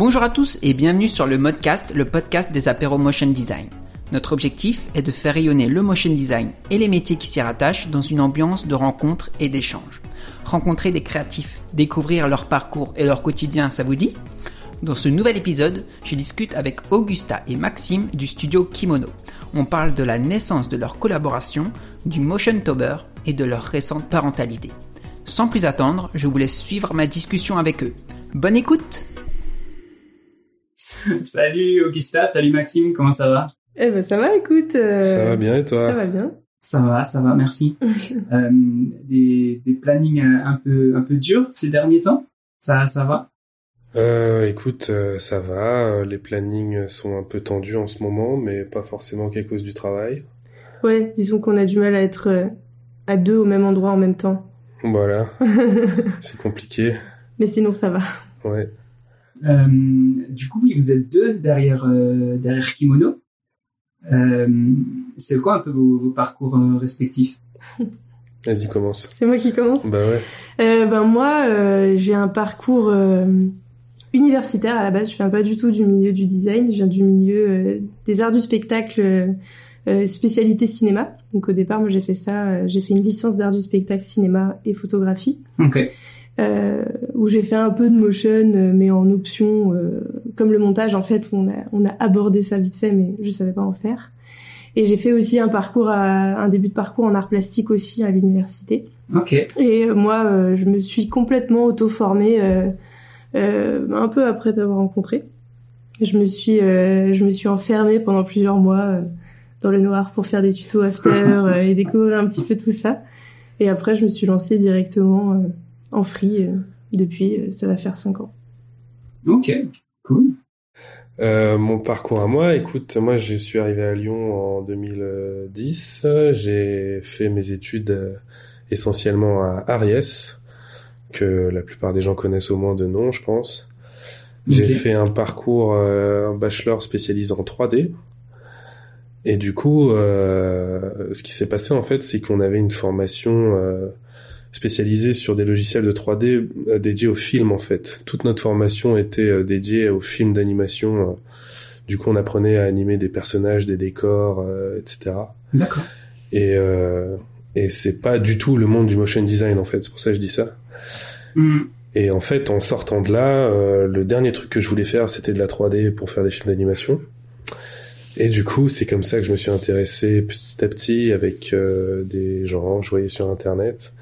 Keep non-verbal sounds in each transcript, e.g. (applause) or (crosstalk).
Bonjour à tous et bienvenue sur le Modcast, le podcast des apéros motion design. Notre objectif est de faire rayonner le motion design et les métiers qui s'y rattachent dans une ambiance de rencontre et d'échange. Rencontrer des créatifs, découvrir leur parcours et leur quotidien, ça vous dit? Dans ce nouvel épisode, je discute avec Augusta et Maxime du studio Kimono. On parle de la naissance de leur collaboration, du Motion Tober et de leur récente parentalité. Sans plus attendre, je vous laisse suivre ma discussion avec eux. Bonne écoute (laughs) Salut Augusta, salut Maxime, comment ça va? Eh ben ça va, écoute. euh, Ça va bien et toi? Ça va bien. Ça va, ça va, merci. (laughs) euh, des, des plannings euh, un peu un peu durs ces derniers temps? Ça ça va? Euh, Écoute, ça va. Les plannings sont un peu tendus en ce moment, mais pas forcément qu'à cause du travail. Ouais, disons qu'on a du mal à être à deux au même endroit en même temps. Voilà, (laughs) c'est compliqué. Mais sinon ça va. Ouais. Euh, Du coup, oui, vous êtes deux derrière euh, derrière Kimono. Euh, c'est quoi un peu vos, vos parcours euh, respectifs? Vas-y, commence. C'est moi qui commence? Bah ouais. Euh, ben moi, euh, j'ai un parcours euh, universitaire à la base. Je viens pas du tout du milieu du design. Je viens du milieu euh, des arts du spectacle, spécialité cinéma. Donc au départ, moi j'ai fait ça. euh, j'ai fait une licence d'art du spectacle, cinéma et photographie. Ok. Euh, où j'ai fait un peu de motion, euh, mais en option, euh, comme le montage, en fait, on a, on a abordé ça vite fait, mais je savais pas en faire. Et j'ai fait aussi un parcours, à, un début de parcours en art plastique aussi à l'université. Ok. Et moi, euh, je me suis complètement auto-formée un peu après t'avoir rencontré. Je me suis, je me suis enfermée pendant plusieurs mois dans le noir pour faire des tutos after (laughs) et découvrir un petit peu tout ça. Et après, je me suis lancée directement en free euh, depuis, euh, ça va faire cinq ans. Ok. Cool. Euh, mon parcours à moi, écoute, moi je suis arrivé à Lyon en 2010. J'ai fait mes études euh, essentiellement à Ariès, que la plupart des gens connaissent au moins de nom, je pense. J'ai fait un parcours, euh, un bachelor spécialisé en 3D. Et du coup, euh, ce qui s'est passé en fait, c'est qu'on avait une formation euh, spécialisée sur des logiciels de 3D euh, dédiés au film en fait. Toute notre formation était euh, dédiée au film d'animation. euh. Du coup, on apprenait à animer des personnages, des décors, euh, etc. D'accord. Et euh, et c'est pas du tout le monde du motion design en fait. C'est pour ça que je dis ça. Hmm. Et en fait, en sortant de là, le dernier truc que je voulais faire, c'était de la 3D pour faire des films d'animation. Et du coup, c'est comme ça que je me suis intéressé petit à petit avec euh, des gens, je voyais sur Internet,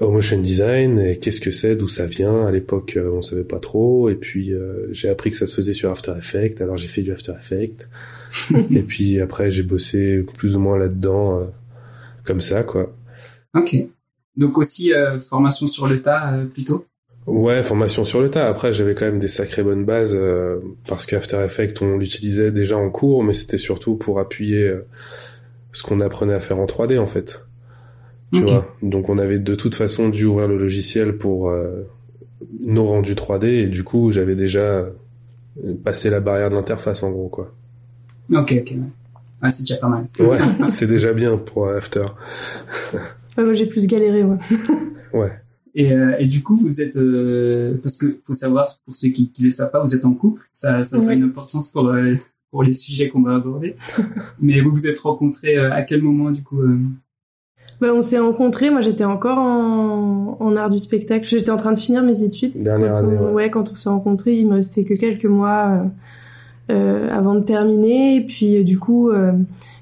au motion design, et qu'est-ce que c'est, d'où ça vient. À l'époque, euh, on savait pas trop. Et puis, euh, j'ai appris que ça se faisait sur After Effects, alors j'ai fait du After Effects. (laughs) et puis après, j'ai bossé plus ou moins là-dedans, euh, comme ça, quoi. Ok. Donc aussi euh, formation sur le tas euh, plutôt? Ouais, formation sur le tas. Après, j'avais quand même des sacrées bonnes bases euh, parce qu'After Effects, on l'utilisait déjà en cours, mais c'était surtout pour appuyer euh, ce qu'on apprenait à faire en 3D en fait. Tu vois. Donc, on avait de toute façon dû ouvrir le logiciel pour euh, nos rendus 3D et du coup, j'avais déjà euh, passé la barrière de l'interface en gros quoi. Ok, ok. Ouais. Ah, c'est déjà pas mal. Ouais, (laughs) c'est déjà bien pour euh, After. Ouais, moi, j'ai plus galéré, moi. (laughs) Ouais. Et, euh, et du coup, vous êtes euh, parce que faut savoir pour ceux qui qui le savent pas, vous êtes en couple. Ça ça a Ouais. une importance pour euh, pour les sujets qu'on va aborder. (laughs) Mais vous vous êtes rencontrés euh, à quel moment du coup euh Bah, on s'est rencontrés, moi j'étais encore en, en art du spectacle, j'étais en train de finir mes études. Dernière Quand on- année, ouais. ouais, quand on s'est rencontrés, il me restait que quelques mois euh, euh, avant de terminer. Et puis euh, du coup, euh,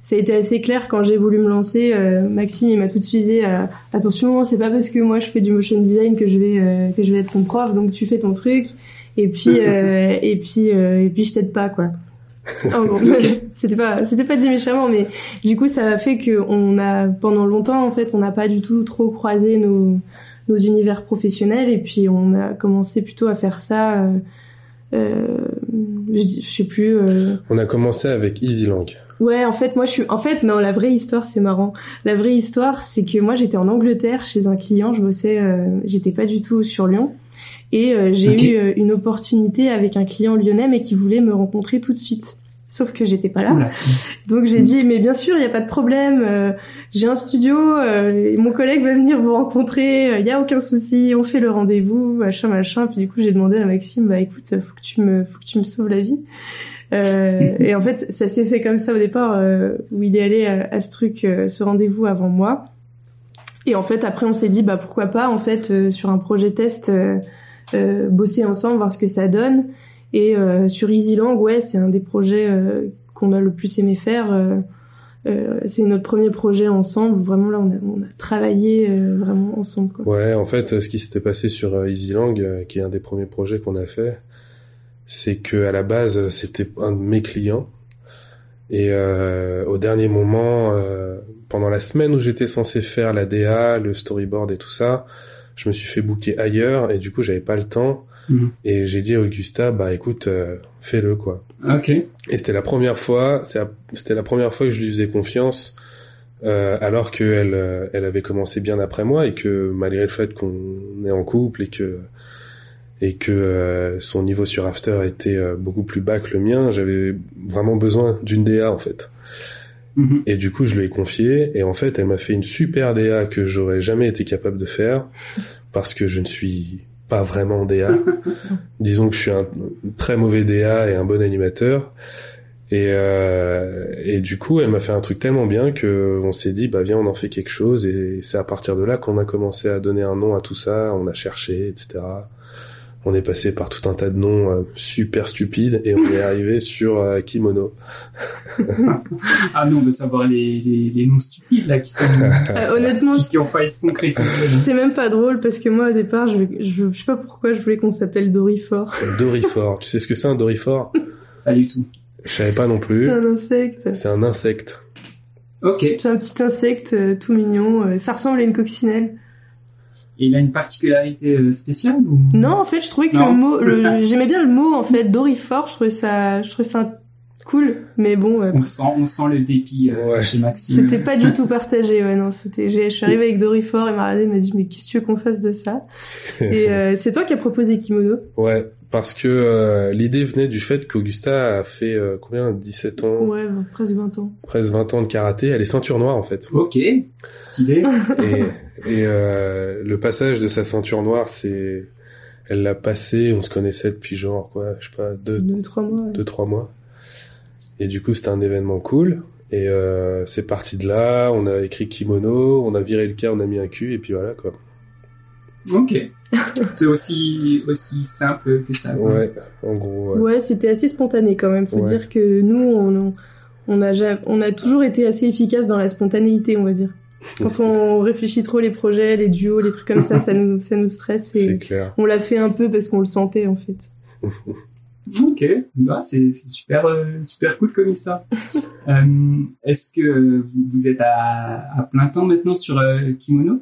ça a été assez clair quand j'ai voulu me lancer. euh, Maxime, il m'a tout de suite dit attention, c'est pas parce que moi je fais du motion design que je vais euh, que je vais être ton prof, donc tu fais ton truc. Et puis (laughs) euh, et puis euh, et puis je t'aide pas quoi. (laughs) Ok. (laughs) c'était pas c'était pas dit méchamment, mais du coup ça a fait que on a pendant longtemps en fait on n'a pas du tout trop croisé nos nos univers professionnels et puis on a commencé plutôt à faire ça. Euh, euh, je, je sais plus. euh, On a commencé avec EasyLang. Ouais, en fait, moi, je suis. En fait, non, la vraie histoire, c'est marrant. La vraie histoire, c'est que moi, j'étais en Angleterre chez un client. Je bossais. euh, J'étais pas du tout sur Lyon. Et euh, j'ai eu euh, une opportunité avec un client lyonnais, mais qui voulait me rencontrer tout de suite. Sauf que j'étais pas là. Oula. Donc j'ai dit mais bien sûr il y a pas de problème. euh, j'ai un studio. euh, et mon collègue va venir vous rencontrer. Il y a aucun souci. On fait le rendez-vous machin machin. Puis du coup j'ai demandé à Maxime bah écoute faut que tu me faut que tu me sauves la vie. Euh, et en fait ça s'est fait comme ça au départ euh, où il est allé à, à ce truc euh, ce rendez-vous avant moi. Et en fait après on s'est dit bah pourquoi pas en fait euh, sur un projet test euh, bosser ensemble voir ce que ça donne. Et euh, sur EasyLang, ouais, c'est un des projets euh, qu'on a le plus aimé faire. euh, euh, c'est notre premier projet ensemble. Vraiment, là, on a, on a travaillé vraiment ensemble. Quoi. Ouais, en fait, ce qui s'était passé sur EasyLang, qui est un des premiers projets qu'on a fait, c'est que à la base, c'était un de mes clients. Et euh, au dernier moment, euh, pendant la semaine où j'étais censé faire la DA, le storyboard et tout ça, je me suis fait booker ailleurs et du coup, j'avais pas le temps. Mhm. Et j'ai dit à Augusta, bah écoute, euh, fais-le quoi. Ok. Et c'était la première fois, c'était la première fois que je lui faisais confiance, euh, alors qu'elle euh, elle avait commencé bien après moi et que malgré le fait qu'on est en couple et que et que euh, son niveau sur After était beaucoup plus bas que le mien, j'avais vraiment besoin d'une DA en fait. Mhm. Et du coup, je lui ai confié et en fait, elle m'a fait une super DA que j'aurais jamais été capable de faire parce que je ne suis pas vraiment DA. (laughs) Disons que je suis un très mauvais DA et un bon animateur. Et, euh, et du coup, elle m'a fait un truc tellement bien que on s'est dit, bah viens, on en fait quelque chose. Et c'est à partir de là qu'on a commencé à donner un nom à tout ça. On a cherché, etc. On est passé par tout un tas de noms euh, super stupides et on est arrivé (laughs) sur euh, Kimono. (laughs) Ah non, on veut savoir les, les, les noms stupides là qui sont Euh, honnêtement, qui, qui ont failli se concrétiser. c'est même pas drôle parce que moi, au départ, je, je, je sais pas pourquoi je voulais qu'on s'appelle Dorifort. Dorifort. tu sais ce que c'est un Dorifort Pas du tout. Je savais pas non plus. C'est un insecte. C'est un insecte. Ok. C'est un petit insecte euh, tout mignon. euh, ça ressemble à une coccinelle. Il a une particularité euh, spéciale ou? Non, en fait, je trouvais que Non. le mot, le- j'aimais bien le mot en fait, Dorifort. Je trouvais ça, je trouvais ça cool. Mais bon, euh, On sent, on sent le dépit euh, Ouais. chez Maxime. C'était pas du (laughs) tout partagé, ouais, non, c'était, j'ai, je suis arrivée avec Dorifort et m'a regardé, m'a dit, mais qu'est-ce que tu veux qu'on fasse de ça? (laughs) Et, euh, c'est toi qui as proposé Kimono? Ouais, parce que euh, l'idée venait du fait qu'Augusta a fait euh, combien? 17 ans, Ouais, presque 20 ans. presque 20 ans de karaté. Elle est ceinture noire en fait. Ok. Stylé. (laughs) et et euh, le passage de sa ceinture noire, c'est... Elle l'a passé, on se connaissait depuis genre, quoi, je sais pas, deux, Deux, trois mois. ouais. deux trois mois. Et du coup, c'était un événement cool. Et euh, c'est parti de là, on a écrit kimono, on a viré le cas, on a mis un cul, et puis voilà, quoi. Ok. C'est aussi aussi simple que ça. quoi. Ouais, en gros, ouais. Ouais, c'était assez spontané quand même. Faut Ouais. dire que nous, on, on a, ja- on a toujours été assez efficace dans la spontanéité, on va dire. Quand on (laughs) réfléchit trop les projets, les duos, les trucs comme ça, ça nous, ça nous stresse C'est et clair. on l'a fait un peu parce qu'on le sentait en fait. (laughs) Ok. Bah, c'est c'est super euh, super cool comme histoire. (laughs) euh, Est-ce que vous, vous êtes à, à plein temps maintenant sur euh, Kimono?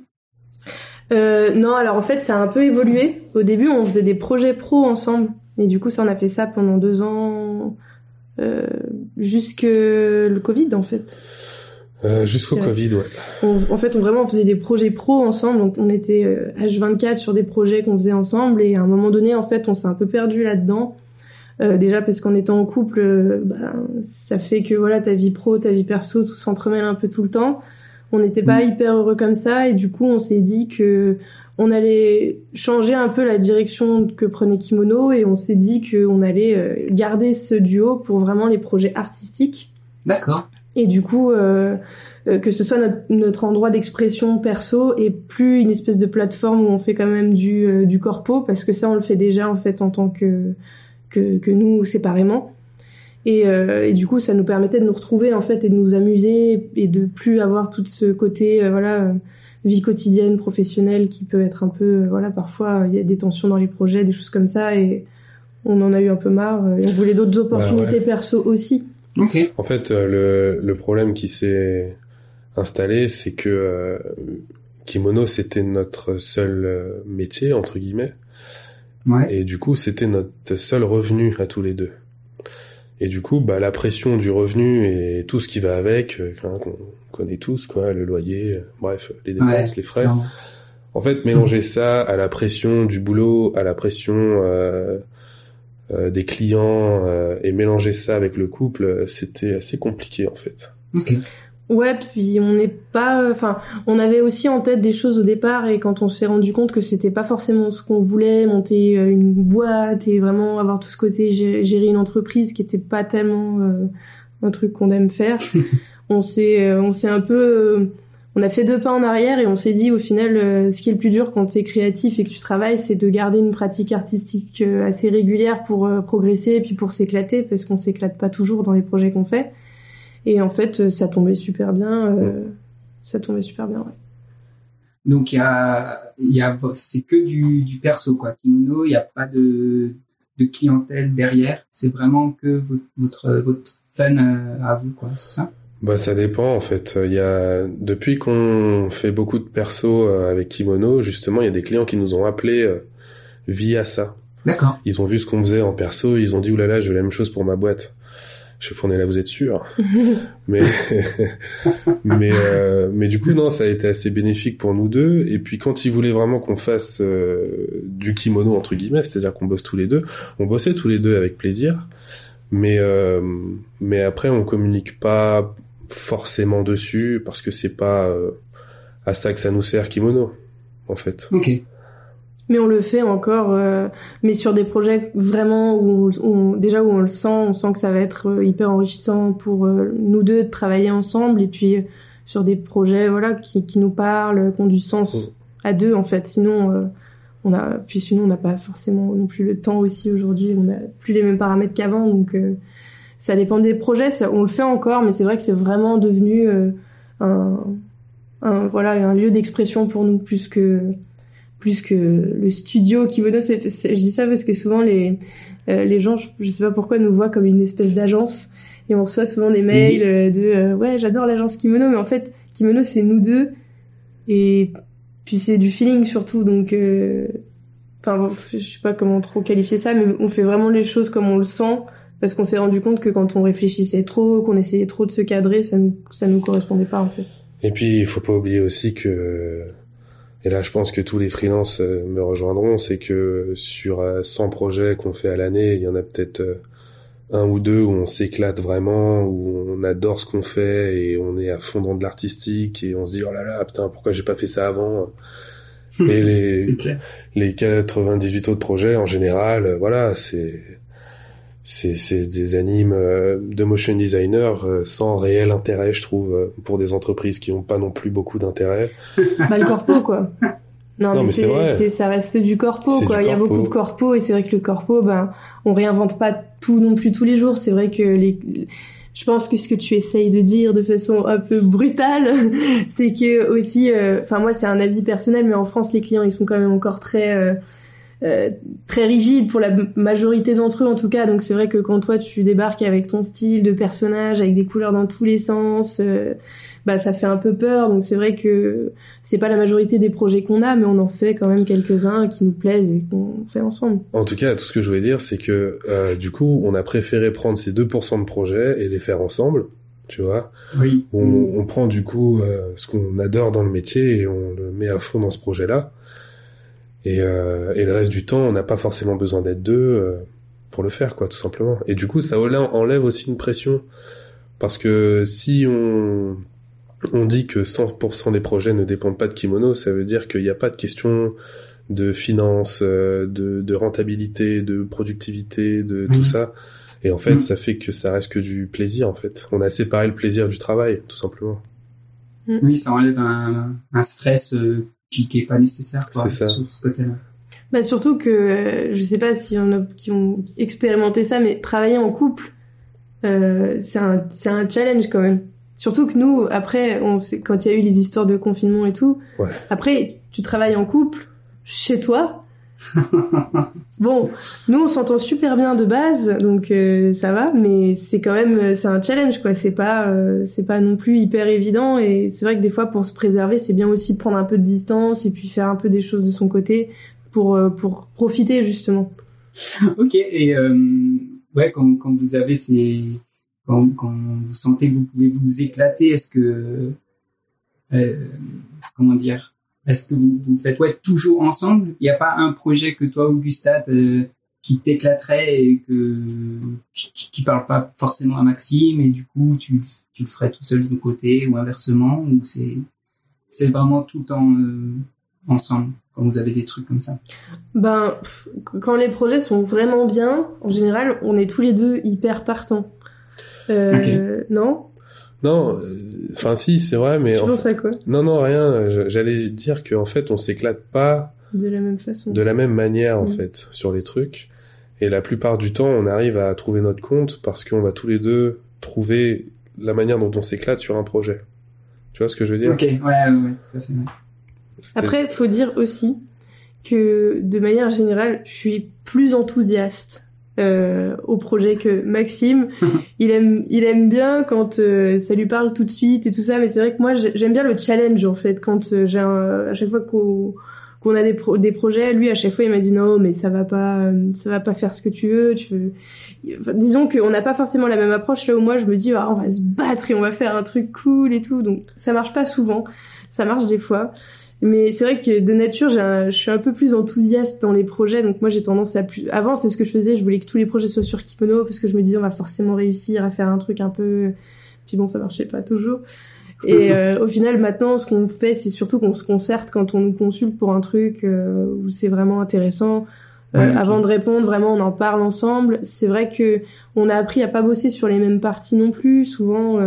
Euh, non, alors en fait, ça a un peu évolué. Au début, on faisait des projets pro ensemble. Et du coup, ça, on a fait ça pendant deux ans, euh, jusque le Covid, en fait. Euh, Jusqu'au Covid, ouais. On- en fait, on vraiment on faisait des projets pro ensemble. Donc, on était euh, H24 sur des projets qu'on faisait ensemble. Et à un moment donné, en fait, on s'est un peu perdu là-dedans. Euh, déjà parce qu'en étant en couple, bah, ça fait que voilà, ta vie pro, ta vie perso, tout s'entremêle un peu tout le temps. On n'était pas hyper heureux comme ça et du coup, on s'est dit que on allait changer un peu la direction que prenait Kimono et on s'est dit qu'on allait euh, garder ce duo pour vraiment les projets artistiques. D'accord. Et du coup, euh, euh, que ce soit notre, notre endroit d'expression perso et plus une espèce de plateforme où on fait quand même du, du corpo, parce que ça, on le fait déjà en fait en tant que, que, que nous séparément. Et, euh, et du coup, ça nous permettait de nous retrouver en fait et de nous amuser et de plus avoir tout ce côté euh, voilà euh, vie quotidienne, professionnelle qui peut être un peu euh, voilà parfois il y a des tensions dans les projets, des choses comme ça et on en a eu un peu marre. Et on voulait d'autres opportunités ouais. perso aussi. En fait, le, le problème qui s'est installé, c'est que euh, kimono, c'était notre seul métier, entre guillemets. Ouais. Et du coup, c'était notre seul revenu à tous les deux. Et du coup, bah, la pression du revenu et tout ce qui va avec, euh, qu'on connaît tous, quoi, le loyer, euh, bref, les dépenses, Ouais, les frais. En fait, mélanger ça à la pression du boulot, à la pression euh, euh, des clients euh, et mélanger ça avec le couple, c'était assez compliqué en fait. Ok. Ouais, puis on n'est pas, enfin, on avait aussi en tête des choses au départ et quand on s'est rendu compte que c'était pas forcément ce qu'on voulait, monter une boîte et vraiment avoir tout ce côté gérer une entreprise qui était pas tellement un truc qu'on aime faire, (laughs) on s'est, on s'est un peu on a fait deux pas en arrière et on s'est dit au final euh, ce qui est le plus dur quand tu es créatif et que tu travailles c'est de garder une pratique artistique euh, assez régulière pour euh, progresser et puis pour s'éclater parce qu'on s'éclate pas toujours dans les projets qu'on fait et en fait ça tombait super bien ça tombait super bien ouais. donc il y a y a c'est que du, du perso quoi kimono il n'y a pas de de clientèle derrière c'est vraiment que votre votre fun à vous quoi c'est ça? Bah ça dépend en fait. Il y a depuis qu'on fait beaucoup de perso euh, avec Kimono, justement, il y a des clients qui nous ont appelés euh, via ça. D'accord. Ils ont vu ce qu'on faisait en perso, ils ont dit oulala, je veux la même chose pour ma boîte. Est là, vous êtes sûr (laughs) Mais (laughs) mais euh, mais du coup non, ça a été assez bénéfique pour nous deux. Et puis quand ils voulaient vraiment qu'on fasse du kimono entre guillemets, c'est-à-dire qu'on bosse tous les deux, on bossait tous les deux avec plaisir. Mais mais après on communique pas forcément dessus parce que c'est pas euh, à ça que ça nous sert kimono en fait. Ok. Mais on le fait encore, euh, mais sur des projets vraiment où, on, déjà où on le sent, on sent que ça va être euh, hyper enrichissant pour nous deux de travailler ensemble et puis sur des projets voilà qui, qui nous parlent, qui ont du sens mm. à deux en fait. Sinon on a puis sinon on n'a pas forcément non plus le temps aussi aujourd'hui, on a plus les mêmes paramètres qu'avant donc ça dépend des projets. On le fait encore, mais c'est vrai que c'est vraiment devenu euh, un, un, voilà un lieu d'expression pour nous plus que plus que le studio qui me C'est, je dis ça parce que souvent les euh, les gens, je, je, sais pas pourquoi, nous voient comme une espèce d'agence et on reçoit souvent des mails euh, de ouais j'adore l'agence Kimono, mais en fait Kimono c'est nous deux et puis c'est du feeling surtout donc enfin je sais pas comment trop qualifier ça, mais on fait vraiment les choses comme on le sent parce qu'on s'est rendu compte que quand on réfléchissait trop, qu'on essayait trop de se cadrer, ça nous, ça nous correspondait pas en fait. Et puis il faut pas oublier aussi que et là je pense que tous les freelances euh, me rejoindront, c'est que sur 100 euh, projets qu'on fait à l'année, il y en a peut-être euh, un ou deux où on s'éclate vraiment, où on adore ce qu'on fait et on est à fond dans de l'artistique et on se dit oh là là putain pourquoi j'ai pas fait ça avant? (laughs) Et les les 98 autres projets en général voilà c'est c'est des animes euh, de motion designer euh, sans réel intérêt, je trouve, euh, pour des entreprises qui n'ont pas non plus beaucoup d'intérêt. (laughs) Le corpo, quoi. Non, mais, c'est ça reste du corpo, quoi. Il y a beaucoup de corpo et c'est vrai que le corpo, ben, on réinvente pas tout non plus tous les jours. C'est vrai que les, je pense que ce que tu essayes de dire de façon un peu brutale, (laughs) c'est que aussi, enfin moi c'est un avis personnel, mais en France les clients ils sont quand même encore très euh, très rigide pour la majorité d'entre eux en tout cas. Donc c'est vrai que quand toi tu débarques avec ton style de personnage, avec des couleurs dans tous les sens, euh, bah ça fait un peu peur. Donc c'est vrai que c'est pas la majorité des projets qu'on a, mais on en fait quand même quelques-uns qui nous plaisent et qu'on fait ensemble. En tout cas, tout ce que je voulais dire, c'est que euh, du coup, on a préféré prendre ces 2% de projets et les faire ensemble. Tu vois, oui. on, on prend du coup ce qu'on adore dans le métier et on le met à fond dans ce projet-là. Et, euh, et le reste du temps, on n'a pas forcément besoin d'être deux euh, pour le faire, quoi, tout simplement. Et du coup, ça enlève aussi une pression. Parce que si on, on dit que 100% des projets ne dépendent pas de kimono, ça veut dire qu'il n'y a pas de question de finance, euh, de, de rentabilité, de productivité, de tout ça. Et en fait, mm. ça fait que ça reste que du plaisir, en fait. On a séparé le plaisir du travail, tout simplement. Oui, ça enlève un, un stress euh, qui, qui est pas nécessaire quoi, sur ce côté-là. Bah surtout que euh, je sais pas si on a qui ont expérimenté ça, mais travailler en couple, euh, c'est un c'est un challenge quand même. Surtout que nous, après, on quand il y a eu les histoires de confinement et tout, ouais. après tu travailles en couple chez toi, (laughs) bon, nous on s'entend super bien de base, donc euh, ça va, mais c'est quand même euh, c'est un challenge quoi. C'est pas euh, c'est pas non plus hyper évident et c'est vrai que des fois pour se préserver c'est bien aussi de prendre un peu de distance et puis faire un peu des choses de son côté pour pour profiter justement. (laughs) ok et ouais quand quand vous avez ces quand quand vous sentez que vous pouvez vous éclater, est-ce que comment dire est-ce que vous, vous faites ouais toujours ensemble. Il n'y a pas un projet que toi, Augustin, qui t'éclaterait et que qui, qui parle pas forcément à Maxime et du coup tu tu le ferais tout seul de ton côté ou inversement ou c'est c'est vraiment tout le temps euh, ensemble quand vous avez des trucs comme ça? Ben, quand les projets sont vraiment bien, en général, on est tous les deux hyper partants. Euh, Non? Non, euh, enfin si, c'est vrai, mais Tu en penses à quoi? Non, non, rien. je- J'allais dire qu'en fait, on s'éclate pas De la même façon. de la même manière en Mm. fait sur les trucs. Et la plupart du temps, on arrive à trouver notre compte parce qu'on va tous les deux trouver la manière dont on s'éclate sur un projet. Tu vois ce que je veux dire? Ok, ouais, ouais, ouais, tout à fait. ouais. Après, faut dire aussi que de manière générale, je suis plus enthousiaste euh, au projet que Maxime. (laughs) il aime, il aime bien quand euh, ça lui parle tout de suite et tout ça, mais c'est vrai que moi, j'ai- j'aime bien le challenge en fait. Quand euh, j'ai un- à chaque fois qu'on qu'on a des, pro- des projets, lui à chaque fois il m'a dit non mais ça va pas, euh, ça va pas faire ce que tu veux. Tu veux... Enfin, disons qu'on n'a pas forcément la même approche là où moi je me dis ah, on va se battre et on va faire un truc cool et tout. Donc ça marche pas souvent, ça marche des fois. Mais c'est vrai que de nature, un- je suis un peu plus enthousiaste dans les projets. Donc moi, j'ai tendance à plus. Avant, c'est ce que je faisais. Je voulais que tous les projets soient sur Kimono parce que je me disais on va forcément réussir à faire un truc un peu. Puis bon, ça marchait pas toujours. Et (laughs) euh, au final, maintenant, ce qu'on fait, c'est surtout qu'on se concerte quand on nous consulte pour un truc euh, où c'est vraiment intéressant. Euh, Ouais. Avant de répondre, vraiment, on en parle ensemble. C'est vrai que on a appris à pas bosser sur les mêmes parties non plus. Souvent,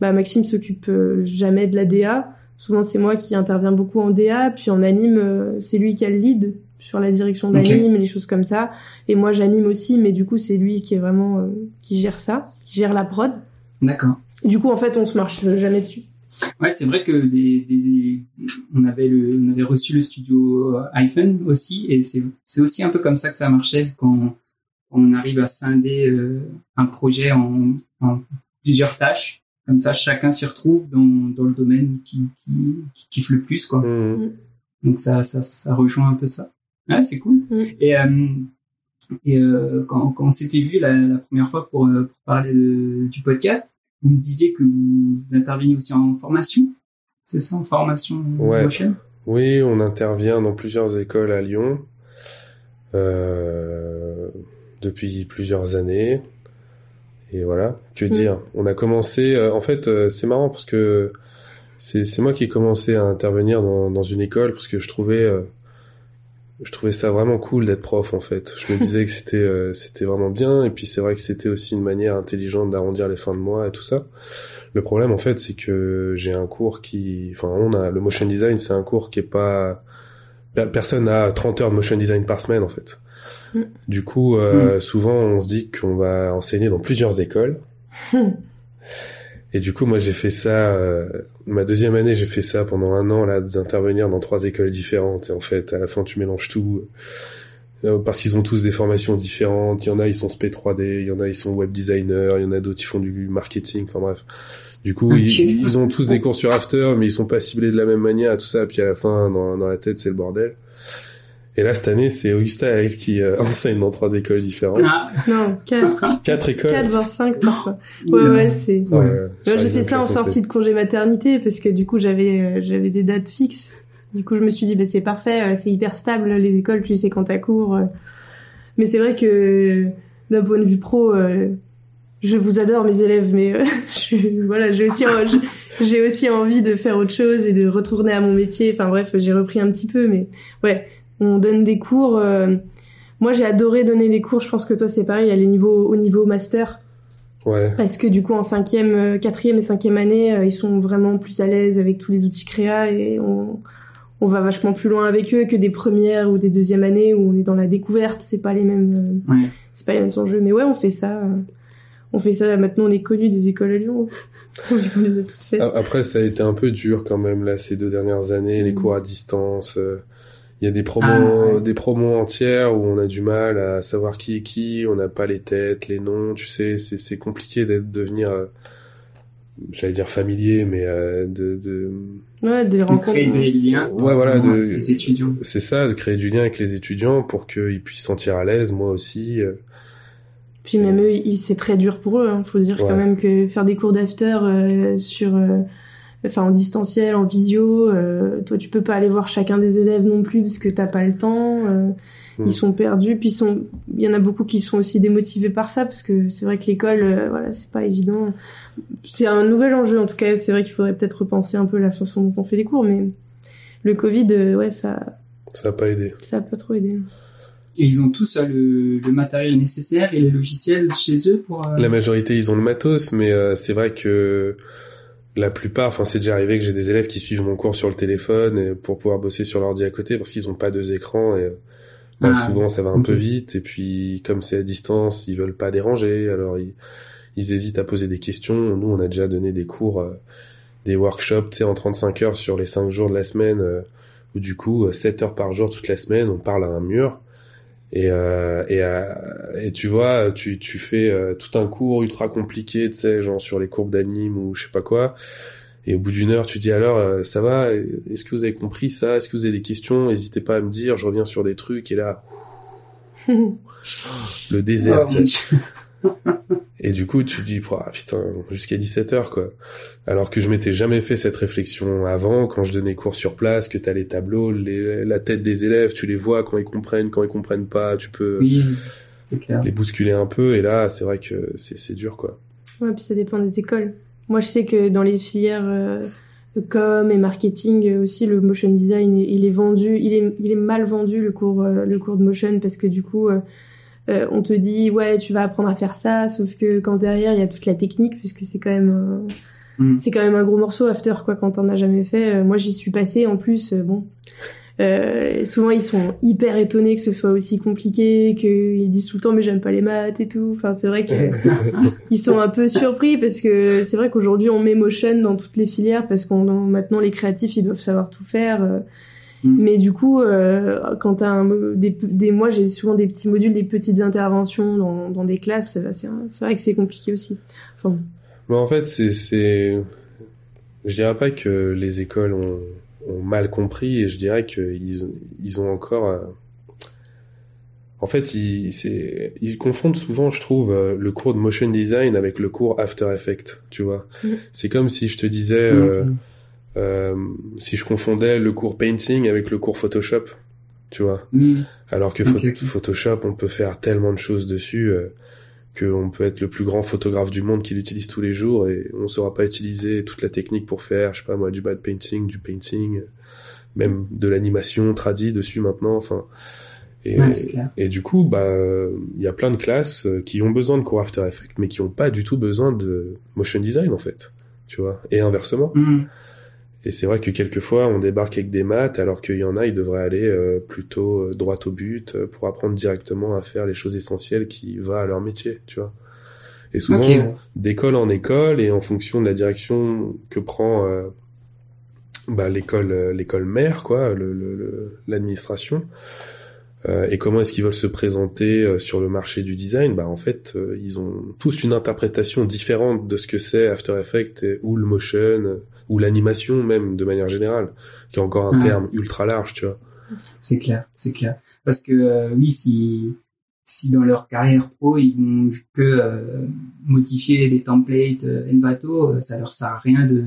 bah, Maxime s'occupe jamais de la DA. Souvent, c'est moi qui interviens beaucoup en DA, puis en anime, euh, c'est lui qui a le lead sur la direction d'anime et les choses comme ça. Et moi, j'anime aussi, mais du coup, c'est lui qui est vraiment euh, qui gère ça, qui gère la prod. D'accord. Du coup, en fait, on se marche jamais dessus. Ouais, c'est vrai que des, des, des- on avait le, on avait reçu le studio euh, iPhone aussi, et c'est, c'est aussi un peu comme ça que ça marchait quand on arrive à scinder euh, un projet en, en plusieurs tâches. Comme ça, chacun s'y retrouve dans, dans le domaine qui, qui, qui kiffe le plus, quoi. Mhm. Donc ça, ça, ça rejoint un peu ça. Ouais, c'est cool. Mm. Et, euh, et euh, quand, quand on s'était vu la, la première fois pour, euh, pour parler de, du podcast, vous me disiez que vous, vous interveniez aussi en formation. C'est ça, en formation Ouais. motion Oui, on intervient dans plusieurs écoles à Lyon euh, depuis plusieurs années. Et voilà, que Mm. dire. On a commencé, euh, en fait, euh, c'est marrant parce que c'est c'est moi qui ai commencé à intervenir dans, dans une école parce que je trouvais euh, je trouvais ça vraiment cool d'être prof en fait. Je me (laughs) disais que c'était euh, c'était vraiment bien et puis c'est vrai que c'était aussi une manière intelligente d'arrondir les fins de mois et tout ça. Le problème en fait c'est que j'ai un cours qui enfin on a le motion design c'est un cours qui est pas per- personne n'a 30 heures de motion design par semaine en fait. Mm. Du coup euh, souvent on se dit qu'on va enseigner dans plusieurs écoles. (laughs) Et du coup, moi, j'ai fait ça. euh, ma deuxième année, j'ai fait ça pendant un an là, d'intervenir dans trois écoles différentes. Et en fait, à la fin, tu mélanges tout euh, parce qu'ils ont tous des formations différentes. Il y en a, ils sont SP 3D. Il y en a, ils sont web designers. Il y en a d'autres qui font du marketing. Enfin bref. Du coup, ils, ils ont tous des cours sur After, mais ils sont pas ciblés de la même manière, tout ça. Puis à la fin, dans, dans la tête, c'est le bordel. Et là, cette année, c'est Augusta elle qui euh, (laughs) enseigne dans trois écoles différentes. Ah, Non, 4, Quatre écoles. 4 voire 5 parfois. Ouais, ouais, c'est... Ouais, Moi, j'ai fait ça en sortie de congé maternité parce que du coup j'avais euh, j'avais des dates fixes. Du coup je me suis dit bah c'est parfait, euh, c'est hyper stable les écoles, tu sais quand t'as cours. euh. Mais c'est vrai que d'un point de vue pro, euh, je vous adore mes élèves, mais euh, (laughs) je, voilà j'ai aussi j'ai aussi envie de faire autre chose et de retourner à mon métier. Enfin bref j'ai repris un petit peu, mais ouais on donne des cours. euh, Moi j'ai adoré donner des cours. Je pense que toi c'est pareil à les niveaux au niveau master Ouais. parce que du coup en cinquième, euh, quatrième et cinquième année, euh, ils sont vraiment plus à l'aise avec tous les outils créa et on, on va vachement plus loin avec eux que des premières ou des deuxièmes années où on est dans la découverte. C'est pas les mêmes, euh, Ouais. c'est pas les mêmes enjeux. Mais ouais, on fait ça. euh, on fait ça. Maintenant, on est connu des écoles à Lyon. (laughs) qu'on les a toutes faites. A- Après, ça a été un peu dur quand même là ces deux dernières années, les cours à distance. Il y a des promos, Ah, ouais. des promos entières où on a du mal à savoir qui est qui, on n'a pas les têtes, les noms, tu sais, c'est c'est compliqué d'être devenir, euh, j'allais dire familier, mais euh, de, de Ouais, des On rencontres. crée des liens. Ouais, voilà, avec de- les étudiants. c'est ça, de créer du lien avec les étudiants pour qu'ils puissent se sentir à l'aise, moi aussi. euh. Puis même eux, ils- c'est très dur pour eux. Hein. Faut dire Ouais. quand même que faire des cours d'after euh, sur euh, enfin en distanciel, en visio. Euh, toi, tu peux pas aller voir chacun des élèves non plus parce que t'as pas le temps. Euh, Mm. Ils sont perdus, puis ils sont, il y en a beaucoup qui sont aussi démotivés par ça parce que c'est vrai que l'école, euh, voilà, c'est pas évident. C'est un nouvel enjeu en tout cas. C'est vrai qu'il faudrait peut-être repenser un peu la façon dont on fait les cours, mais le Covid, euh, ouais, ça, Ça a pas aidé. ça a pas trop aidé. Et ils ont tous euh, le, le matériel nécessaire et les logiciels chez eux pour. euh, La majorité, ils ont le matos, mais euh, c'est vrai que la plupart, enfin, c'est déjà arrivé que j'ai des élèves qui suivent mon cours sur le téléphone et pour pouvoir bosser sur l'ordi à côté parce qu'ils ont pas deux écrans et bah, Ah, souvent ça va un peu vite et puis comme c'est à distance, ils veulent pas déranger, alors ils, ils hésitent à poser des questions. Nous, on a déjà donné des cours, euh, des workshops, tu sais, en 35 heures sur les 5 jours de la semaine, euh, où du coup, euh, 7 heures par jour toute la semaine, on parle à un mur. Et, euh, et, euh, et tu vois, tu, tu fais euh, tout un cours ultra compliqué, tu sais, genre sur les courbes d'anime ou je sais pas quoi. Et au bout d'une heure, tu dis alors, euh, ça va Est-ce que vous avez compris ça? Est-ce que vous avez des questions? N'hésitez pas à me dire, je reviens sur des trucs. Et là, (laughs) le désert, oh, tu mon sais. (laughs) Et du coup, tu dis, Pouah, putain, jusqu'à 17h, quoi. Alors que je m'étais jamais fait cette réflexion avant, quand je donnais cours sur place, que t'as les tableaux, les, la tête des élèves, tu les vois quand ils comprennent, quand ils comprennent pas, tu peux Oui, c'est clair. les bousculer un peu, et là, c'est vrai que c'est, dur, quoi. Ouais, puis ça dépend des écoles. Moi, je sais que dans les filières euh, de com et marketing euh, aussi, le motion design, il il est vendu, il est, il est mal vendu le cours, euh, le cours de motion parce que du coup, euh, on te dit ouais, tu vas apprendre à faire ça, sauf que quand derrière il y a toute la technique, puisque c'est quand même, un- Mm. c'est quand même un gros morceau after quoi quand t'en as jamais fait. Euh, moi, j'y suis passée en plus, euh, bon. Euh, souvent ils sont hyper étonnés que ce soit aussi compliqué, qu'ils disent tout le temps mais j'aime pas les maths et tout. Enfin c'est vrai que (laughs) ils sont un peu surpris parce que c'est vrai qu'aujourd'hui on met motion dans toutes les filières parce qu'on maintenant les créatifs ils doivent savoir tout faire. Euh, Mm. Mais du coup, euh, quand un, des, des, moi j'ai souvent des petits modules, des petites interventions dans, dans des classes, bah, c'est vrai que c'est compliqué aussi. Enfin, bon. Mais en fait, c'est, je dirais pas que les écoles ont, ont mal compris, et je dirais qu'ils ils ont encore, euh, en fait, ils, confondent souvent, je trouve, euh, le cours de motion design avec le cours After Effects, tu vois. Mhm. C'est comme si je te disais, euh, Ok. Euh, si je confondais le cours painting avec le cours Photoshop, tu vois. Alors que. Photoshop, on peut faire tellement de choses dessus euh, qu'on peut être le plus grand photographe du monde qui l'utilise tous les jours et on saura pas utiliser toute la technique pour faire, je sais pas moi, du bad painting, du painting, même de l'animation tradie dessus maintenant. Enfin, et, Ouais, du coup, bah, il y a plein de classes euh, qui ont besoin de cours After Effects, mais qui ont pas du tout besoin de motion design en fait, tu vois, et inversement. Mm. Et c'est vrai que quelquefois, on débarque avec des maths, alors qu'il y en a, ils devraient aller euh, plutôt euh, droit au but euh, pour apprendre directement à faire les choses essentielles qui va à leur métier, tu vois. Et souvent, d'école en école, et en fonction de la direction que prend euh, bah, l'école, l'école mère, quoi, le- le- le- l'administration, euh, et comment est-ce qu'ils veulent se présenter sur le marché du design, bah en fait, ils ont tous une interprétation différente de ce que c'est After Effects ou le motion ou l'animation même de manière générale, qui est encore un Ouais. terme ultra large, tu vois. C'est clair, c'est clair. Parce que euh, oui, si si dans leur carrière pro ils vont que euh, modifier des templates euh, Envato, euh, ça leur sert à rien de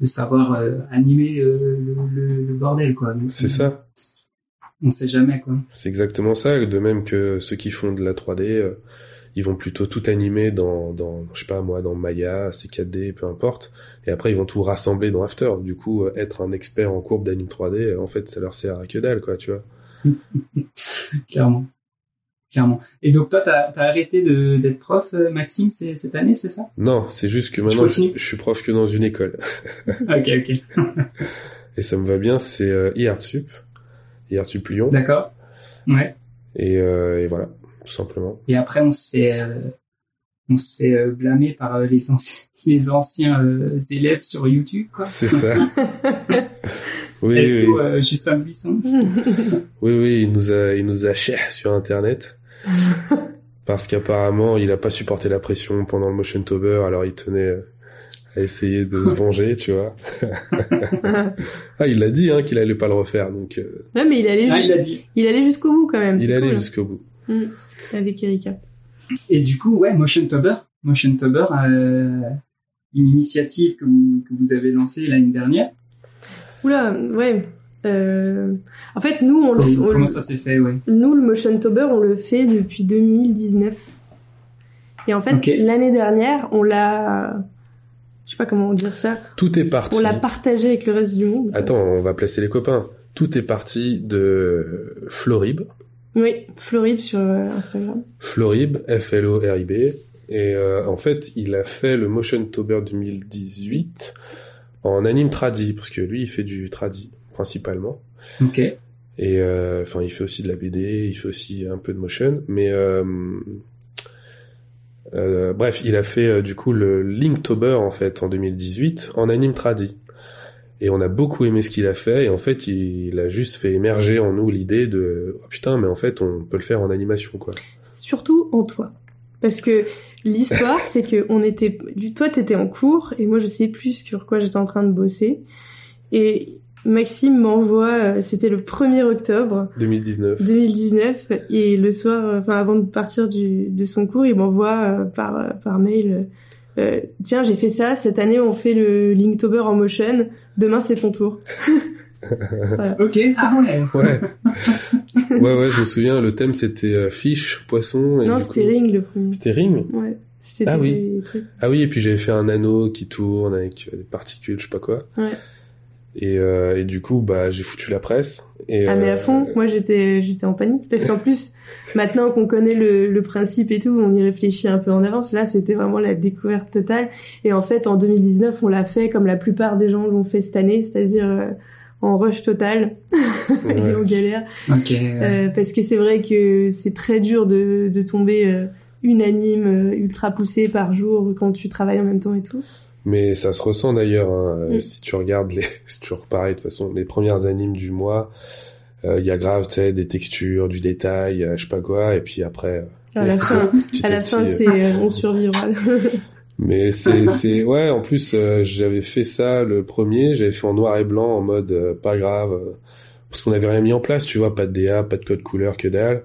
de savoir euh, animer le, le, le bordel quoi. C'est ça. On sait jamais quoi. C'est exactement ça, de même que ceux qui font de la 3D, euh, ils vont plutôt tout animer dans, dans, je sais pas moi, dans Maya, C4D, peu importe, et après ils vont tout rassembler dans After. Du coup, euh, être un expert en courbe d'anime 3D, euh, en fait, ça leur sert à que dalle, quoi, tu vois. (laughs) Clairement. Clairement. Et donc toi, t'as as arrêté de d'être prof, euh, Maxime, cette année, c'est ça? Non, c'est juste que maintenant, je, suis prof que dans une école. (laughs) Ok, ok. (laughs) Et ça me va bien, c'est euh, IARTSUP, IARTSUP Lyon, D'accord. Ouais. et, euh, et voilà, tout simplement. Et après, on se fait, euh, on se fait euh, blâmer par euh, les anciens, (laughs) les anciens euh, élèves sur YouTube, quoi. C'est ça. (laughs) oui, oui, SO oui. euh, Justin Buisson. (laughs) Oui, oui, il nous a, il nous a cher sur Internet. Parce qu'apparemment, il a pas supporté la pression pendant le motion tober, alors il tenait euh, à essayer de se venger, tu vois. Ah, il l'a dit, hein, qu'il allait pas le refaire, donc euh, ouais, mais il allait, Ah, il a dit. il allait jusqu'au bout quand même. il cool. jusqu'au bout. Mm. Avec Erika. Et du coup, ouais, Motion Tober. Motion Tober, euh, une initiative que vous, que vous avez lancée l'année dernière. Oula, ouais. Euh, en fait, nous, on Comment, le, on comment ça s'est fait, ouais? nous, le Motion Tober, on le fait depuis 2019. Et en fait, l'année dernière, on l'a, je sais pas comment dire ça, Tout est parti. on l'a partagé avec le reste du monde. Attends, on va placer les copains. Tout est parti de Florib. Oui, Florib sur euh, Instagram. Florib, F-L-O-R-I-B. Et euh, en fait, il a fait le Motion Tober 2018 en anime tradi, parce que lui, il fait du tradi, principalement. Ok. Et euh, enfin, il fait aussi de la BD, il fait aussi un peu de motion, mais euh, euh, bref, il a fait euh, du coup le Linktober en fait en 2018 en anime tradi. Et on a beaucoup aimé ce qu'il a fait, et en fait, il, a juste fait émerger en nous l'idée de oh, putain, mais en fait, on peut le faire en animation quoi. Surtout en toi. Parce que l'histoire, c'est que on était, toi, t'étais en cours, et moi, je sais plus sur quoi j'étais en train de bosser. Et Maxime m'envoie, euh, c'était le 1er octobre 2019. 2019, et le soir, euh, enfin, avant de partir du, de son cours, il m'envoie euh, par, par mail, euh, tiens, j'ai fait ça, cette année, on fait le Linktober en motion, demain, c'est ton tour. (laughs) Ok. Ah ouais. Ouais. (laughs) ouais, ouais, je me souviens, le thème c'était euh, fish, poisson. et non, c'était Ring, le premier. C'était Ring Ouais. C'était Ah des oui. trucs. Ah oui, et puis j'avais fait un anneau qui tourne avec euh, des particules, je sais pas quoi. Ouais. Et, euh, et du coup, bah, j'ai foutu la presse. Et, Ah mais à euh, fond, moi j'étais j'étais en panique parce qu'en plus maintenant qu'on connaît le, le principe et tout, on y réfléchit un peu en avance. Là, c'était vraiment la découverte totale. Et en fait, en 2019, on l'a fait comme la plupart des gens l'ont fait cette année, c'est-à-dire euh, en rush total (laughs) et Ouais. en galère. Ok. Euh, parce que c'est vrai que c'est très dur de, de tomber euh, une anime euh, ultra poussée par jour quand tu travailles en même temps et tout. Mais ça se ressent d'ailleurs. Hein, euh, Mm. Si tu regardes les, (laughs) c'est toujours pareil de toute façon. Les premières animes du mois, euh, il y a grave, tu sais, des textures, du détail, euh, je sais pas quoi. Et puis après, À la (laughs) fin, à la fin, euh, c'est euh, on survivra. (laughs) Mais c'est, c'est, ouais, en plus, euh, j'avais fait ça le premier, j'avais fait en noir et blanc, en mode, euh, pas grave, euh, parce qu'on avait rien mis en place, tu vois, pas de DA, pas de code couleur, que dalle,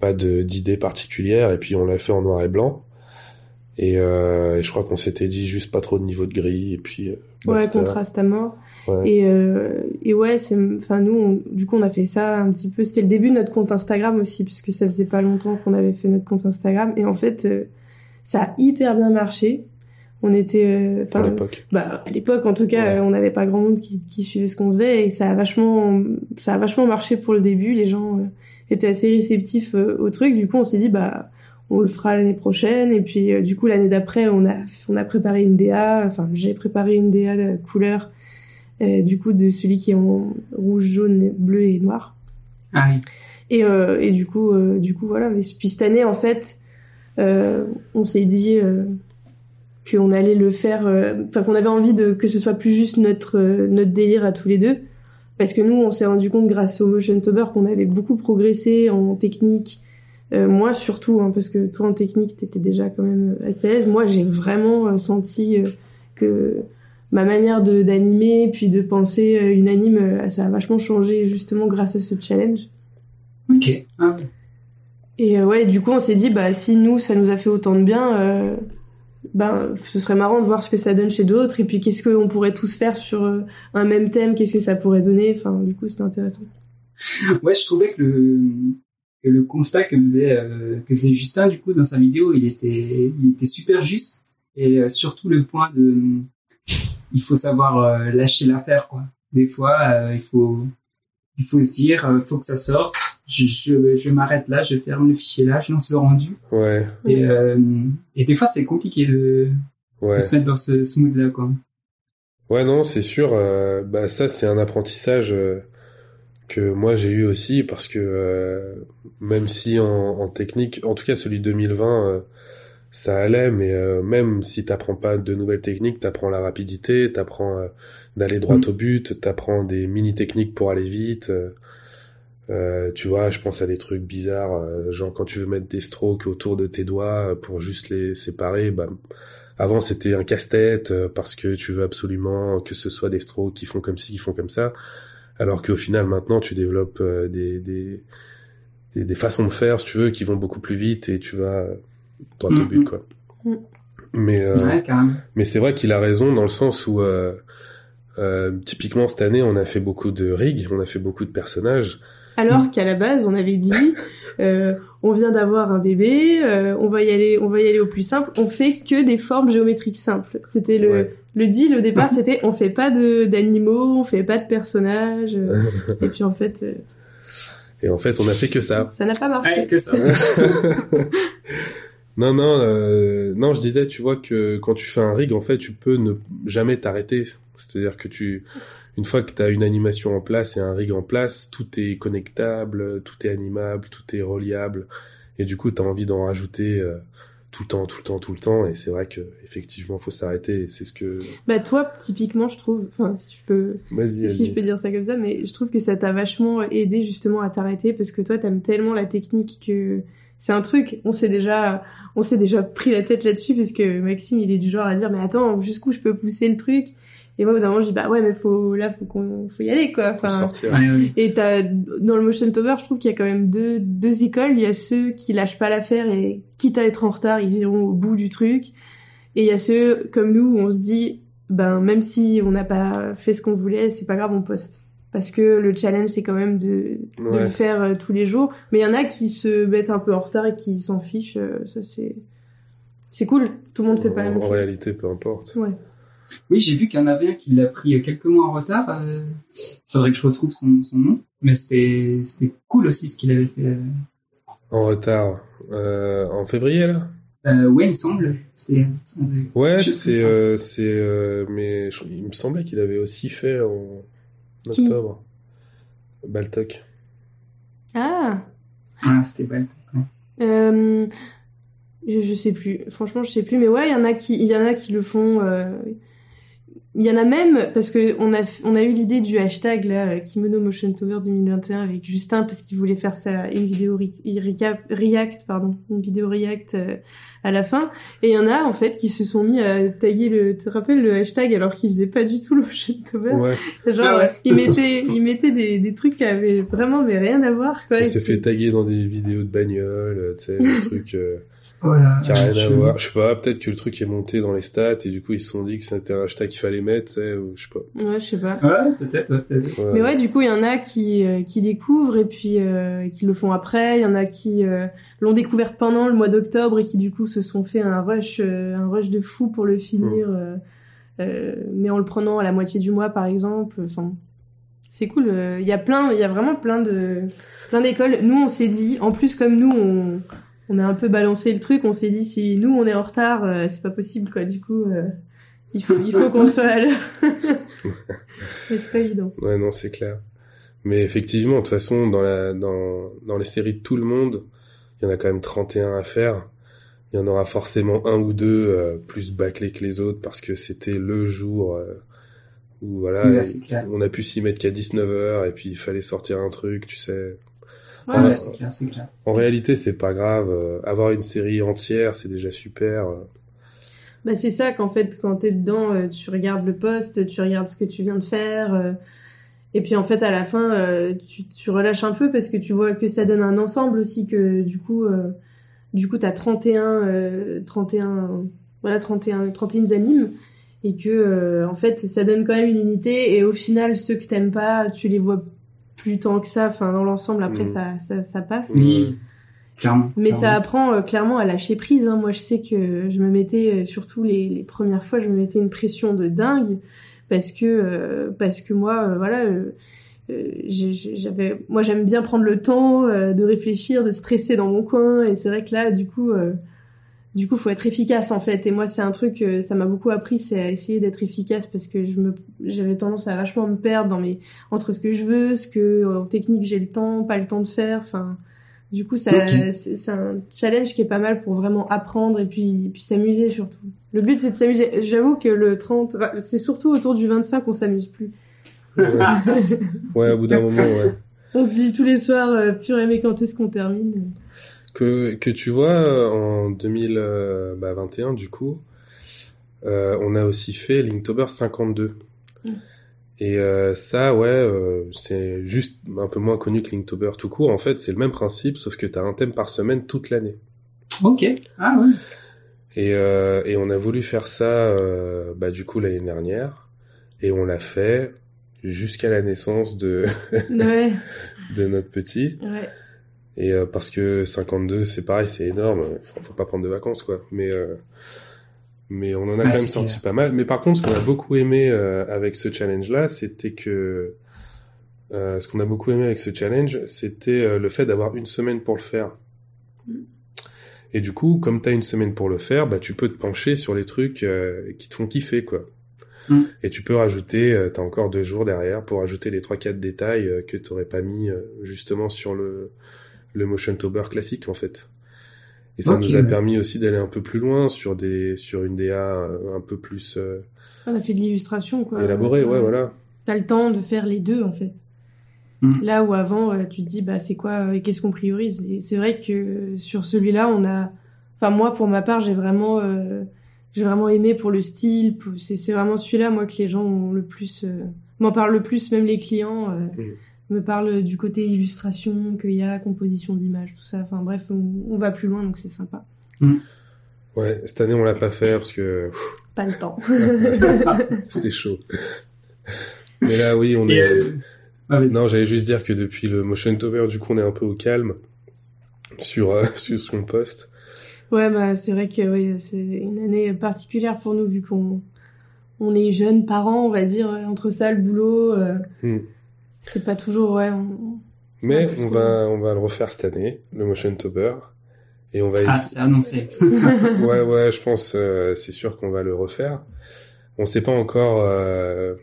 pas de, d'idée particulière, et puis on l'a fait en noir et blanc. Et, euh, et je crois qu'on s'était dit juste pas trop de niveau de gris, et puis, euh, ouais, contraste à mort. Ouais. Et, euh, et ouais, c'est, enfin nous, on- du coup, on a fait ça un petit peu. C'était le début de notre compte Instagram aussi, puisque ça faisait pas longtemps qu'on avait fait notre compte Instagram. Et en fait, euh, ça a hyper bien marché. On était, à l'époque. bah, à l'époque, en tout cas, Ouais. on n'avait pas grand monde qui, qui suivait ce qu'on faisait, et ça a vachement, ça a vachement marché pour le début. Les gens étaient assez réceptifs au truc. Du coup, on s'est dit, bah, on le fera l'année prochaine. Et puis, euh, du coup, l'année d'après, on a, on a préparé une DA. Enfin, j'ai préparé une DA de couleur, euh, du coup, de celui qui est en rouge, jaune, bleu et noir. Ah oui. Et, euh, et du coup, du coup, voilà. Mais puis cette année, en fait, on s'est dit qu'on allait le faire, enfin qu'on avait envie de que ce soit plus juste notre notre délire à tous les deux, parce que nous, on s'est rendu compte grâce au Motion Tober qu'on avait beaucoup progressé en technique. Euh, moi surtout, hein, parce que toi en technique, t'étais déjà quand même assez à l'aise. Moi, j'ai vraiment euh, senti euh, que ma manière de d'animer puis de penser euh, une anime, euh, ça a vachement changé justement grâce à ce challenge. Ok. Ah. Et euh, ouais, du coup, on s'est dit, bah, si nous, ça nous a fait autant de bien, euh, ben, ce serait marrant de voir ce que ça donne chez d'autres, et puis qu'est-ce qu'on pourrait tous faire sur euh, un même thème, qu'est-ce que ça pourrait donner, enfin, du coup, c'était intéressant. Ouais, je trouvais que le que le constat que faisait euh, que faisait Justin du coup dans sa vidéo, il était il était super juste et euh, surtout le point de il faut savoir euh, lâcher l'affaire quoi. Des fois, il faut il faut se dire faut que ça sorte. Je je, je m'arrête là, je ferme le fichier là, je lance le rendu. Ouais, Et et des fois c'est compliqué de, ouais. de se mettre dans ce, ce mood là quoi. Ouais, non, c'est sûr. bah ça, c'est un apprentissage que moi j'ai eu aussi parce que euh, même si en, en technique, en tout cas celui de 2020, euh, ça allait, mais euh, même si t'apprends pas de nouvelles techniques, t'apprends la rapidité, t'apprends euh, d'aller droit Mm. au but, t'apprends des mini techniques pour aller vite. euh, euh, tu vois, je pense à des trucs bizarres, genre quand tu veux mettre des strokes autour de tes doigts pour juste les séparer, bah avant, c'était un casse-tête euh, parce que tu veux absolument que ce soit des strokes qui font comme ci, qui font comme ça. Alors qu'au final, maintenant, tu développes euh, des, des, des, des façons de faire, si tu veux, qui vont beaucoup plus vite et tu vas droit au Mhm. but, quoi. Mhm. Mais, euh, Ouais, mais c'est vrai qu'il a raison dans le sens où, euh, euh, typiquement cette année, on a fait beaucoup de rigs, on a fait beaucoup de personnages. Alors qu'à la base, on avait dit, (laughs) euh, on vient d'avoir un bébé, euh, on va y aller, on va y aller au plus simple. On fait que des formes géométriques simples. C'était le Ouais. Le deal au départ, (laughs) c'était on fait pas de d'animaux, on fait pas de personnages. euh, (laughs) et puis en fait, euh, Et en fait, on a fait que ça. ça n'a pas marché. Ouais, que ça. (laughs) non, non, euh, non, je disais, tu vois que quand tu fais un rig, en fait, tu peux ne jamais t'arrêter. C'est-à-dire que tu, une fois que tu as une animation en place et un rig en place, tout est connectable, tout est animable, tout est reliable. Et du coup, tu as envie d'en rajouter euh, tout le temps, tout le temps, tout le temps. Et c'est vrai que effectivement, faut s'arrêter. Et c'est ce que. Bah toi, typiquement, je trouve, enfin si je peux Vas-y, si je vas-y. peux dire ça comme ça, mais je trouve que ça t'a vachement aidé justement à t'arrêter parce que toi t'aimes tellement la technique que c'est un truc, on s'est déjà, on s'est déjà pris la tête là-dessus parce que Maxime il est du genre à dire mais attends jusqu'où je peux pousser le truc? Et moi au bout d'un moment je dis bah ouais mais faut là faut qu'on faut y aller quoi. Enfin sortir. Ouais, et t'as dans le motion tower je trouve qu'il y a quand même deux deux écoles, il y a ceux qui lâchent pas l'affaire et quitte à être en retard ils iront au bout du truc et il y a ceux comme nous où on se dit ben même si on n'a pas fait ce qu'on voulait, c'est pas grave, on poste. Parce que le challenge c'est quand même de, de le faire euh, tous les jours. Mais il y en a qui se mettent un peu en retard et qui s'en fichent. euh, ça c'est c'est cool. Tout le monde fait pas la En, même en chose. réalité, peu importe. Ouais. Oui, j'ai vu qu'il y en avait un qui l'a pris quelques mois en retard. Euh... Faudrait que je retrouve son, son nom. Mais c'était, c'était cool aussi ce qu'il avait fait. euh. En retard. Euh, en février, là? Euh, ouais, il me semble. C'était, Ouais, c'est, euh, c'est, euh, mais je- il me semblait qu'il avait aussi fait en Qui? octobre. Baltok. Ah. ah, c'était. Euh, je, je sais plus. Franchement, je sais plus. Mais ouais, il y en a qui, il y en a qui le font. euh, Il y en a même parce que on a, on a eu l'idée du hashtag là, euh, Kimono Motion Tower 2021 avec Justin parce qu'il voulait faire ça une vidéo re- recap- react, pardon, une vidéo react euh, à la fin. Et il y en a en fait qui se sont mis à taguer le, tu te rappelles le hashtag alors qu'ils faisaient pas du tout le (laughs) Motion Tower? Ouais, Genre, Ah ouais. ils mettaient, ils mettaient des, des trucs qui avaient vraiment mais rien à voir quoi. s'est c'est- fait taguer dans des vidéos de bagnole, euh, tu sais, des (laughs) trucs euh, Voilà. qui a rien à Je- voir. Je sais pas, peut-être que le truc est monté dans les stats et du coup ils se sont dit que c'était un hashtag qu'il fallait mettre, tu sais, ou je sais pas. Ouais, je sais pas. Ouais, peut-être, ouais, peut-être. Ouais. Mais ouais, du coup, il y en a qui, euh, qui découvrent et puis euh, qui le font après. Il y en a qui euh, l'ont découvert pendant le mois d'octobre et qui du coup se sont fait un rush, euh, un rush de fou pour le finir, euh, euh, mais en le prenant à la moitié du mois, par exemple. Enfin, c'est cool. euh, Il y a plein, il y a vraiment plein de, plein d'écoles. Nous, on s'est dit, en plus comme nous, on, on a un peu balancé le truc. On s'est dit, si nous on est en retard, euh, c'est pas possible, quoi. Du coup. euh, il faut, il faut qu'on soit à l'heure. (laughs) Mais c'est pas évident. Ouais, non, c'est clair. Mais effectivement, de toute façon, dans la, dans, dans les séries de tout le monde, il y en a quand même 31 à faire. Il y en aura forcément un ou deux euh, plus bâclés que les autres parce que c'était le jour euh, où voilà, on a pu s'y mettre qu'à 19h et puis il fallait sortir un truc, tu sais. Ouais, Ouais, ouais. ouais, c'est clair, c'est clair. En réalité, c'est pas grave. euh, avoir une série entière, c'est déjà super. euh. Bah c'est ça qu'en fait quand t'es dedans, euh, tu regardes le poste, tu regardes ce que tu viens de faire, euh, et puis en fait à la fin euh, tu, tu relâches un peu parce que tu vois que ça donne un ensemble aussi que du coup euh, du coup t'as 31 euh, 31 voilà 31 31 animes et que euh, en fait ça donne quand même une unité et au final ceux que t'aimes pas tu les vois plus tant que ça enfin dans l'ensemble après Mhm. ça, ça ça passe Oui, clairement. mais ça apprend euh, clairement à lâcher prise. Hein. Moi, je sais que je me mettais, euh, surtout les, les premières fois, je me mettais une pression de dingue parce que euh, parce que moi, euh, voilà, euh, euh, j'ai- j'ai- j'avais, moi, j'aime bien prendre le temps euh, de réfléchir, de stresser dans mon coin. Et c'est vrai que là, du coup, euh, du coup, faut être efficace en fait. Et moi, c'est un truc, euh, ça m'a beaucoup appris, c'est à essayer d'être efficace parce que je me, j'avais tendance à vachement me perdre dans mes entre ce que je veux, ce que en technique j'ai le temps, pas le temps de faire. Enfin, du coup, ça, c'est c'est un challenge qui est pas mal pour vraiment apprendre et puis, puis s'amuser surtout. Le but, c'est de s'amuser. J'avoue que le 30, enfin, c'est surtout autour du 25 qu'on s'amuse plus. Ouais, au bout d'un moment, ouais. (laughs) On se dit tous les soirs, euh, purée, mais quand est-ce qu'on termine? Que, que tu vois, euh, en 2021, du coup, euh, on a aussi fait Linktober 52. Mm. Et euh, ça, ouais, euh, c'est juste un peu moins connu que Linktober tout court. En fait, c'est le même principe, sauf que tu as un thème par semaine toute l'année. ok. Ah ouais. Et, euh, et on a voulu faire ça, euh, bah, du coup, l'année dernière. Et on l'a fait jusqu'à la naissance de, Ouais, (laughs) de notre petit. ouais. Et euh, parce que 52, c'est pareil, c'est énorme. Faut, faut pas prendre de vacances, quoi. Mais, euh, mais on en a Ah, quand même sorti pas mal. Mais par contre, ce qu'on a beaucoup aimé euh, avec ce challenge-là, c'était que euh, ce qu'on a beaucoup aimé avec ce challenge, c'était euh, le fait d'avoir une semaine pour le faire. Mm. Et du coup, comme tu as une semaine pour le faire, bah, tu peux te pencher sur les trucs euh, qui te font kiffer, quoi. Mm. Et tu peux rajouter, euh, t'as encore deux jours derrière pour ajouter les trois quatre détails euh, que t'aurais pas mis euh, justement sur le le motion tober classique en fait. Et ça nous a ouais. permis aussi d'aller un peu plus loin sur des sur une DA euh, un peu plus euh, On a fait de l'illustration, quoi. élaborée, ouais, voilà. T'as le temps de faire les deux, en fait. Mm. Là où avant, euh, tu te dis, bah, c'est quoi, euh, qu'est-ce qu'on priorise? Et c'est vrai que sur celui-là, on a. Enfin, moi, pour ma part, j'ai vraiment. euh, J'ai vraiment aimé pour le style. pour- C'est c'est vraiment celui-là, moi, que les gens ont le plus. euh, M'en parlent le plus, même les clients. euh, Mm. Me parlent du côté illustration qu'il y a, composition d'images, tout ça. Enfin bref, on, on va plus loin, donc c'est sympa. Ouais, cette année on l'a pas fait parce que pff, Pas le temps. (laughs) c'était chaud. Mais là oui, on Et, est euh, vas-y. Non, j'allais juste dire que depuis le motion tober, du coup, on est un peu au calme sur euh, (laughs) sur son poste. Ouais, bah, c'est vrai que oui, c'est une année particulière pour nous, vu qu'on on est jeunes parents, on va dire, entre ça, le boulot, euh, Hmm. C'est pas toujours, ouais, on- Mais Ouais, on va on va le refaire cette année, le motion tober, et on va Ah, c'est annoncé. (laughs) Ouais, ouais, je pense, euh, c'est sûr qu'on va le refaire. On sait pas encore euh,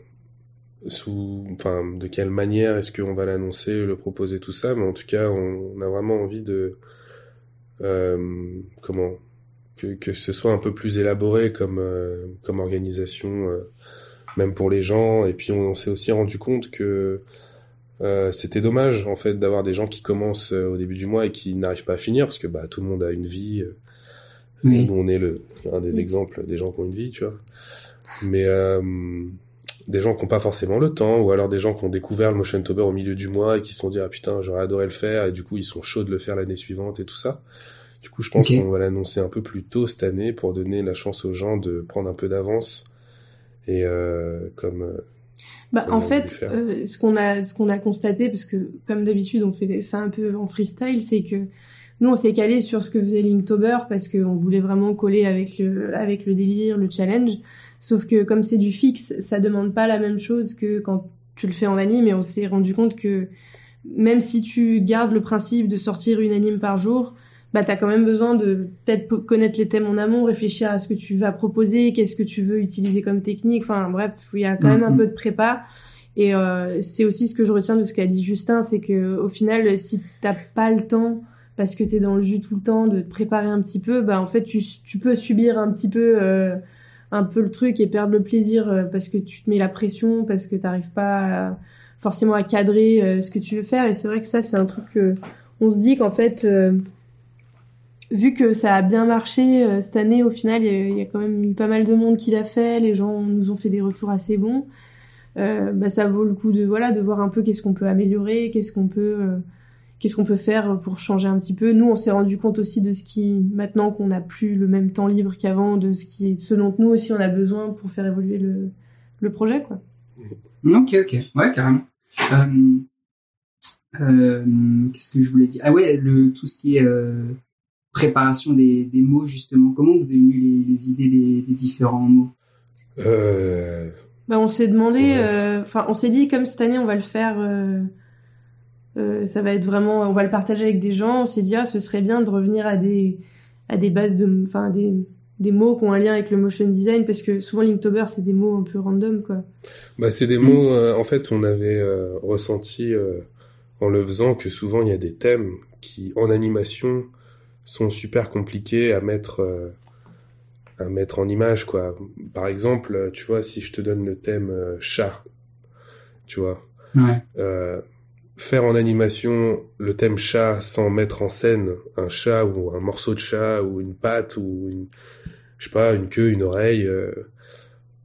sous, enfin, de quelle manière est-ce qu'on va l'annoncer, le proposer, tout ça, mais en tout cas, on, on a vraiment envie de, euh, comment, que, que ce soit un peu plus élaboré comme, euh, comme organisation, euh, même pour les gens. Et puis, on, on s'est aussi rendu compte que euh, c'était dommage, en fait, d'avoir des gens qui commencent euh, au début du mois et qui n'arrivent pas à finir, parce que bah, tout le monde a une vie. euh, Oui. on est le, un des Oui. exemples des gens qui ont une vie, tu vois. Mais euh, des gens qui n'ont pas forcément le temps, ou alors des gens qui ont découvert le motion tober au milieu du mois et qui se sont dit ah putain j'aurais adoré le faire et du coup ils sont chauds de le faire l'année suivante et tout ça. Du coup je pense qu'on va l'annoncer un peu plus tôt cette année pour donner la chance aux gens de prendre un peu d'avance et euh, comme euh, Bah, en fait, euh, ce qu'on a, ce qu'on a constaté, parce que comme d'habitude, on fait ça un peu en freestyle, c'est que nous, on s'est calé sur ce que faisait Linktober parce qu'on voulait vraiment coller avec le, avec le délire, le challenge. Sauf que comme c'est du fixe, ça demande pas la même chose que quand tu le fais en anime. Et on s'est rendu compte que même si tu gardes le principe de sortir une anime par jour, bah t'as quand même besoin de peut-être connaître les thèmes en amont, réfléchir à ce que tu vas proposer, qu'est-ce que tu veux utiliser comme technique. Enfin bref, il y a quand même un Mhm. peu de prépa. Et euh, c'est aussi ce que je retiens de ce qu'a dit Justin, c'est que au final, si t'as pas le temps parce que t'es dans le jus tout le temps de te préparer un petit peu, bah en fait tu, tu peux subir un petit peu euh, un peu le truc et perdre le plaisir euh, parce que tu te mets la pression, parce que t'arrives pas à- forcément à cadrer euh, ce que tu veux faire. Et c'est vrai que ça c'est un truc que on se dit qu'en fait euh, vu que ça a bien marché euh, cette année, au final, il y, a- quand même eu pas mal de monde qui l'a fait. Les gens nous ont fait des retours assez bons. Euh, bah, ça vaut le coup de voilà de voir un peu qu'est-ce qu'on peut améliorer, qu'est-ce qu'on peut euh, qu'est-ce qu'on peut faire pour changer un petit peu. Nous, on s'est rendu compte aussi de ce qui maintenant qu'on n'a plus le même temps libre qu'avant, de ce qui ce dont nous aussi on a besoin pour faire évoluer le le projet quoi. Ok, ok. Ouais, carrément. Qu'est-ce que je voulais dire? Ah ouais, le, tout ce qui est préparation des, des mots, justement. Comment vous est venu les, les idées des, des différents mots? Euh, Bah, on s'est demandé, Ouais. euh, enfin, on s'est dit comme cette année on va le faire, euh, euh, ça va être vraiment, on va le partager avec des gens. On s'est dit ah, ce serait bien de revenir à des à des bases de, enfin des des mots qui ont un lien avec le motion design parce que souvent Linktober c'est des mots un peu random quoi. Bah, c'est des mots, euh, en fait, on avait euh, ressenti euh, en le faisant que souvent il y a des thèmes qui, en animation, sont super compliqués à mettre, euh, à mettre en image, quoi. Par exemple, tu vois, si je te donne le thème euh, chat, tu vois, Ouais. euh, faire en animation le thème chat sans mettre en scène un chat ou un morceau de chat ou une patte ou une, je sais pas, une queue, une oreille,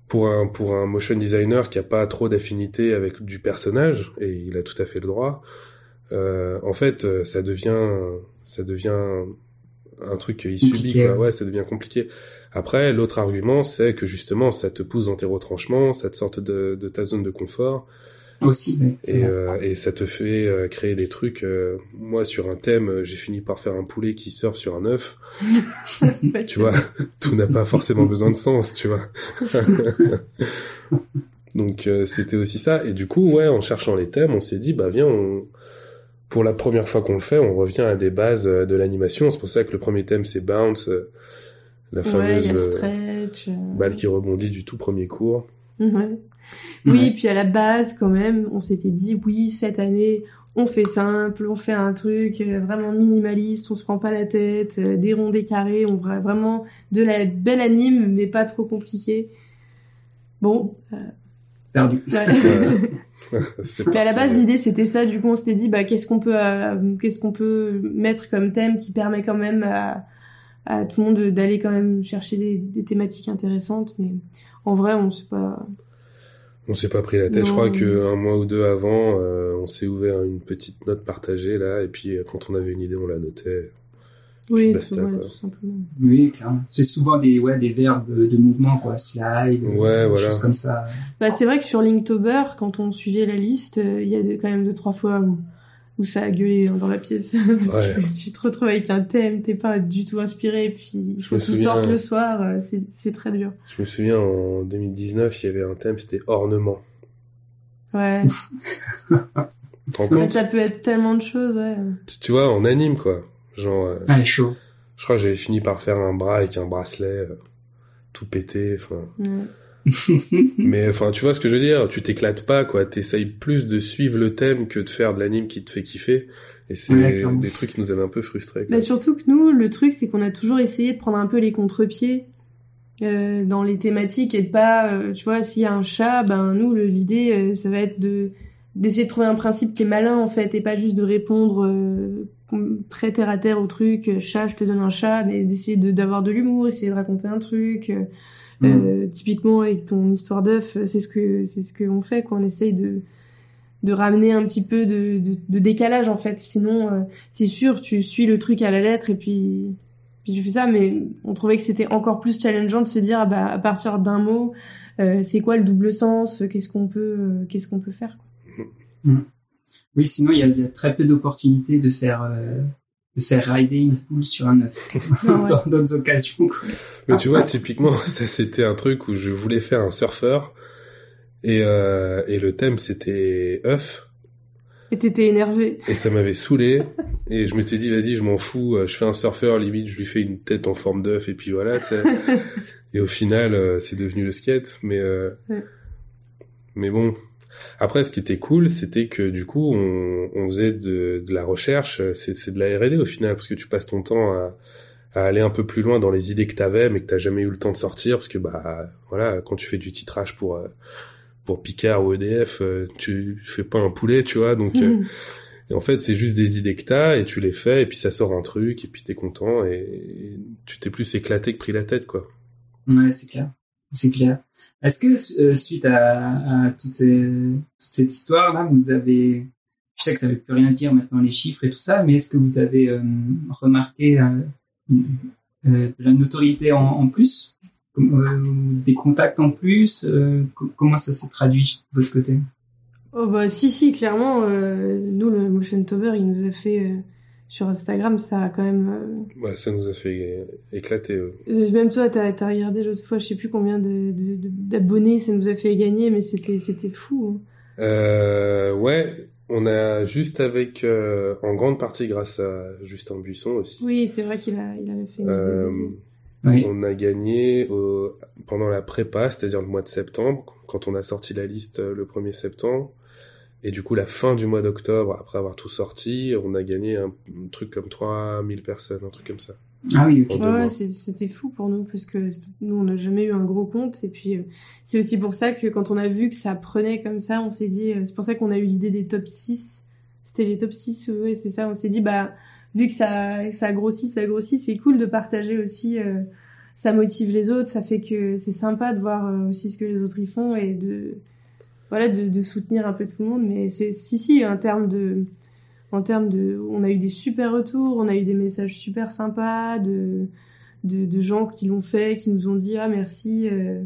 pour un pour un motion designer qui a pas trop d'affinité avec du personnage et il a tout à fait le droit. euh, en fait, ça devient ça devient un truc qu'il subit, quoi. ouais. Ça devient compliqué. Après, l'autre argument, c'est que justement, ça te pousse dans tes retranchements, ça te sort de, de ta zone de confort, Aussi, et, euh, et ça te fait euh, créer des trucs. euh, moi, sur un thème, j'ai fini par faire un poulet qui surfe sur un œuf. (laughs) Tu vois, (laughs) tout n'a pas forcément besoin de sens, tu vois. (laughs) Donc euh, c'était aussi ça. Et du coup, ouais, en cherchant les thèmes, on s'est dit, bah viens, on... pour la première fois qu'on le fait, on revient à des bases euh, de l'animation. C'est pour ça que le premier thème c'est bounce, euh, la fameuse euh, stretch. euh, balle qui rebondit du tout premier cours. Ouais. Oui, Ouais. puis à la base, quand même, on s'était dit, oui, cette année, on fait simple, on fait un truc vraiment minimaliste, on se prend pas la tête, des ronds, des carrés, on voit vraiment de la belle anime, mais pas trop compliqué. Bon, euh, Perdu. (laughs) (laughs) Puis à la base, l'idée c'était ça. Du coup, on s'était dit, bah, qu'est-ce qu'on peut, euh, qu'est-ce qu'on peut mettre comme thème qui permet quand même à, à tout le monde de- d'aller quand même chercher des, des thématiques intéressantes. Mais en vrai, on sait pas. On s'est pas pris la tête. Je crois que un mois ou deux avant, euh, on s'est ouvert une petite note partagée là, et puis euh, quand on avait une idée, on la notait. Oui, basta, ouais, tout simplement. Oui, clairement. C'est souvent des, ouais, des verbes de mouvement, quoi. Slide, Ouais, des voilà. choses comme ça. Bah, c'est vrai que sur Linktober, quand on suivait la liste, euh, il y a quand même deux trois fois où, où ça a gueulé dans la pièce. (laughs) Ouais. tu, tu te retrouves avec un thème, t'es pas du tout inspiré, puis il Je faut sortes le soir, euh, c'est c'est très dur. Je me souviens en 2019, il y avait un thème, c'était ornement. Ouais. Mais compte? ça peut être tellement de choses, ouais. tu, tu vois, on anime quoi. Genre, euh, Ah, chaud. je crois que j'avais fini par faire un bras avec un bracelet, euh, tout pété. Enfin, Ouais. mais enfin, tu vois ce que je veux dire Tu t'éclates pas quoi. T'essayes plus de suivre le thème que de faire de l'anime qui te fait kiffer. Et c'est Ouais, des trucs qui nous avaient un peu frustrés. quoi. Bah, surtout que nous, le truc, c'est qu'on a toujours essayé de prendre un peu les contre-pieds euh, dans les thématiques et de pas, euh, tu vois, s'il y a un chat, ben nous, l'idée, euh, ça va être de d'essayer de trouver un principe qui est malin en fait et pas juste de répondre euh, très terre à terre au truc, euh, chat, je te donne un chat, mais d'essayer de d'avoir de l'humour, essayer de raconter un truc. euh, Mm. euh, typiquement avec ton histoire d'œuf, c'est ce que c'est ce qu'on fait, quoi. On essaye de de ramener un petit peu de, de, de décalage en fait. Sinon, euh, c'est sûr, tu suis le truc à la lettre et puis puis tu fais ça. Mais on trouvait que c'était encore plus challengeant de se dire ah bah à partir d'un mot, euh, c'est quoi le double sens Qu'est-ce qu'on peut qu'est-ce qu'on peut faire quoi. Oui, sinon, il y a, il y a très peu d'opportunités de faire, euh, de faire rider une poule sur un œuf. (laughs) (laughs) Ouais. dans d'autres occasions, quoi. Mais tu vois, typiquement, (laughs) ça c'était un truc où je voulais faire un surfeur et, euh, et le thème c'était œuf Et t'étais énervé. et ça m'avait saoulé et je m'étais dit vas-y je m'en fous, euh, je fais un surfeur limite je lui fais une tête en forme d'œuf et puis voilà tu sais. et au final c'est devenu le skate mais euh, Ouais. mais bon après ce qui était cool c'était que du coup on, on faisait de, de la recherche euh, c'est c'est de la R&D au final parce que tu passes ton temps à à aller un peu plus loin dans les idées que t'avais mais que t'as jamais eu le temps de sortir parce que bah voilà quand tu fais du titrage pour euh, pour Picard ou EDF euh, tu fais pas un poulet tu vois donc euh, et en fait c'est juste des idées que t'as et tu les fais et puis ça sort un truc et puis t'es content et, et tu t'es plus éclaté que pris la tête quoi Ouais, c'est clair. C'est clair. Est-ce que euh, suite à, toute cette histoire là, vous avez, je sais que ça veut plus rien dire maintenant les chiffres et tout ça, mais est-ce que vous avez euh, remarqué euh, de la notoriété en, plus, des contacts en plus? Co- Comment ça s'est traduit de votre côté? Oh bah si si clairement nous le motion tover il nous a fait sur Instagram ça a quand même euh, ouais ça nous a fait éclater euh. Même toi, t'as as regardé l'autre fois, je sais plus combien de- de- de- d'abonnés ça nous a fait gagner, mais c'était c'était fou. hein. Euh, ouais on a juste avec euh, en grande partie grâce à Justin Buisson aussi Oui, c'est vrai qu'il a, il avait fait une Euh. Oui. On a gagné pendant la prépa, c'est-à-dire le mois de septembre, quand on a sorti la liste le 1er septembre. Et du coup, la fin du mois d'octobre, après avoir tout sorti, on a gagné un, un truc comme 3000 personnes, un truc comme ça. Ah oui, Ouais, c'était fou pour nous parce que nous on n'a jamais eu un gros compte. Et puis euh, c'est aussi pour ça que quand on a vu que ça prenait comme ça, on s'est dit euh, c'est pour ça qu'on a eu l'idée des top 6. C'était les top 6, ouais, c'est ça, on s'est dit bah vu que ça ça grossit, ça grossit, c'est cool de partager aussi euh, ça motive les autres, ça fait que c'est sympa de voir euh, aussi ce que les autres y font et de voilà de, de soutenir un peu tout le monde mais c'est si si en termes de en termes de, on a eu des super retours, on a eu des messages super sympas de de, de gens qui l'ont fait, qui nous ont dit ah merci, euh,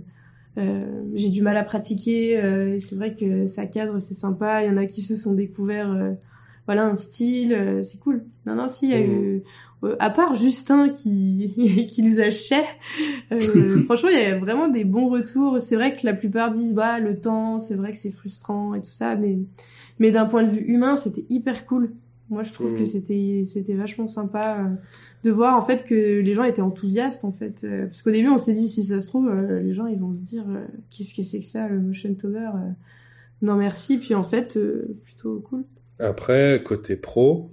euh, j'ai du mal à pratiquer, euh, et c'est vrai que ça cadre, c'est sympa. Il y en a qui se sont découverts, voilà un style, c'est cool. Non non si, il y a Mhm. eu à part Justin qui (laughs) qui nous achetait, euh, (laughs) franchement il y a vraiment des bons retours. C'est vrai que la plupart disent bah le temps, c'est vrai que c'est frustrant et tout ça, mais mais d'un point de vue humain c'était hyper cool. Moi je trouve que c'était c'était vachement sympa euh, de voir en fait que les gens étaient enthousiastes en fait, Euh, parce qu'au début on s'est dit si ça se trouve euh, les gens ils vont se dire euh, qu'est-ce que c'est que ça le motion toner, euh, non merci, puis en fait euh, plutôt cool. Après, côté pro,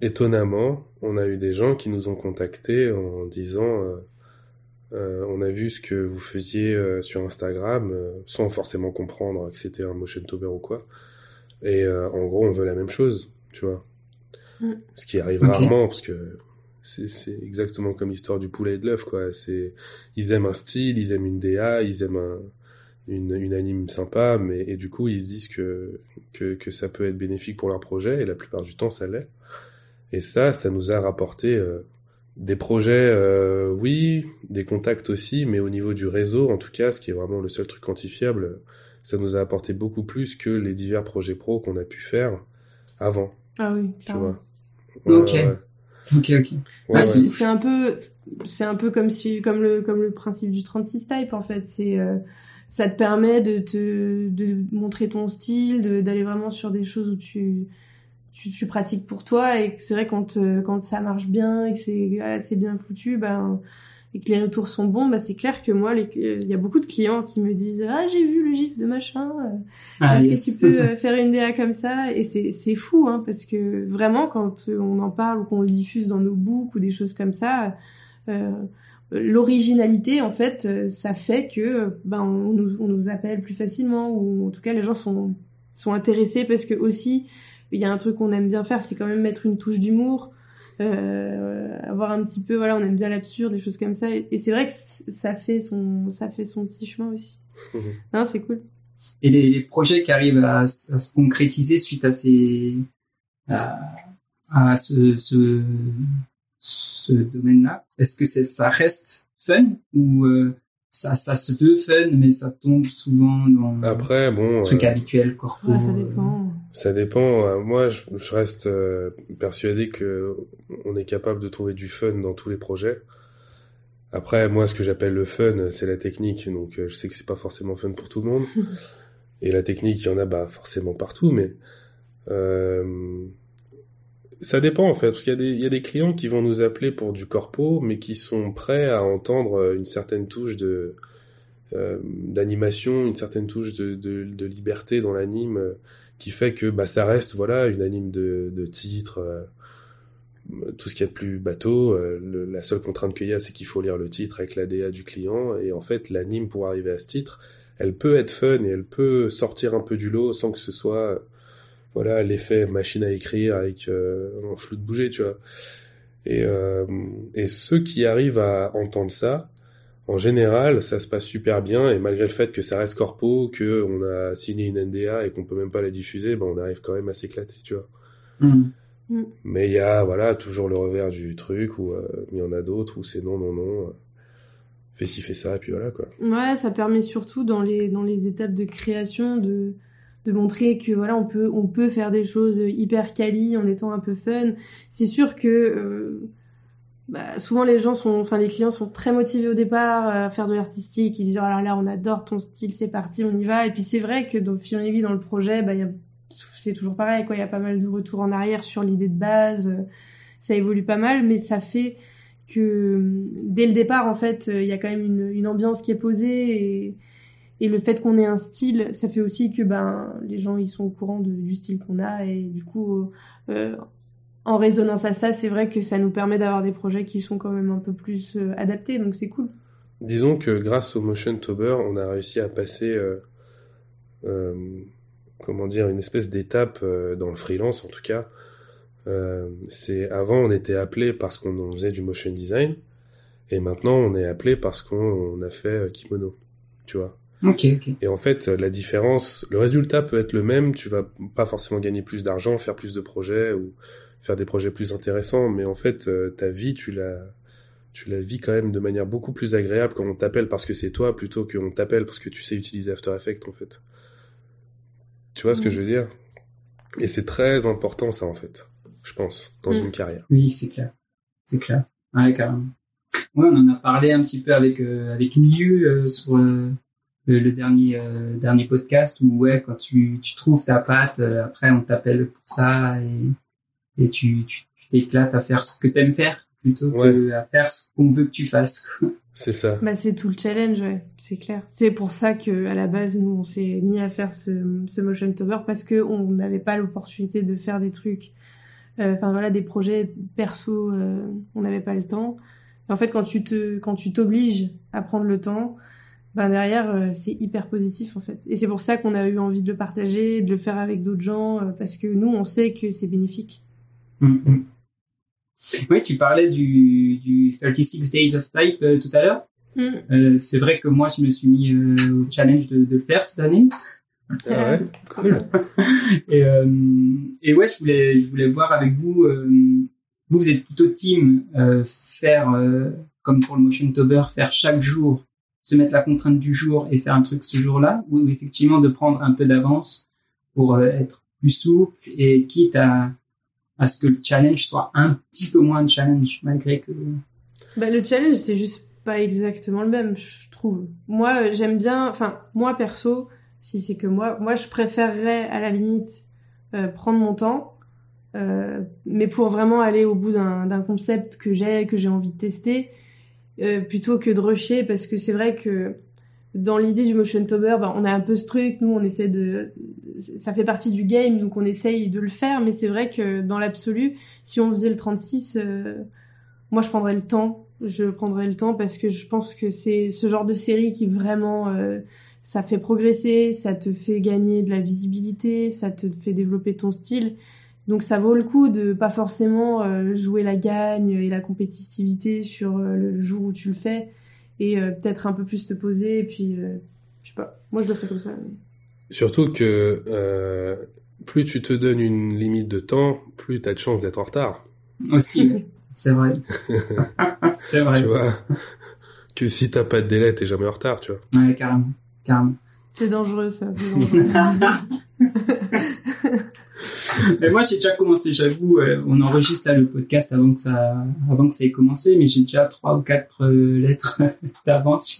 étonnamment, on a eu des gens qui nous ont contactés en disant euh, euh, on a vu ce que vous faisiez euh, sur Instagram, euh, sans forcément comprendre que c'était un motion tober ou quoi. Et euh, en gros, on veut la même chose, tu vois. Mm. Ce qui arrive rarement, parce que c'est c'est exactement comme l'histoire du poulet et de l'œuf, quoi. C'est ils aiment un style, ils aiment une DA, ils aiment un, une, une anime sympa, mais et du coup ils se disent que, que que ça peut être bénéfique pour leur projet et la plupart du temps ça l'est. Et ça, ça nous a rapporté euh, des projets, euh, oui, des contacts aussi, mais au niveau du réseau, en tout cas, ce qui est vraiment le seul truc quantifiable, ça nous a apporté beaucoup plus que les divers projets pro qu'on a pu faire avant, Ah oui, tu vois. Ok. ouais. Ok, ok. Ouais, Ah, ouais. c'est- un peu, c'est un peu comme si, comme le, comme le principe du 36 type en fait. C'est, euh, ça te permet de te, de montrer ton style, de- d'aller vraiment sur des choses où tu, tu, tu pratiques pour toi et que c'est vrai quand, euh, quand ça marche bien et que c'est assez bien foutu, ben, et que les retours sont bons, bah c'est clair que moi, il y a beaucoup de clients qui me disent ah j'ai vu le gif de machin, euh, Ah, est-ce yes. que tu peux (laughs) euh, faire une DA comme ça? Et c'est c'est fou, hein, parce que vraiment, quand euh, on en parle ou qu'on le diffuse dans nos books ou des choses comme ça, euh, l'originalité, en fait, euh, ça fait que euh, ben on nous, on nous appelle plus facilement ou en tout cas les gens sont sont intéressés parce que aussi il y a un truc qu'on aime bien faire, c'est quand même mettre une touche d'humour. Euh, avoir un petit peu voilà on aime bien l'absurde des choses comme ça. Et, et c'est vrai que ça fait son ça fait son petit chemin aussi. Non c'est cool. Et les, les projets qui arrivent à, se concrétiser suite à ces à, à ce ce, ce domaine-là, est-ce que ça reste fun ou euh, ça ça se veut fun mais ça tombe souvent dans Après, bon, le truc euh, habituel corpo Ouais, ça dépend Ça dépend. Euh, Moi, je, je reste euh, persuadé que on est capable de trouver du fun dans tous les projets. Après, moi, ce que j'appelle le fun, c'est la technique. Donc, euh, je sais que c'est pas forcément fun pour tout le monde. (laughs) Et la technique, il y en a bah forcément partout, mais euh, ça dépend en fait, parce qu'il y a des il y a des clients qui vont nous appeler pour du corpo, mais qui sont prêts à entendre une certaine touche de euh, d'animation, une certaine touche de, de, de liberté dans l'anime, qui fait que bah ça reste voilà une anime de, de titre, euh, tout ce qu'il y a de plus bateau. euh, la seule contrainte qu'il y a, c'est qu'il faut lire le titre avec la DA du client, et en fait l'anime pour arriver à ce titre, elle peut être fun et elle peut sortir un peu du lot sans que ce soit voilà l'effet machine à écrire avec euh, un flou de bouger, tu vois. Et, et ceux qui arrivent à entendre ça, en général, ça se passe super bien et malgré le fait que ça reste corpo, que on a signé une NDA et qu'on peut même pas la diffuser, ben on arrive quand même à s'éclater, tu vois. hmm. Mais il y a voilà toujours le revers du truc où euh, il y en a d'autres où c'est non non non, euh, fais ci fais ça et puis voilà quoi. Ouais, ça permet surtout dans les dans les étapes de création de de montrer que voilà on peut on peut faire des choses hyper quali en étant un peu fun. C'est sûr que euh, bah, souvent les gens sont enfin les clients sont très motivés au départ à faire de l'artistique, ils disent oh là là on adore ton style, c'est parti, on y va. Et puis c'est vrai que dans fil dans le projet, bah c'est toujours pareil quoi, il y a pas mal de retours en arrière sur l'idée de base, ça évolue pas mal mais ça fait que dès le départ, en fait, il y a quand même une, une ambiance qui est posée. Et, et le fait qu'on ait un style, ça fait aussi que ben les gens ils sont au courant de- du style qu'on a. Et du coup, euh, en résonance à ça, c'est vrai que ça nous permet d'avoir des projets qui sont quand même un peu plus euh, adaptés, donc c'est cool. Disons que grâce au Motion Tober, on a réussi à passer, euh, euh, comment dire, une espèce d'étape euh, dans le freelance en tout cas. Euh, c'est avant on était appelé parce qu'on on faisait du motion design et maintenant on est appelé parce qu'on on a fait euh, kimono, tu vois. Ok, ok. Et en fait, la différence, le résultat peut être le même. Tu vas pas forcément gagner plus d'argent, faire plus de projets ou faire des projets plus intéressants, mais en fait, euh, ta vie, tu la, tu la vis quand même de manière beaucoup plus agréable quand on t'appelle parce que c'est toi plutôt qu'on t'appelle parce que tu sais utiliser After Effects en fait. Tu vois ce que Mm. je veux dire? Et c'est très important ça en fait, je pense, dans Mm. une carrière. Oui, c'est clair. C'est clair. Ouais, carrément. Ouais, on en a parlé un petit peu avec euh, avec Niu euh, sur euh, le, le dernier euh, dernier podcast où ouais, quand tu tu trouves ta patte, euh, après on t'appelle pour ça et et tu tu tu t'éclates à faire ce que t'aimes faire plutôt que à faire ce qu'on veut que tu fasses. quoi. (laughs) C'est ça. Bah, c'est tout le challenge, ouais, c'est clair. C'est pour ça que à la base, nous, on s'est mis à faire ce, ce motion tober parce que on n'avait pas l'opportunité de faire des trucs, euh, enfin voilà, des projets perso, euh, on n'avait pas le temps. Et en fait, quand tu te, quand tu t'obliges à prendre le temps, ben derrière, euh, c'est hyper positif en fait. Et c'est pour ça qu'on a eu envie de le partager, de le faire avec d'autres gens, euh, parce que nous, on sait que c'est bénéfique. Mm, mm. Oui, tu parlais du, du 36 Days of Type euh, tout à l'heure. Euh, c'est vrai que moi, je me suis mis euh, au challenge de, de le faire cette année. Ah ouais, cool. (laughs) Et, euh, et ouais, je voulais, je voulais voir avec vous. euh, vous, vous êtes plutôt team euh, faire euh, comme pour le Motion Tober, faire chaque jour, se mettre la contrainte du jour et faire un truc ce jour-là, ou effectivement de prendre un peu d'avance pour euh, être plus souple et quitte à à ce que le challenge soit un petit peu moins de challenge malgré que. Bah, le challenge, c'est juste pas exactement le même, je trouve. Moi, euh, j'aime bien, enfin, moi perso, si c'est que moi, moi, je préférerais à la limite euh, prendre mon temps, euh, mais pour vraiment aller au bout d'un concept que j'ai, que j'ai envie de tester, plutôt que de rusher, parce que c'est vrai que dans l'idée du motion tober, bah, on a un peu ce truc, nous on essaie de, ça fait partie du game, donc on essaye de le faire, mais c'est vrai que dans l'absolu, si on faisait le 36, euh, moi je prendrais le temps, je prendrais le temps parce que je pense que c'est ce genre de série qui vraiment, euh, ça fait progresser, ça te fait gagner de la visibilité, ça te fait développer ton style. Donc ça vaut le coup de pas forcément euh, jouer la gagne et la compétitivité sur le jour où tu le fais et euh, peut-être un peu plus te poser et puis euh, je sais pas moi je le ferais comme ça mais... Surtout que euh, plus tu te donnes une limite de temps, plus tu as de chances d'être en retard. Aussi, (laughs) c'est vrai. (laughs) c'est vrai. Tu vois Que si t'as pas de délai, t'es jamais en retard, tu vois. Ouais, carrément, carrément. c'est dangereux ça c'est dangereux. (laughs) (laughs) mais moi, j'ai déjà commencé, j'avoue, euh, on enregistre là le podcast avant que ça, avant que ça ait commencé, mais j'ai déjà trois ou quatre euh, lettres (laughs) d'avance.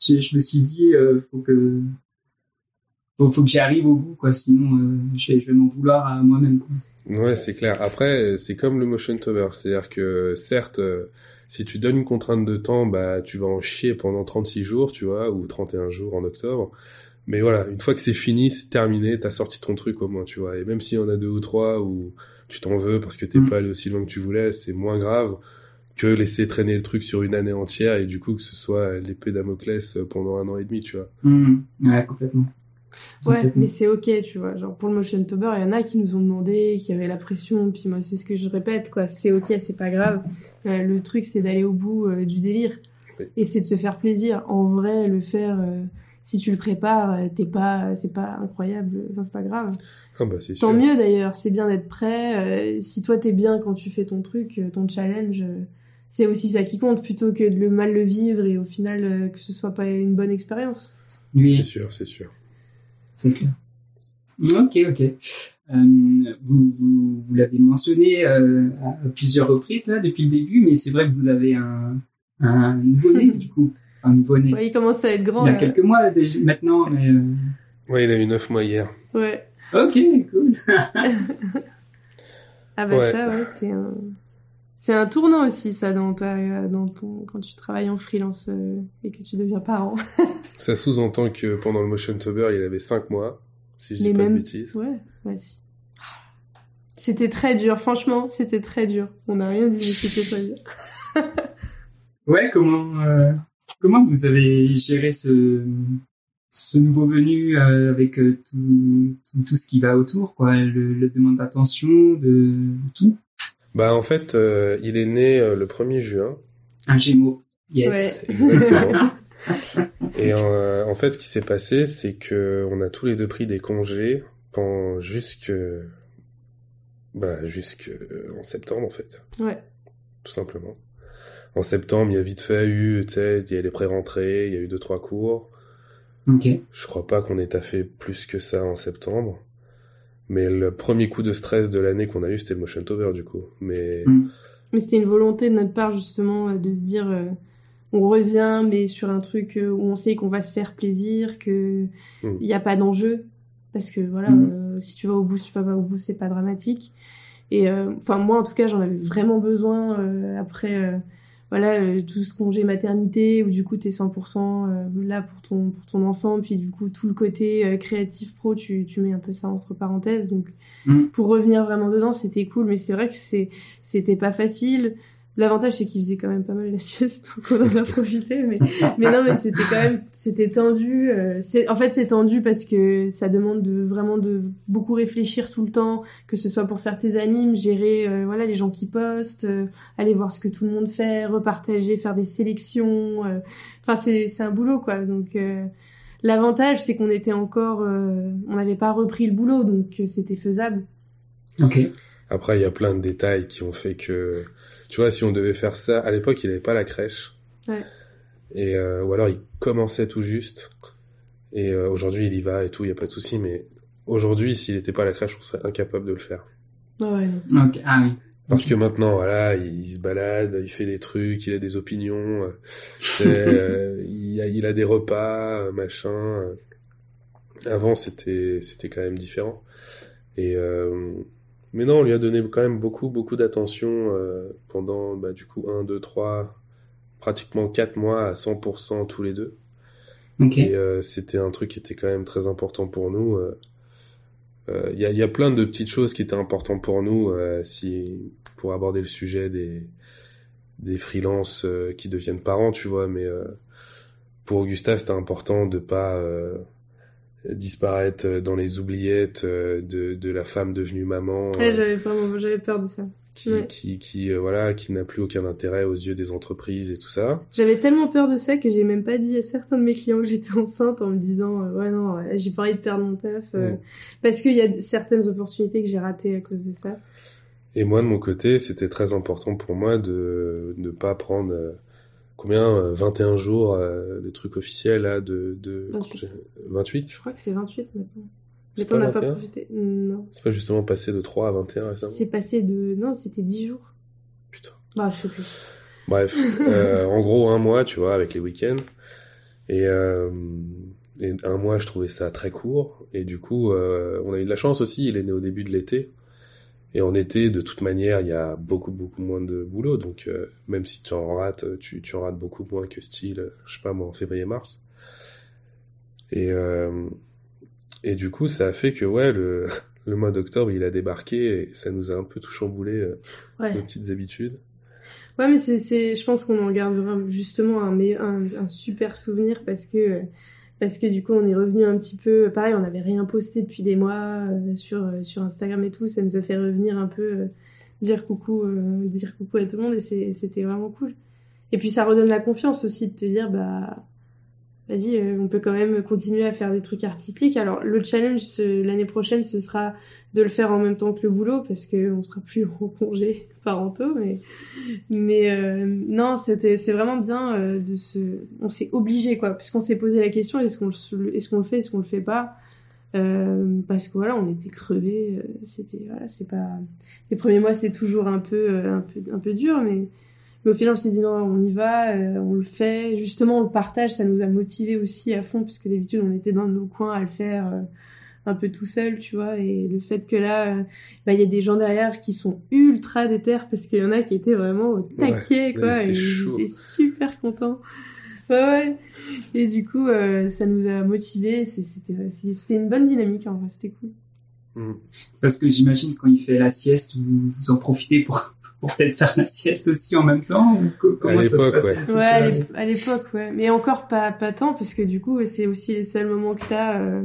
Je me suis dit, euh, faut que, faut, faut que j'y arrive au bout, quoi, sinon euh, je vais, vais m'en vouloir à moi-même. Ouais, c'est clair. Après, c'est comme le motion tober, c'est-à-dire que certes, si tu donnes une contrainte de temps, bah tu vas en chier pendant 36 jours, tu vois, ou 31 jours en octobre. Mais voilà, une fois que c'est fini, c'est terminé, t'as sorti ton truc au moins, tu vois. Et même s'il y en a deux ou trois où tu t'en veux parce que t'es Mm. pas allé aussi loin que tu voulais, c'est moins grave que laisser traîner le truc sur une année entière et du coup que ce soit l'épée Damoclès pendant un an et demi, tu vois. Mhm. Ouais, complètement. Ouais, Complètement. mais c'est ok, tu vois. Genre, pour le motion tober, il y en a qui nous ont demandé, qui avaient la pression, puis moi, c'est ce que je répète, quoi. C'est ok, c'est pas grave. Euh, le truc, c'est d'aller au bout euh, du délire. Oui. Et c'est de se faire plaisir. En vrai, le faire, euh, si tu le prépares, euh, t'es pas, c'est pas incroyable, enfin, c'est pas grave. Ah bah c'est sûr. Tant mieux d'ailleurs, c'est bien d'être prêt. Euh, si toi t'es bien quand tu fais ton truc, euh, ton challenge, euh, c'est aussi ça qui compte plutôt que de le mal le vivre et au final euh, que ce soit pas une bonne expérience. C'est Oui, sûr, c'est sûr. c'est clair. Ok, ok. Euh, vous vous, vous l'avez mentionné euh, à plusieurs reprises là depuis le début, mais c'est vrai que vous avez un, un nouveau-né (laughs) du coup, un nouveau-né. Ouais, il commence à être grand. Il y a là. quelques mois déjà, maintenant, mais euh, Ouais, il a eu neuf mois hier. Ouais. ok, cool. (laughs) Ah bah Ouais. ça, ouais, c'est un, c'est un tournant aussi ça dans ta, dans ton, quand tu travailles en freelance euh, et que tu deviens parent. (laughs) Ça sous-entend que pendant le motion tober, il avait cinq mois, si je dis Les pas mêmes. de bêtises. Ouais, vas-y. C'était très dur, franchement, c'était très dur. On n'a rien dit, mais c'était très dur. Ouais, comment euh, comment vous avez géré ce ce nouveau venu euh, avec euh, tout, tout tout ce qui va autour, quoi, le, le demande d'attention, de tout? Bah en fait, euh, il est né euh, le 1er juin. Un Gémeaux. Yes. Exactement. (laughs) Et en fait, ce qui s'est passé, c'est que on a tous les deux pris des congés pendant jusque bah jusque en septembre en fait. Ouais. Tout simplement. En septembre, il y a vite fait eu, tu sais, il y a les pré-rentrées, il y a eu deux trois cours. Ok. Je crois pas qu'on ait taffé plus que ça en septembre. Mais le premier coup de stress de l'année qu'on a eu, c'était le Motion Tover, du coup. Mais Mm. Mais c'était une volonté de notre part justement euh, de se dire euh, on revient mais sur un truc euh, où on sait qu'on va se faire plaisir, que il Mm. n'y a pas d'enjeu parce que voilà Mm. euh, si tu vas au bout, si tu vas pas au bout, c'est pas dramatique. Et euh, enfin moi en tout cas j'en avais vraiment besoin euh, après euh, voilà euh, tout ce congé maternité où du coup t'es 100% euh, là pour ton pour ton enfant puis du coup tout le côté euh, créatif pro tu tu mets un peu ça entre parenthèses donc Mm. pour revenir vraiment dedans c'était cool mais c'est vrai que c'est c'était pas facile l'avantage c'est qu'il faisait quand même pas mal la sieste (laughs) donc on en a profité mais mais non mais c'était quand même c'était tendu euh, c'est en fait c'est tendu parce que ça demande de vraiment de beaucoup réfléchir tout le temps que ce soit pour faire tes animes gérer euh, voilà les gens qui postent euh, aller voir ce que tout le monde fait repartager faire des sélections euh. enfin c'est c'est un boulot quoi donc euh, l'avantage c'est qu'on était encore euh, on n'avait pas repris le boulot donc euh, c'était faisable Ok. après, il y a plein de détails qui ont fait que, tu vois, si on devait faire ça, à l'époque, il avait pas la crèche. Ouais. Et, euh, ou alors, il commençait tout juste. Et euh, aujourd'hui, il y va et tout, il y a pas de souci. Mais aujourd'hui, s'il était pas à la crèche, on serait incapable de le faire. Ah ouais, non. Ah oui. Parce que maintenant, voilà, il, se balade, il fait des trucs, il a des opinions, euh, (laughs) euh, il, a, il a des repas, machin. Avant, c'était c'était quand même différent. Et euh, mais non, on lui a donné quand même beaucoup beaucoup d'attention euh, pendant bah, du coup un, deux, trois, pratiquement quatre mois à 100% tous les deux. Ok. Et euh, c'était un truc qui était quand même très important pour nous. euh. Euh, Il y, a, y a plein de petites choses qui étaient importantes pour nous, euh, si pour aborder le sujet des des freelances qui deviennent parents, tu vois. Mais euh, pour Augusta, c'était important de pas euh, disparaître dans les oubliettes euh, de de la femme devenue maman. Ouais, euh, j'avais peur de ça qui, Ouais. qui, qui, euh, voilà, qui n'a plus aucun intérêt aux yeux des entreprises et tout ça. J'avais tellement peur de ça que j'ai même pas dit à certains de mes clients que j'étais enceinte en me disant euh, ouais non j'ai pas envie de perdre mon taf euh, parce qu'il y a certaines opportunités que j'ai ratées à cause de ça. Et moi, de mon côté, c'était très important pour moi de ne pas prendre euh, combien euh, 21 jours euh, le truc officiel là de de 28. 28. Je crois que c'est 28 maintenant. C'est Maintenant on pas n'a pas 21? profité? Non. C'est pas justement passé de 3 à 21 récemment? C'est passé de non c'était 10 jours. Putain. Bah je sais plus. Bref, euh, en gros un mois, tu vois, avec les week-ends. Et, euh, et un mois, je trouvais ça très court. Et du coup, euh, on a eu de la chance aussi. Il est né au début de l'été. Et en été, de toute manière, il y a beaucoup, beaucoup moins de boulot. Donc, euh, même si tu en rates, tu, tu en rates beaucoup moins que style, je sais pas moi, en février-mars. Et, euh, et du coup, ça a fait que, ouais, le, (laughs) le mois d'octobre, il a débarqué et ça nous a un peu tout chamboulé, euh, Ouais. nos petites habitudes. Ouais, mais c'est, c'est, je pense qu'on en gardera justement un, un super souvenir parce que, parce que du coup, on est revenu un petit peu, pareil, on n'avait rien posté depuis des mois euh, sur, euh, sur Instagram et tout, ça nous a fait revenir un peu, euh, dire coucou, dire coucou à tout le monde et c'était vraiment cool. Et puis ça redonne la confiance aussi de te dire, bah, vas-y, on peut quand même continuer à faire des trucs artistiques. Alors, le challenge l'année prochaine, ce sera de le faire en même temps que le boulot parce que on sera plus (laughs) en congé parentaux, mais mais euh, non, c'était c'est vraiment bien euh, de se on s'est obligé quoi parce qu'on s'est posé la question est-ce qu'on le est-ce qu'on le fait est-ce qu'on le fait pas euh, parce que voilà on était crevés euh, c'était voilà c'est pas les premiers mois c'est toujours un peu un peu un peu dur mais mais au final on s'est dit non on y va on le fait. Justement le partage ça nous a motivés aussi à fond parce que d'habitude on était dans nos coins à le faire un peu tout seul, tu vois, et le fait que là, euh, bah, il y a des gens derrière qui sont ultra déter parce qu'il y en a qui étaient vraiment au taquet, Ouais, quoi, ils étaient super contents. Ouais, ouais. Et du coup, euh, ça nous a motivés, c'est- c'était une bonne dynamique, en vrai, c'était cool. Mm. Parce que j'imagine quand il fait la sieste, vous, vous en profitez pour, (laughs) pour peut-être faire la sieste aussi en même temps ou co- comment ça se l'époque, passe? ouais. Ouais, à l'ép- à l'époque, ouais. Mais encore pas, pas tant, parce que du coup, c'est aussi les seuls moments que t'as euh,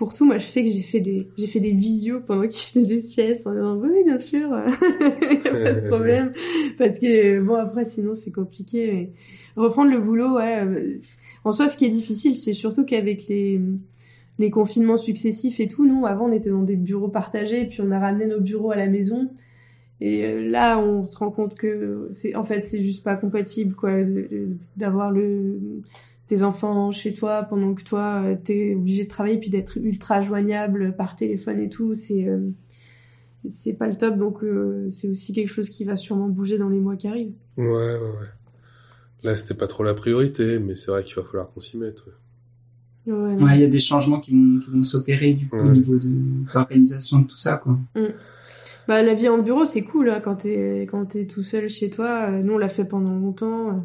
pour tout. Moi, je sais que j'ai fait des, j'ai fait des visios pendant qu'il faisait des siestes en disant, oui, bien sûr, (laughs) pas de problème. Parce que, bon, après, sinon, c'est compliqué. Mais reprendre le boulot, ouais. euh, en soi, ce qui est difficile, c'est surtout qu'avec les les confinements successifs et tout, nous, avant, on était dans des bureaux partagés, puis on a ramené nos bureaux à la maison. Et euh, là, on se rend compte que c'est, en fait, c'est juste pas compatible, quoi, d'avoir le, tes enfants chez toi pendant que toi, euh, t'es obligé de travailler, puis d'être ultra joignable par téléphone et tout, c'est, euh, c'est pas le top. Donc, c'est aussi quelque chose qui va sûrement bouger dans les mois qui arrivent. Ouais, ouais, ouais. Là, c'était pas trop la priorité, mais c'est vrai qu'il va falloir qu'on s'y mette. Ouais, il y a des changements qui vont, qui vont s'opérer du coup au niveau de l'organisation de tout ça, quoi. Mm. Bah, la vie en bureau, c'est cool hein, quand t'es quand t'es tout seul chez toi. Euh, nous, on l'a fait pendant longtemps.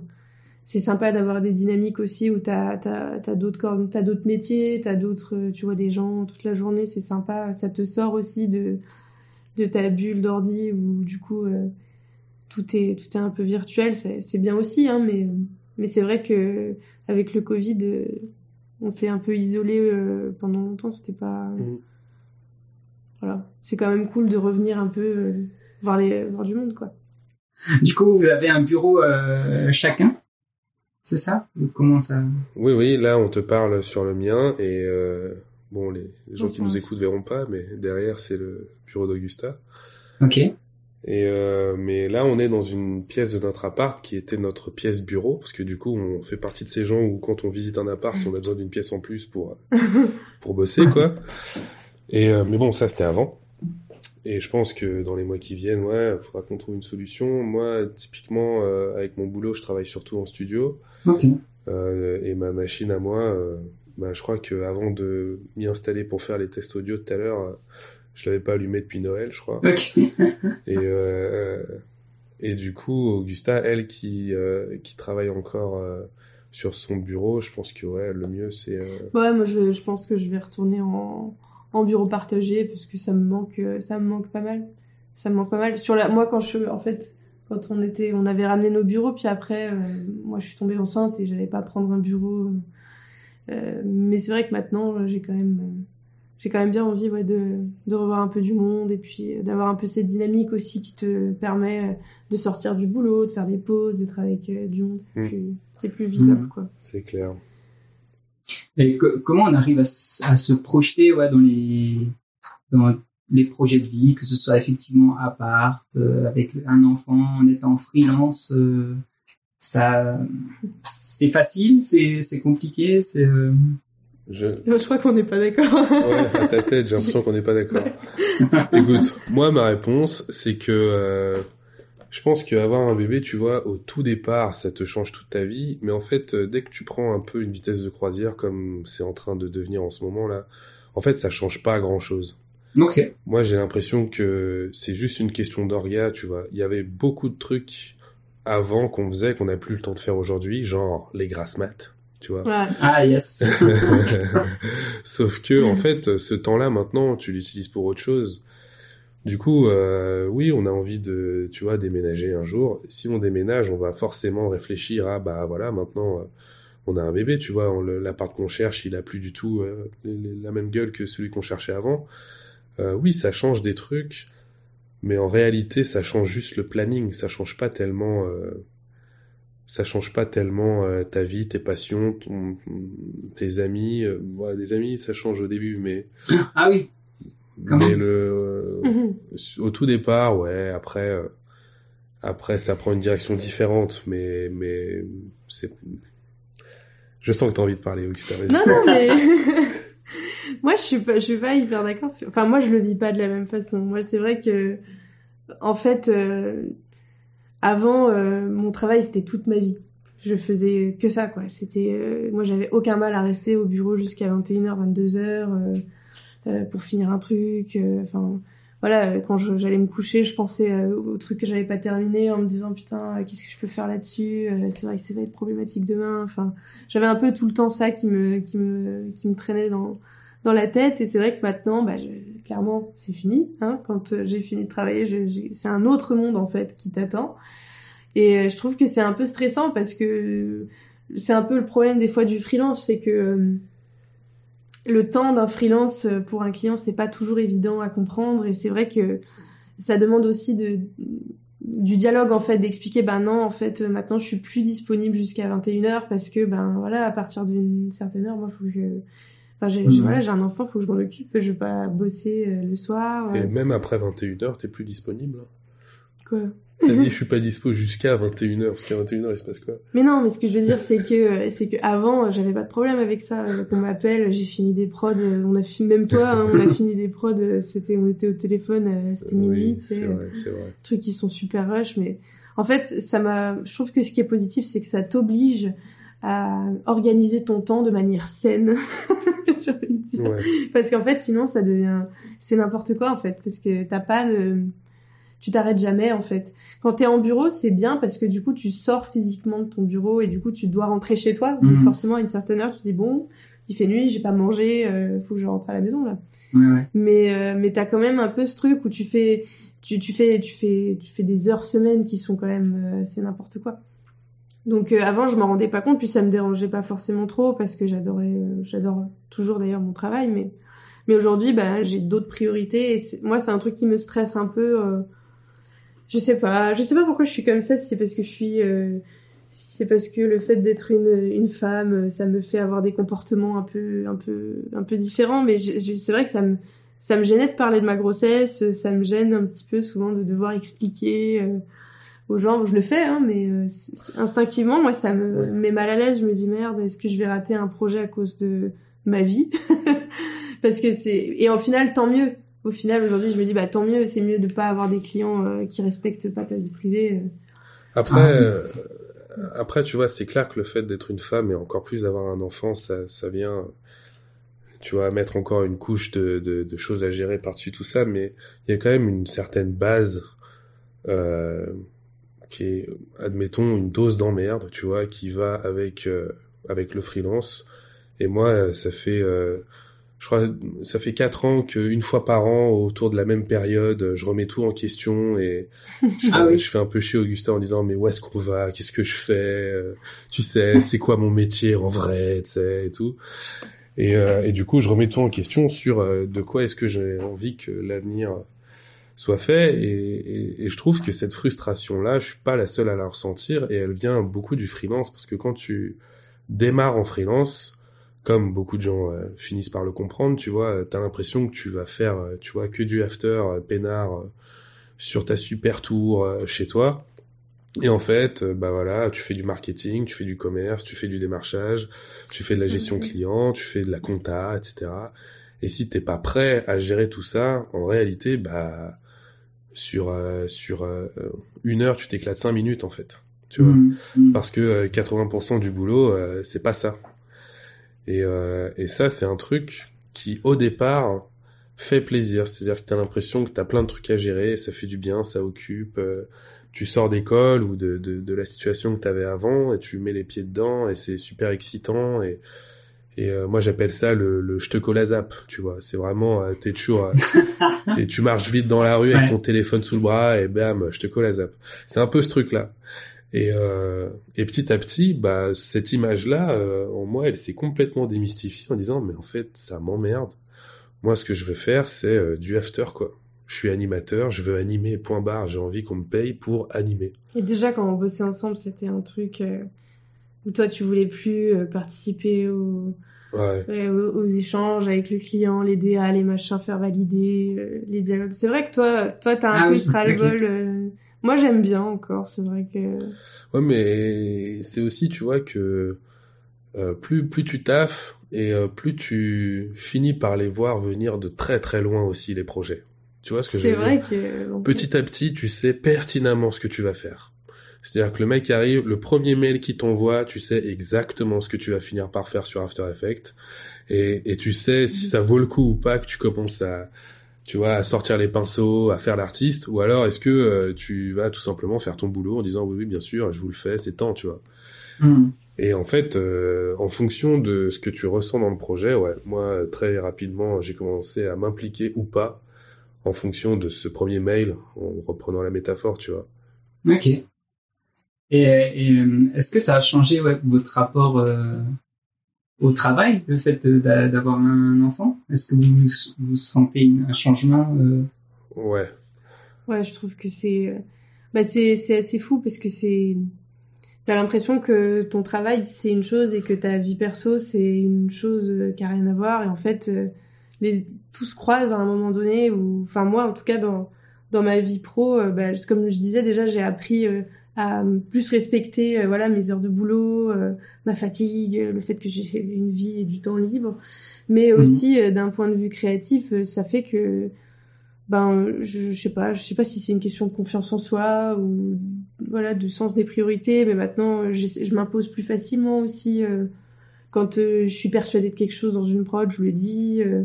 C'est sympa d'avoir des dynamiques aussi où t'as t'as t'as d'autres corps, t'as d'autres métiers, t'as d'autres, tu vois des gens toute la journée. C'est sympa. Ça te sort aussi de de ta bulle d'ordi où du coup euh, tout est tout est un peu virtuel. C'est bien aussi, hein, mais mais c'est vrai que avec le Covid euh, on s'est un peu isolé euh, pendant longtemps. C'était pas. Mm. Voilà. C'est quand même cool de revenir un peu euh, voir, les, voir du monde, quoi. Du coup, vous avez un bureau euh, chacun? C'est ça? Comment ça? Oui, oui. Là, on te parle sur le mien et bon, les, gens qui nous écoutent verront pas, mais derrière, c'est le bureau d'Augusta. Ok. Et euh, mais là, on est dans une pièce de notre appart qui était notre pièce bureau, parce que du coup, on fait partie de ces gens où quand on visite un appart, on a besoin d'une pièce en plus pour (laughs) pour bosser, quoi. Et euh, mais bon, ça c'était avant. Et je pense que dans les mois qui viennent, ouais, il faudra qu'on trouve une solution. Moi, typiquement, euh, avec mon boulot, je travaille surtout en studio. Euh, et ma machine à moi, euh, bah, je crois que avant de m'y installer pour faire les tests audio tout à l'heure je l'avais pas allumé depuis Noël, je crois. (laughs) et euh, et du coup, Augusta, elle qui euh, qui travaille encore euh, sur son bureau, je pense que ouais, le mieux c'est. Euh, ouais, moi je, je pense que je vais retourner en en bureau partagé parce que ça me manque ça me manque pas mal. Ça me manque pas mal. Sur la moi quand je en fait quand on était on avait ramené nos bureaux puis après moi je suis tombée enceinte et j'allais pas prendre un bureau. mais c'est vrai que maintenant j'ai quand même j'ai quand même bien envie ouais, de, de revoir un peu du monde et puis euh, d'avoir un peu cette dynamique aussi qui te permet euh, de sortir du boulot, de faire des pauses, d'être avec euh, du monde. C'est mm. plus, c'est plus vivable, mm. quoi. C'est clair. Et comment on arrive à, à, se projeter ouais, dans les dans les projets de vie, que ce soit effectivement à part, avec un enfant, en étant freelance, ça, c'est facile, c'est, compliqué, c'est. Je... je crois qu'on n'est pas d'accord. ouais, à ta tête, j'ai l'impression qu'on n'est pas d'accord. (laughs) Écoute, moi, ma réponse, c'est que euh, je pense qu'avoir un bébé, tu vois, au tout départ, ça te change toute ta vie. Mais en fait, euh, dès que tu prends un peu une vitesse de croisière, comme c'est en train de devenir en ce moment-là, en fait, ça change pas grand-chose. Ok. Moi, j'ai l'impression que c'est juste une question d'orga, tu vois. Il y avait beaucoup de trucs avant qu'on faisait qu'on n'a plus le temps de faire aujourd'hui, genre les grasses maths tu vois. Ah yes. (laughs) (laughs) Sauf que en fait, ce temps-là maintenant, tu l'utilises pour autre chose. Du coup, euh, oui, on a envie de, tu vois, déménager un jour. Si on déménage, on va forcément réfléchir à, bah voilà, maintenant, euh, on a un bébé, tu vois, l'appart qu'on cherche, il a plus du tout euh, la même gueule que celui qu'on cherchait avant. Euh, oui, ça change des trucs, mais en réalité, ça change juste le planning, ça change pas tellement ça change pas tellement euh, ta vie, tes passions, tes amis. Euh, des amis, ça change au début, mais ah oui. mais le mhm. au tout départ, ouais. Après, euh, après, ça prend une direction différente, mais mais c'est. Je sens que t'as envie de parler, Augustin. Non, non, mais (laughs) (laughs) moi, je suis pas, je suis pas hyper d'accord. Enfin, moi, je le vis pas de la même façon. Moi, c'est vrai que, en fait avant, euh, mon travail, c'était toute ma vie. Je faisais que ça, quoi. C'était, euh, moi, j'avais aucun mal à rester au bureau jusqu'à 21h, 22h euh, pour finir un truc. Enfin, voilà, quand j'allais me coucher, je pensais au truc que j'avais pas terminé en me disant putain, qu'est-ce que je peux faire là-dessus C'est vrai que ça va être problématique demain. Enfin, j'avais un peu tout le temps ça qui me, qui me, qui me traînait dans dans la tête. Et c'est vrai que maintenant, bah, clairement, c'est fini. Hein, quand euh, j'ai fini de travailler, c'est un autre monde en fait qui t'attend. Et euh, je trouve que c'est un peu stressant parce que c'est un peu le problème des fois du freelance, c'est que euh, le temps d'un freelance pour un client, c'est pas toujours évident à comprendre. Et c'est vrai que ça demande aussi de du dialogue en fait d'expliquer ben non en fait maintenant je suis plus disponible jusqu'à 21h parce que ben voilà à partir d'une certaine heure moi faut que enfin j'ai Mhm. voilà un enfant faut que je m'en occupe je vais pas bosser euh, le soir Et euh, même après 21h, t'es plus disponible. hein. quoi? Dit, je suis pas dispo jusqu'à 21h, parce qu'à 21h, il se passe quoi? Mais non mais ce que je veux dire c'est que euh, c'est que avant euh, j'avais pas de problème avec ça Euh, qu'on m'appelle j'ai fini des prods on a fini même toi hein, on a fini des prods c'était on était au téléphone c'était minuit Oui, c'est vrai, c'est vrai. trucs qui sont super rush mais en fait ça m'a je trouve que ce qui est positif c'est que ça t'oblige à organiser ton temps de manière saine (laughs) j'ai envie de dire Ouais. parce qu'en fait sinon ça devient c'est n'importe quoi en fait parce que t'as pas de tu t'arrêtes jamais en fait quand t'es en bureau c'est bien parce que du coup tu sors physiquement de ton bureau et du coup tu dois rentrer chez toi donc Mhm. forcément à une certaine heure tu dis bon il fait nuit j'ai pas mangé euh, faut que je rentre à la maison là Ouais, ouais. mais euh, mais t'as quand même un peu ce truc où tu fais tu, tu fais tu fais tu fais des heures semaines qui sont quand même euh, c'est n'importe quoi donc euh, avant je m'en rendais pas compte puis ça me dérangeait pas forcément trop parce que j'adorais euh, j'adore toujours d'ailleurs mon travail mais mais aujourd'hui bah j'ai d'autres priorités et moi c'est un truc qui me stresse un peu je sais pas je sais pas pourquoi je suis comme ça si c'est parce que je suis euh, si c'est parce que le fait d'être une, une femme, euh, ça me fait avoir des comportements un peu, un peu, un peu différents. Mais je, je- c'est vrai que ça me, ça me gênait de parler de ma grossesse. Ça me gêne un petit peu souvent de devoir expliquer euh, aux gens. Je le fais, hein, mais euh, instinctivement, moi, ça me Ouais. met mal à l'aise. Je me dis merde, est-ce que je vais rater un projet à cause de ma vie? (laughs) Parce que c'est et en final, tant mieux. Au final, aujourd'hui, je me dis bah tant mieux. C'est mieux de pas avoir des clients euh, qui respectent pas ta vie privée. euh. Après, Ah, euh, après, tu vois, c'est clair que le fait d'être une femme et encore plus d'avoir un enfant, ça, ça vient, tu vois, mettre encore une couche de, de, de choses à gérer par-dessus tout ça, mais il y a quand même une certaine base euh, qui est, admettons, une dose d'emmerde, tu vois, qui va avec euh, avec le freelance. Et moi, ça fait, euh, je crois, ça fait quatre ans qu'une fois par an, autour de la même période, je remets tout en question et (laughs) je fais, Ah oui. je fais un peu chier Augustin en disant mais où est-ce qu'on va, qu'est-ce que je fais, Euh, tu sais, (laughs) c'est quoi mon métier en vrai, tu sais, et tout. Et, euh, et du coup, je remets tout en question sur euh, de quoi est-ce que j'ai envie que l'avenir soit fait. Et, et, et je trouve que cette frustration-là, je suis pas la seule à la ressentir et elle vient beaucoup du freelance parce que quand tu démarres en freelance, comme beaucoup de gens euh, finissent par le comprendre, tu vois, t'as l'impression que tu vas faire, euh, tu vois, que du after euh, peinard euh, sur ta super tour euh, chez toi. Et en fait, euh, bah voilà, tu fais du marketing, tu fais du commerce, tu fais du démarchage, tu fais de la gestion Mhm. client, tu fais de la compta, etc. Et si t'es pas prêt à gérer tout ça, en réalité, bah sur euh, sur euh, une heure, tu t'éclates cinq minutes en fait. Tu vois mm. parce que euh, 80% du boulot euh, c'est pas ça et, euh, et ça c'est un truc qui au départ fait plaisir. C'est-à-dire que t'as l'impression que t'as plein de trucs à gérer ça fait du bien ça occupe euh, tu sors d'école ou de, de, de la situation que t'avais avant et tu mets les pieds dedans et c'est super excitant et et euh, moi j'appelle ça le, le je te colle à zap tu vois. C'est vraiment euh, t'es toujours euh, (laughs) tu marches vite dans la rue avec ton téléphone sous le bras et bam je te colle à zap. C'est un peu ce truc là et, euh, et petit à petit, bah, cette image-là, euh, en moi, elle s'est complètement démystifiée en disant, mais en fait, ça m'emmerde. Moi, ce que je veux faire, c'est euh, du after, quoi. Je suis animateur, je veux animer, point barre. J'ai envie qu'on me paye pour animer. Et déjà, quand on bossait ensemble, c'était un truc euh, où toi, tu voulais plus euh, participer au- Ouais. ouais, aux, aux échanges avec le client, les DA, les machins, faire valider, euh, les dialogues. C'est vrai que toi, toi, t'as un Ah peu oui, ce ras-le-bol. Moi, j'aime bien encore. C'est vrai que. Ouais, mais c'est aussi, tu vois, que euh, plus, plus tu taffes et euh, plus tu finis par les voir venir de très très loin aussi, les projets. Tu vois ce que je C'est veux dire? vrai que. petit à petit, tu sais pertinemment ce que tu vas faire. C'est-à-dire que le mec arrive, le premier mail qu'il t'envoie, tu sais exactement ce que tu vas finir par faire sur After Effects. Et, et tu sais si ça vaut le coup ou pas que tu commences à, tu vois, à sortir les pinceaux, à faire l'artiste, ou alors est-ce que euh, tu vas tout simplement faire ton boulot en disant oui, oui, bien sûr, je vous le fais, c'est temps, tu vois. Mm. Et en fait, euh, en fonction de ce que tu ressens dans le projet, ouais, moi très rapidement, j'ai commencé à m'impliquer ou pas en fonction de ce premier mail, en reprenant la métaphore, tu vois. Ok. Et, et, euh, est-ce que ça a changé ouais, votre rapport euh, au travail, le fait d'a- d'avoir un enfant? Est-ce que vous, vous sentez une- un changement euh, Ouais. Ouais, je trouve que c'est. euh, bah c'est c'est assez fou parce que c'est t'as l'impression que ton travail c'est une chose et que ta vie perso c'est une chose euh, qui a rien à voir et en fait les tout se croise à un moment donné ou enfin moi en tout cas dans dans ma vie pro bah, comme je disais déjà j'ai appris à plus respecter voilà mes heures de boulot ma fatigue le fait que j'ai une vie et du temps libre mais Mhm. aussi d'un point de vue créatif ça fait que ben je, je sais pas je sais pas si c'est une question de confiance en soi ou voilà de sens des priorités mais maintenant je, je m'impose plus facilement aussi euh, quand euh, je suis persuadée de quelque chose dans une prod je le dis euh,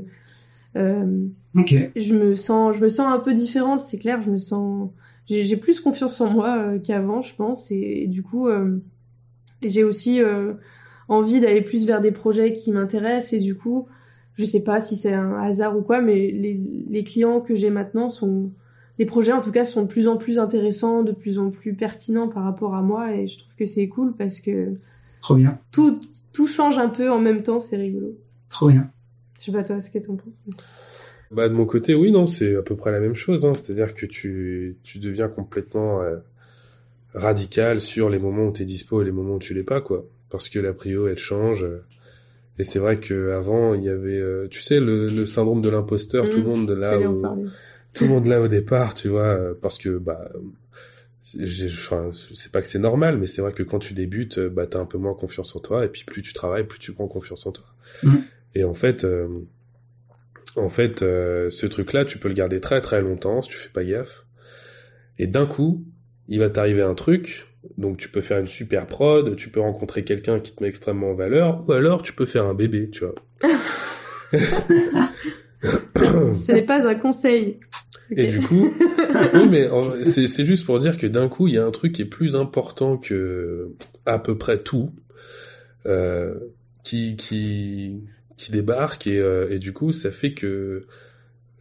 euh, Ok. je me sens je me sens un peu différente c'est clair je me sens j'ai plus confiance en moi euh, qu'avant je pense. Et, et du coup euh, j'ai aussi euh, envie d'aller plus vers des projets qui m'intéressent. Et du coup je sais pas si c'est un hasard ou quoi mais les, les clients que j'ai maintenant sont les projets en tout cas sont de plus en plus intéressants de plus en plus pertinents par rapport à moi. Et je trouve que c'est cool parce que Trop bien. tout tout change un peu en même temps. C'est rigolo. Trop bien. je sais pas toi ce que t'en penses Bah de mon côté, oui, non, c'est à peu près la même chose. Hein. C'est-à-dire que tu, tu deviens complètement euh, radical sur les moments où tu es dispo et les moments où tu l'es pas, quoi. Parce que la prio, elle change. euh. Et c'est vrai que avant, il y avait, euh, tu sais, le, le syndrome de l'imposteur. Tout le monde de là parler. tout le monde là au départ, tu vois, euh, parce que bah, j'ai, enfin, c'est pas que c'est normal, mais c'est vrai que quand tu débutes, euh, bah t'as un peu moins confiance en toi, et puis plus tu travailles, plus tu prends confiance en toi. Mhm. Et en fait, euh, en fait, euh, ce truc-là, tu peux le garder très très longtemps si tu fais pas gaffe. Et d'un coup, il va t'arriver un truc. Donc tu peux faire une super prod, tu peux rencontrer quelqu'un qui te met extrêmement en valeur, ou alors tu peux faire un bébé, tu vois. (laughs) ce n'est pas un conseil Et du coup, (laughs) oui, mais c'est juste pour dire que d'un coup, il y a un truc qui est plus important que à peu près tout, euh, qui qui qui débarque et euh, et du coup, ça fait que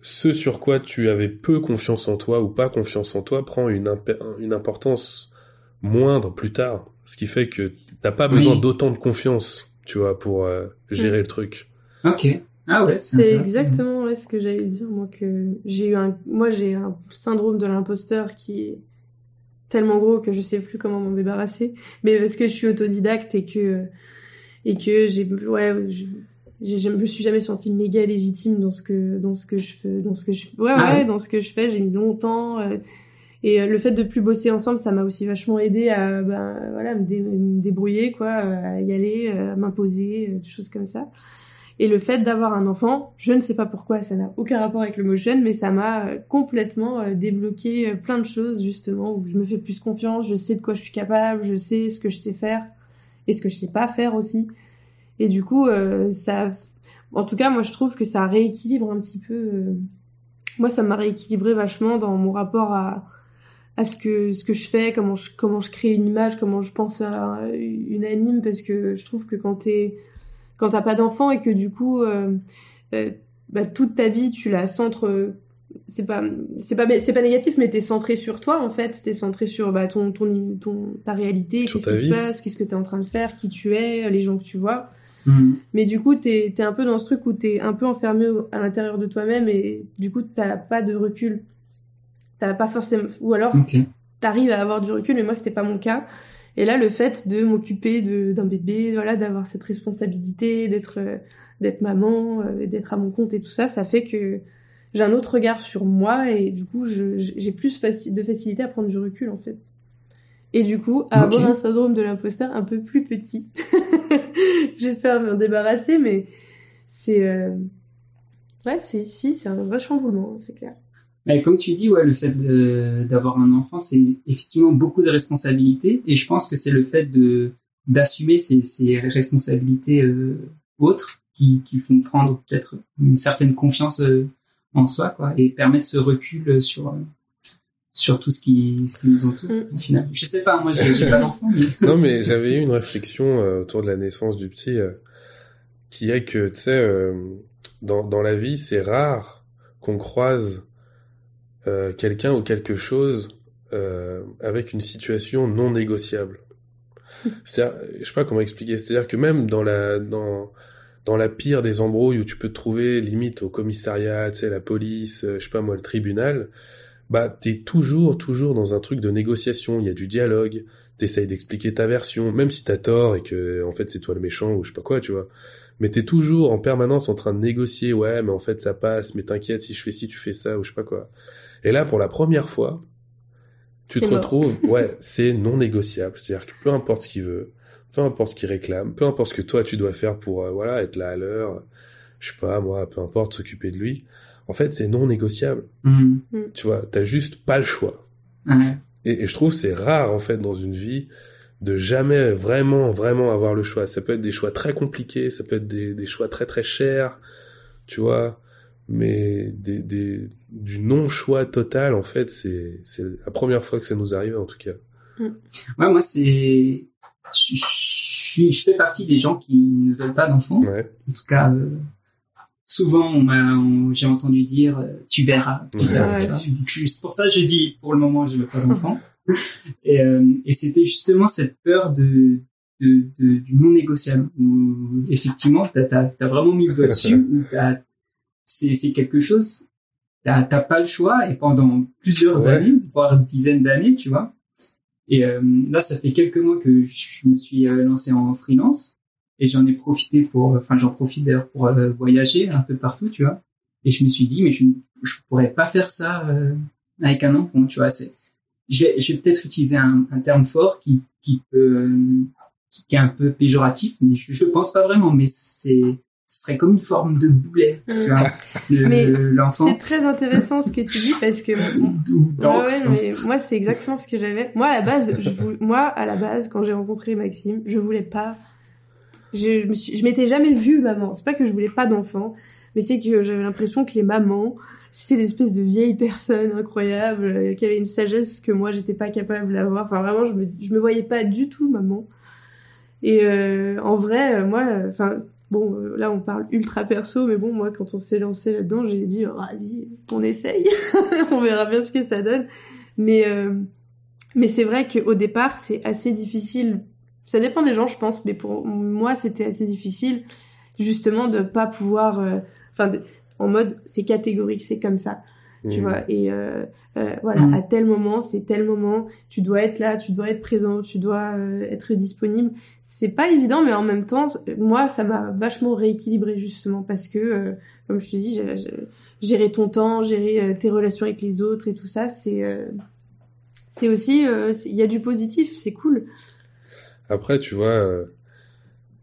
ce sur quoi tu avais peu confiance en toi ou pas confiance en toi prend une imp- une importance moindre plus tard, ce qui fait que t'as pas besoin Oui. d'autant de confiance, tu vois, pour euh, gérer le truc. Ok. Ah ouais, c'est exactement ouais, ce que j'allais dire moi que j'ai eu un moi j'ai un syndrome de l'imposteur qui est tellement gros que je sais plus comment m'en débarrasser mais parce que je suis autodidacte et que et que j'ai ouais je, me suis jamais sentie méga légitime dans ce que dans ce que je fais dans ce que je ouais, Ah ouais ouais. dans ce que je fais j'ai mis longtemps euh, et euh, le fait de plus bosser ensemble ça m'a aussi vachement aidé à ben voilà me, dé- me débrouiller quoi euh, à y aller à m'imposer des choses comme ça et le fait d'avoir un enfant, je ne sais pas pourquoi, ça n'a aucun rapport avec le motion, mais ça m'a complètement débloqué plein de choses justement où je me fais plus confiance, je sais de quoi je suis capable, je sais ce que je sais faire et ce que je sais pas faire aussi. Et du coup, euh, ça, en tout cas, moi je trouve que ça rééquilibre un petit peu. euh, Moi, ça m'a rééquilibré vachement dans mon rapport à à ce que ce que je fais, comment je comment je crée une image, comment je pense à une anime, parce que je trouve que quand t'es quand t'as pas d'enfant et que du coup euh, euh, bah, toute ta vie tu la centres c'est pas c'est pas c'est pas négatif mais t'es centré sur toi en fait t'es centré sur bah, ton, ton ton ta réalité qu'est-ce qui se passe qu'est-ce que t'es en train de faire qui tu es les gens que tu vois Mhm. mais du coup t'es t'es un peu dans ce truc où t'es un peu enfermé à l'intérieur de toi-même et du coup t'as pas de recul t'as pas forcément ou alors Ok. t'arrives à avoir du recul, mais moi c'était pas mon cas. Et là, le fait de m'occuper d'un bébé, voilà, d'avoir cette responsabilité, d'être euh, d'être maman, euh, d'être à mon compte et tout ça, ça fait que j'ai un autre regard sur moi et du coup, j'ai plus faci- de facilité à prendre du recul en fait. Et du coup, à avoir un syndrome de l'imposteur un peu plus petit. (laughs) J'espère m'en débarrasser, mais c'est euh, ouais, c'est si, c'est un vrai chamboulement, c'est clair. Mais comme tu dis, ouais, le fait d'avoir un enfant, c'est effectivement beaucoup de responsabilités. Et je pense que c'est le fait de d'assumer ces, ces responsabilités euh, autres qui, qui font prendre peut-être une certaine confiance euh, en soi, quoi, et permettre ce recul sur euh, sur tout ce qui ce qui nous entoure. Mm. Au final, je sais pas, moi j'ai j'ai pas d'enfant, mais (laughs) Non, mais j'avais eu une réflexion euh, autour de la naissance du petit, euh, qui est que, tu sais, euh, dans, dans la vie, c'est rare qu'on croise euh, quelqu'un ou quelque chose euh, avec une situation non négociable. C'est-à-dire, je sais pas comment expliquer, c'est-à-dire que même dans la dans dans la pire des embrouilles où tu peux te trouver limite au commissariat, tu sais, la police, euh, je sais pas moi, le tribunal, bah t'es toujours, toujours dans un truc de négociation. Il y a du dialogue. T'essayes d'expliquer ta version, même si t'as tort et que en fait c'est toi le méchant ou je sais pas quoi, tu vois. Mais t'es toujours en permanence en train de négocier. Ouais, mais en fait ça passe. Mais t'inquiète, si je fais ci, tu fais ça ou je sais pas quoi. Et là, pour la première fois, tu te retrouves, (laughs) ouais, c'est non négociable. C'est-à-dire que peu importe ce qu'il veut, peu importe ce qu'il réclame, peu importe ce que toi tu dois faire pour euh, voilà être là à l'heure, je sais pas moi, peu importe s'occuper de lui. En fait, c'est non négociable. Mhm. Tu vois, t'as juste pas le choix. Ouais. Et, et je trouve c'est rare en fait dans une vie de jamais vraiment vraiment avoir le choix. Ça peut être des choix très compliqués, ça peut être des, des choix très très chers, tu vois, mais des, des du non choix total en fait c'est c'est la première fois que ça nous arrive en tout cas. Ouais, moi, c'est. Je, je fais partie des gens qui ne veulent pas d'enfants. Ouais. En tout cas, euh, souvent, on m'a, on- j'ai entendu dire, euh, tu verras. plus Ouais. tard, Ouais. pour ça que je dis, pour le moment, je veux pas d'enfants. (laughs) et euh, et c'était justement cette peur de, de, de- du non négociable. Où, effectivement, t'as, t'as, t'as vraiment mis le doigt dessus. (laughs) où t'as, c'est, c'est quelque chose. T'as, t'as pas le choix et pendant plusieurs Ouais. années, voire dizaines d'années, tu vois. Et euh, là, ça fait quelques mois que je me suis euh, lancé en freelance et j'en ai profité pour, enfin, j'en profite d'ailleurs pour euh, voyager un peu partout, tu vois. Et je me suis dit, mais je ne je pourrais pas faire ça euh, avec un enfant, tu vois. C'est, je vais, je vais peut-être utiliser un, un terme fort qui, qui peut, euh, qui, qui est un peu péjoratif, mais je, je pense pas vraiment. Mais c'est, ce serait comme une forme de boulet, tu vois. (laughs) Le- Mais l'enfant. C'est très intéressant ce que tu dis parce que ou (laughs) Ouais, mais moi c'est exactement ce que j'avais. Moi à la base, je moi à la base quand j'ai rencontré Maxime, je voulais pas. Je me suis, je m'étais jamais vue maman. C'est pas que je voulais pas d'enfant, mais c'est que j'avais l'impression que les mamans c'était des espèces de vieilles personnes incroyables euh, qui avaient une sagesse que moi j'étais pas capable d'avoir. Enfin vraiment, je me, me voyais pas du tout maman. Et euh, en vrai, euh, moi, enfin bon, là on parle ultra perso, mais bon moi quand on s'est lancé là-dedans, j'ai dit oh, vas-y, on essaye, (laughs) on verra bien ce que ça donne. Mais mais c'est vrai qu'au départ c'est assez difficile. Ça dépend des gens, je pense, mais pour moi c'était assez difficile justement de pas pouvoir, euh, enfin en mode c'est catégorique, c'est comme ça tu Mmh. vois et euh, euh, voilà Mm. à tel moment c'est tel moment tu dois être là tu dois être présent tu dois euh, être disponible c'est pas évident mais en même temps moi ça m'a vachement rééquilibré justement parce que euh, comme je te dis gérer ton temps gérer euh, tes relations avec les autres et tout ça c'est euh, c'est aussi euh, il y a du positif c'est cool Après, tu vois, euh,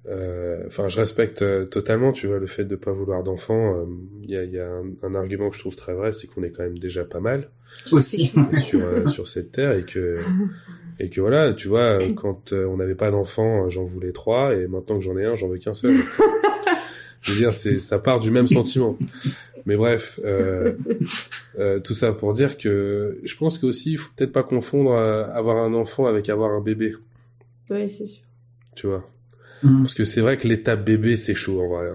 euh, enfin, je respecte euh, totalement, tu vois, le fait de pas vouloir d'enfants. euh, Il y a, il y a un, un argument que je trouve très vrai, c'est qu'on est quand même déjà pas mal aussi. (laughs) sur euh, sur cette terre et que et que voilà, tu vois, quand euh, on n'avait pas d'enfants, euh, j'en voulais trois et maintenant que j'en ai un, j'en veux qu'un seul. (laughs) je veux dire, c'est ça part du même sentiment. Mais bref, euh, euh, tout ça pour dire que je pense qu'aussi, il faut peut-être pas confondre euh, avoir un enfant avec avoir un bébé, ouais c'est sûr tu vois? Mm. Parce que c'est vrai que l'étape bébé, c'est chaud en vrai.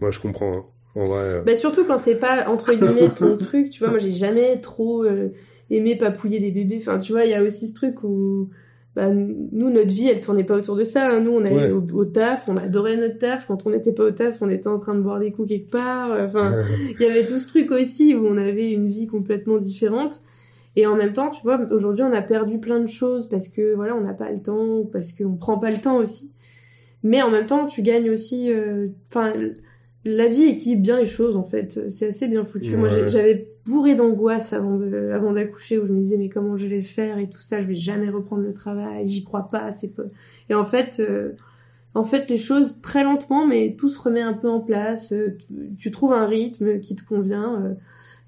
Moi, je comprends. hein. En vrai. euh, Bah surtout quand c'est pas entre guillemets (laughs) ton truc, tu vois. Moi j'ai jamais trop euh, aimé papouiller des bébés. Enfin tu vois, il y a aussi ce truc où bah, nous notre vie elle tournait pas autour de ça. hein. Nous on allait Ouais. au, au taf, on adorait notre taf. Quand on n'était pas au taf, on était en train de boire des coups quelque part. Enfin (laughs) il y avait tout ce truc aussi où on avait une vie complètement différente. Et en même temps, tu vois, aujourd'hui on a perdu plein de choses parce que voilà on n'a pas le temps ou parce qu'on prend pas le temps aussi. Mais en même temps, tu gagnes aussi. euh, Enfin, la vie équilibre bien les choses en fait. C'est assez bien foutu. Moi, j'avais bourré d'angoisse avant de, avant d'accoucher où je me disais mais comment je vais faire et tout ça? Je vais jamais reprendre le travail. J'y crois pas. C'est pas. Et en fait, euh, en fait, les choses très lentement, mais tout se remet un peu en place. Euh, Tu, tu trouves un rythme qui te convient. euh,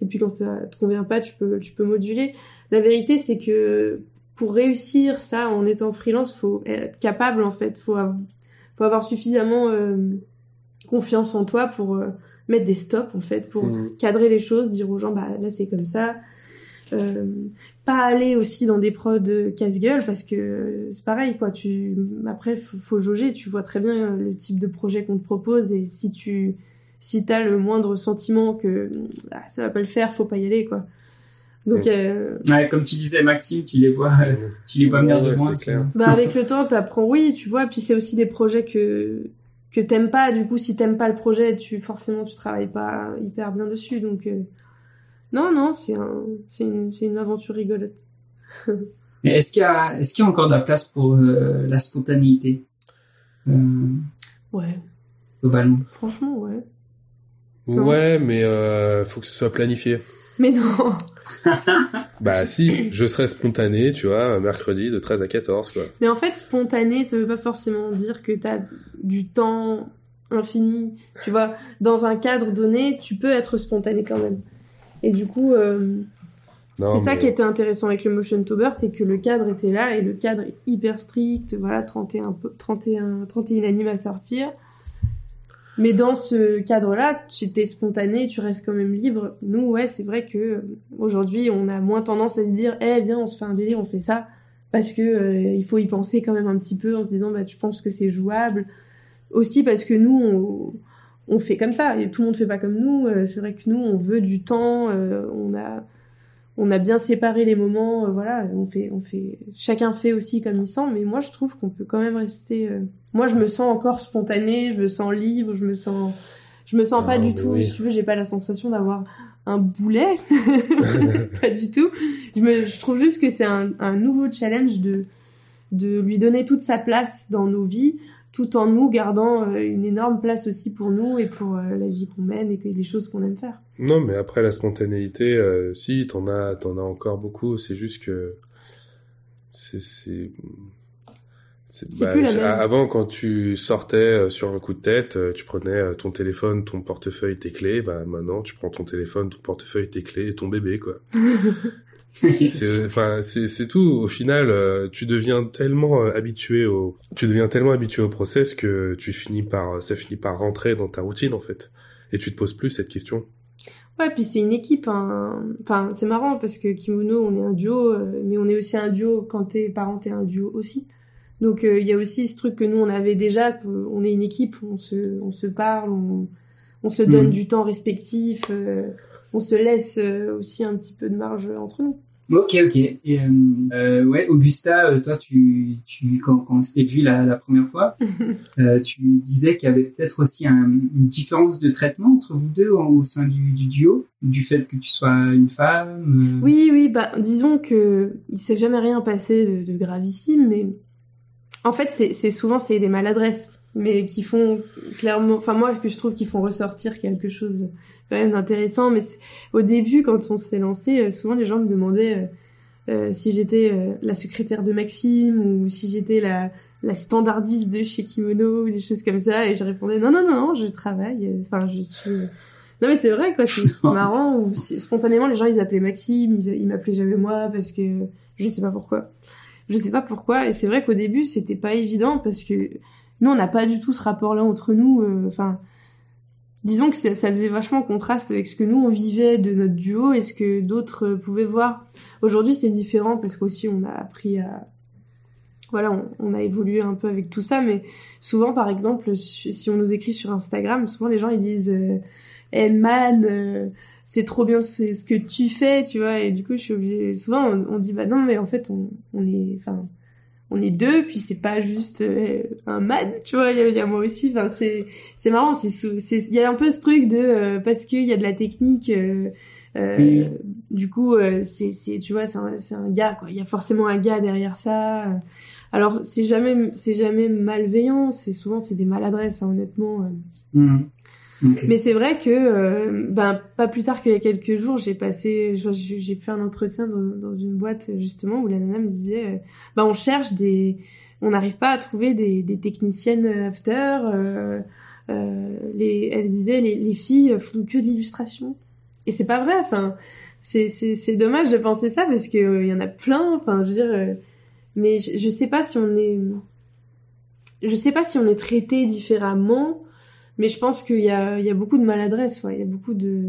et puis quand ça te convient pas, tu peux, tu peux moduler. La vérité, c'est que pour réussir ça en étant freelance, faut être capable en fait. Faut avoir, faut avoir suffisamment euh, confiance en toi pour euh, mettre des stops en fait, pour Mm. cadrer les choses, dire aux gens bah là c'est comme ça. Euh, pas aller aussi dans des prods casse-gueule parce que c'est pareil quoi. Tu après faut, faut jauger. Tu vois très bien le type de projet qu'on te propose et si tu si t'as le moindre sentiment que ah, ça va pas le faire, faut pas y aller quoi. Donc Mm. euh, Ouais, comme tu disais, Maxime, tu les vois, euh, tu les vois venir Ouais, de ouais, loin. bah avec le temps t'apprends oui tu vois puis c'est aussi des projets que que t'aimes pas du coup si t'aimes pas le projet tu forcément tu travailles pas hyper bien dessus donc euh, Non, non, c'est un, c'est une, c'est une aventure rigolote. (laughs) Mais est-ce qu'il y a, est-ce qu'il y a encore de la place pour euh, la spontanéité? Euh, Ouais, globalement franchement, ouais. Non. Ouais, mais euh, faut que ce soit planifié. Mais non. (laughs) Bah si, je serais spontané, tu vois, mercredi de 13 à 14, quoi. Mais en fait, spontané, ça veut pas forcément dire que t'as du temps infini. Tu vois, dans un cadre donné, tu peux être spontané quand même. Et du coup, euh, c'est ça qui était intéressant avec le Motion Tober, c'est que le cadre était là et le cadre est hyper strict. Voilà, 31, peu- 31, 31 animes à sortir. Mais dans ce cadre-là, tu étais spontané, tu restes quand même libre. Nous, ouais, c'est vrai que euh, aujourd'hui, on a moins tendance à se dire, eh, viens, on se fait un délire, on fait ça, parce que euh, il faut y penser quand même un petit peu en se disant, bah, tu penses que c'est jouable. Aussi parce que nous, on, fait comme ça et tout le monde fait pas comme nous. Euh, c'est vrai que nous, on veut du temps, on a on a bien séparé les moments, euh, voilà, on fait, on fait, chacun fait aussi comme il sent, mais moi je trouve qu'on peut quand même rester. euh, Moi je me sens encore spontanée, je me sens libre, je me sens, je me sens Ah, pas du mais tout. oui. Si tu veux, j'ai pas la sensation d'avoir un boulet, (laughs) (laughs) pas du tout. Je me, je trouve juste que c'est un, un nouveau challenge de de lui donner toute sa place dans nos vies, tout en nous gardant euh, une énorme place aussi pour nous et pour euh, la vie qu'on mène et que les choses qu'on aime faire. Non, mais après la spontanéité, euh, si t'en as, t'en as encore beaucoup. C'est juste que c'est c'est bah, avant quand tu sortais sur un coup de tête, tu prenais ton téléphone, ton portefeuille, tes clés. Bah maintenant, tu prends ton téléphone, ton portefeuille, tes clés et ton bébé quoi. (laughs) C'est enfin c'est tout. Au final, euh, tu deviens tellement euh, habitué au tu deviens tellement habitué au process que tu finis par ça finit par rentrer dans ta routine en fait. Et tu te poses plus cette question. Ouais, puis c'est une équipe. hein. Enfin, c'est marrant parce que Kimono, on est un duo, euh, mais on est aussi un duo quand t'es parent, t'es un duo aussi. Donc euh, il y a aussi ce truc que nous on avait déjà, on est une équipe, on se, on se parle, on, on se donne Mhm. du temps respectif, euh, on se laisse euh, aussi un petit peu de marge entre nous. Ok, ok. Et, euh, euh, ouais, Augusta, toi, tu, tu, quand, quand on s'était vu la, la première fois, (laughs) euh, tu disais qu'il y avait peut-être aussi un- une différence de traitement entre vous deux en- au sein du, du duo, du fait que tu sois une femme. Oui, oui, bah disons que il s'est jamais rien passé de, de gravissime, mais en fait c'est souvent c'est des maladresses, mais qui font clairement, enfin moi que je trouve qu'ils font ressortir quelque chose quand même d'intéressant. Mais au début quand on s'est lancé, euh, souvent les gens me demandaient euh, euh, si j'étais euh, la secrétaire de Maxime ou si j'étais la la standardiste de chez Kimono ou des choses comme ça, et je répondais non non non non, je travaille, enfin je suis non mais c'est vrai quoi, c'est (laughs) marrant. Ou spontanément les gens ils appelaient Maxime, ils, ils m'appelaient jamais moi parce que je ne sais pas pourquoi. Je sais pas pourquoi. Et c'est vrai qu'au début c'était pas évident parce que nous on n'a pas du tout ce rapport-là entre nous. euh, disons que ça, faisait vachement contraste avec ce que nous on vivait de notre duo et ce que d'autres euh, pouvaient voir. Aujourd'hui c'est différent parce qu'aussi on a appris à voilà, on, a évolué un peu avec tout ça, mais souvent, par exemple, si on nous écrit sur Instagram, souvent les gens ils disent euh, Eh man, euh, c'est trop bien ce, que tu fais, tu vois. Et du coup, je suis obligée. Souvent, on, dit bah non, mais en fait, on, on est, enfin, on est deux, puis c'est pas juste euh, un man, tu vois. Il y, a- il y a moi aussi. Enfin, c'est, c'est marrant. C'est, c'est, il y a un peu ce truc de euh, parce qu'il y a de la technique. euh, euh, Oui. Du coup, c'est, c'est, tu vois, c'est un, c'est un gars, quoi. Il y a forcément un gars derrière ça. Alors, c'est jamais, c'est jamais malveillant. C'est souvent, c'est des maladresses, hein, honnêtement. euh. Mais c'est vrai que, euh, ben, pas plus tard qu'il y a quelques jours, j'ai passé, j'ai fait un entretien dans, dans une boîte justement où la nana me disait, euh, ben, on cherche des, on n'arrive pas à trouver des, techniciennes after. euh, elle disait, les, les filles font que de l'illustration. Et c'est pas vrai. Enfin, c'est dommage de penser ça parce que il y en a plein. Enfin, je veux dire, mais je, je sais pas si on est, je sais pas si on est traité différemment. Mais je pense qu'il y a, il y a beaucoup de maladresse, ouais. Il y a beaucoup de...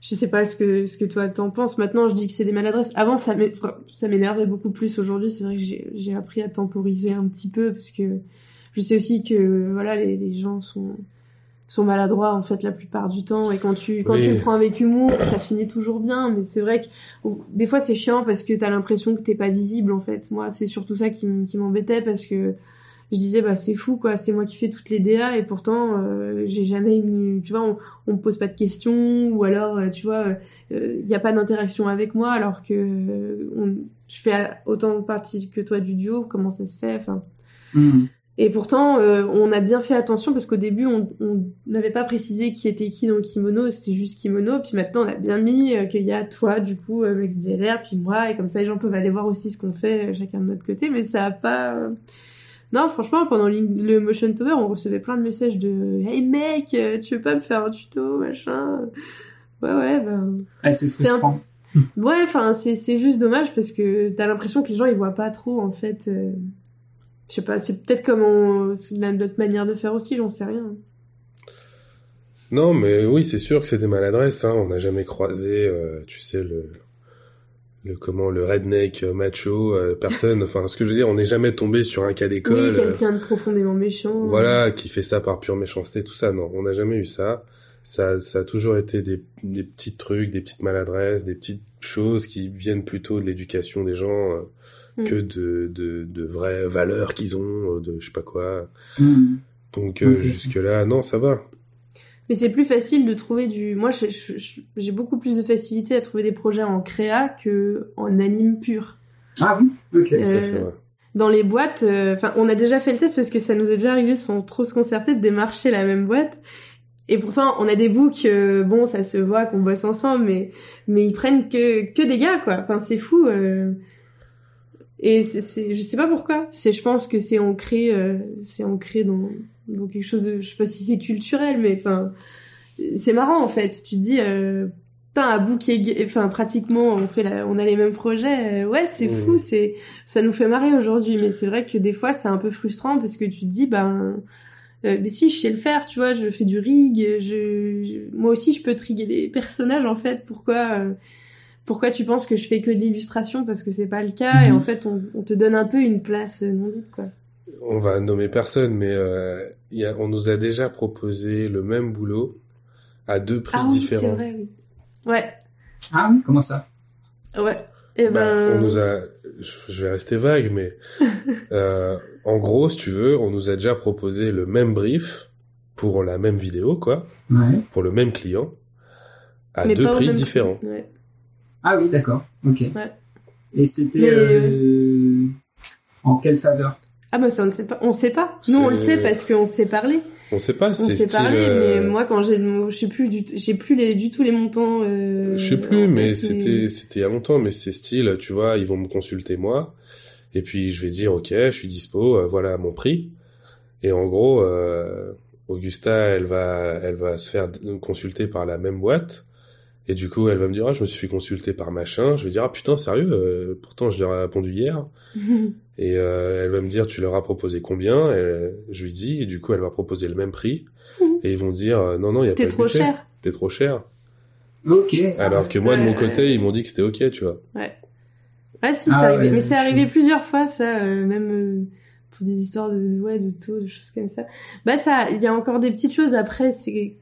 Je sais pas ce que, ce que toi t'en penses. Maintenant, je dis que c'est des maladresses. Avant, ça m'é- ça m'énervait beaucoup plus. Aujourd'hui, c'est vrai que j'ai appris à temporiser un petit peu parce que je sais aussi que, voilà, les, les gens sont, sont maladroits, en fait, la plupart du temps. Et quand tu, quand Oui. tu le prends avec humour, ça finit toujours bien. Mais c'est vrai que, des fois, c'est chiant parce que t'as l'impression que t'es pas visible, en fait. Moi, c'est surtout ça qui m'embêtait parce que, je disais bah c'est fou quoi, c'est moi qui fais toutes les DA et pourtant euh, j'ai jamais eu, tu vois, on, on me pose pas de questions ou alors euh, tu vois, il euh, n'y a pas d'interaction avec moi alors que on, je fais autant partie que toi du duo, comment ça se fait, enfin. Hmm. Et pourtant, on a bien fait attention parce qu'au début, on n'avait pas précisé qui était qui dans kimono, c'était juste kimono. Puis maintenant, on a bien mis qu'il y a toi, du coup, Max DLR, puis moi, et comme ça, les gens peuvent aller voir aussi ce qu'on fait chacun de notre côté. Mais ça a pas, non, franchement, pendant le Motion Tower, on recevait plein de messages de Hey mec, euh, tu veux pas me faire un tuto, machin? Ouais, ouais, ben. Ah, c'est frustrant. Ouais, enfin, c'est juste dommage parce que t'as l'impression que les gens ils voient pas trop, en fait. Euh, je sais pas, c'est peut-être comme on... notre manière de faire aussi, j'en sais rien. Non, mais oui, c'est sûr que c'est des maladresses. Hein. On n'a jamais croisé, euh, tu sais, le, le comment le redneck euh, macho euh, personne. (laughs) Enfin ce que je veux dire on n'est jamais tombé sur un cas d'école oui, quelqu'un de profondément méchant. voilà qui fait ça par pure méchanceté tout ça. Non on n'a jamais eu ça. Ça ça a toujours été des, des petits trucs des petites maladresses des petites choses qui viennent plutôt de l'éducation des gens euh, mm. que de, de, de vraies valeurs qu'ils ont de je sais pas quoi. Mm. donc jusque là non ça va mais c'est plus facile de trouver du. Moi, j'ai beaucoup plus de facilité à trouver des projets en créa que en anime pur. Ah oui, ok. Euh, dans les boîtes, euh, enfin, on a déjà fait le test parce que ça nous est déjà arrivé sans trop se concerter de démarcher la même boîte. Et pourtant, on a des books, euh, bon, ça se voit qu'on bosse ensemble, mais mais ils prennent que que des gars, quoi. Enfin, c'est fou. Et c'est, je sais pas pourquoi. C'est, je pense que c'est ancré, c'est ancré dans donc quelque chose de, je sais pas si c'est culturel, mais enfin, c'est marrant en fait. Tu te dis, euh, putain, à enfin pratiquement, on fait, la, on a les mêmes projets. Euh, ouais, c'est fou, c'est, ça nous fait marrer aujourd'hui. Mais c'est vrai que des fois, c'est un peu frustrant parce que tu te dis, ben, euh, mais si je sais le faire, tu vois, je fais du rig, je, moi aussi je peux triguer des personnages en fait. Pourquoi? Euh, pourquoi tu penses que je fais que de l'illustration parce que c'est pas le cas? Et mhm. en fait on, on, te donne un peu une place non dite quoi on va nommer personne, mais euh, y a, on nous a déjà proposé le même boulot à deux prix ah oui, différents. Vrai, oui. Ouais. Ah oui, comment ça? Ouais. Et eh bah, ben. On nous a, je vais rester vague, mais (laughs) euh, en gros, si tu veux, on nous a déjà proposé le même brief pour la même vidéo, quoi, ouais. pour le même client, à deux prix différents. Ouais. Ah oui, d'accord. Ok. Ouais. Et c'était euh... en quelle faveur? Ah bah ça on ne sait pas, on sait pas. Nous on le sait parce qu'on s'est parlé. On sait pas, c'est style. parlé, mais euh, moi quand j'ai, je sais plus du, j'ai plus les, du tout les montants. Euh, je sais plus, mais c'était, c'était il y a longtemps, mais c'est style, tu vois, ils vont me consulter moi, et puis je vais dire ok, je suis dispo, euh, voilà mon prix, et en gros, euh, Augusta, elle va, elle va se faire consulter par la même boîte, et du coup, elle va me dire, ah, je me suis fait consulter par machin. Je vais dire, ah putain, sérieux, euh, pourtant je leur ai répondu hier. (laughs) et euh, elle va me dire, tu leur as proposé combien? Et Je lui dis, et du coup, elle va proposer le même prix. et ils vont dire, euh, non, non, il y a pas de trop cher. T'es trop cher. Ok. Alors que moi, de mon côté, ils m'ont dit que c'était ok, tu vois. Ouais. Ah si, ah, Mais c'est arrivé plusieurs fois, ça, même pour des histoires de, ouais, de taux, de choses comme ça. Bah ça, il y a encore des petites choses. Après, c'est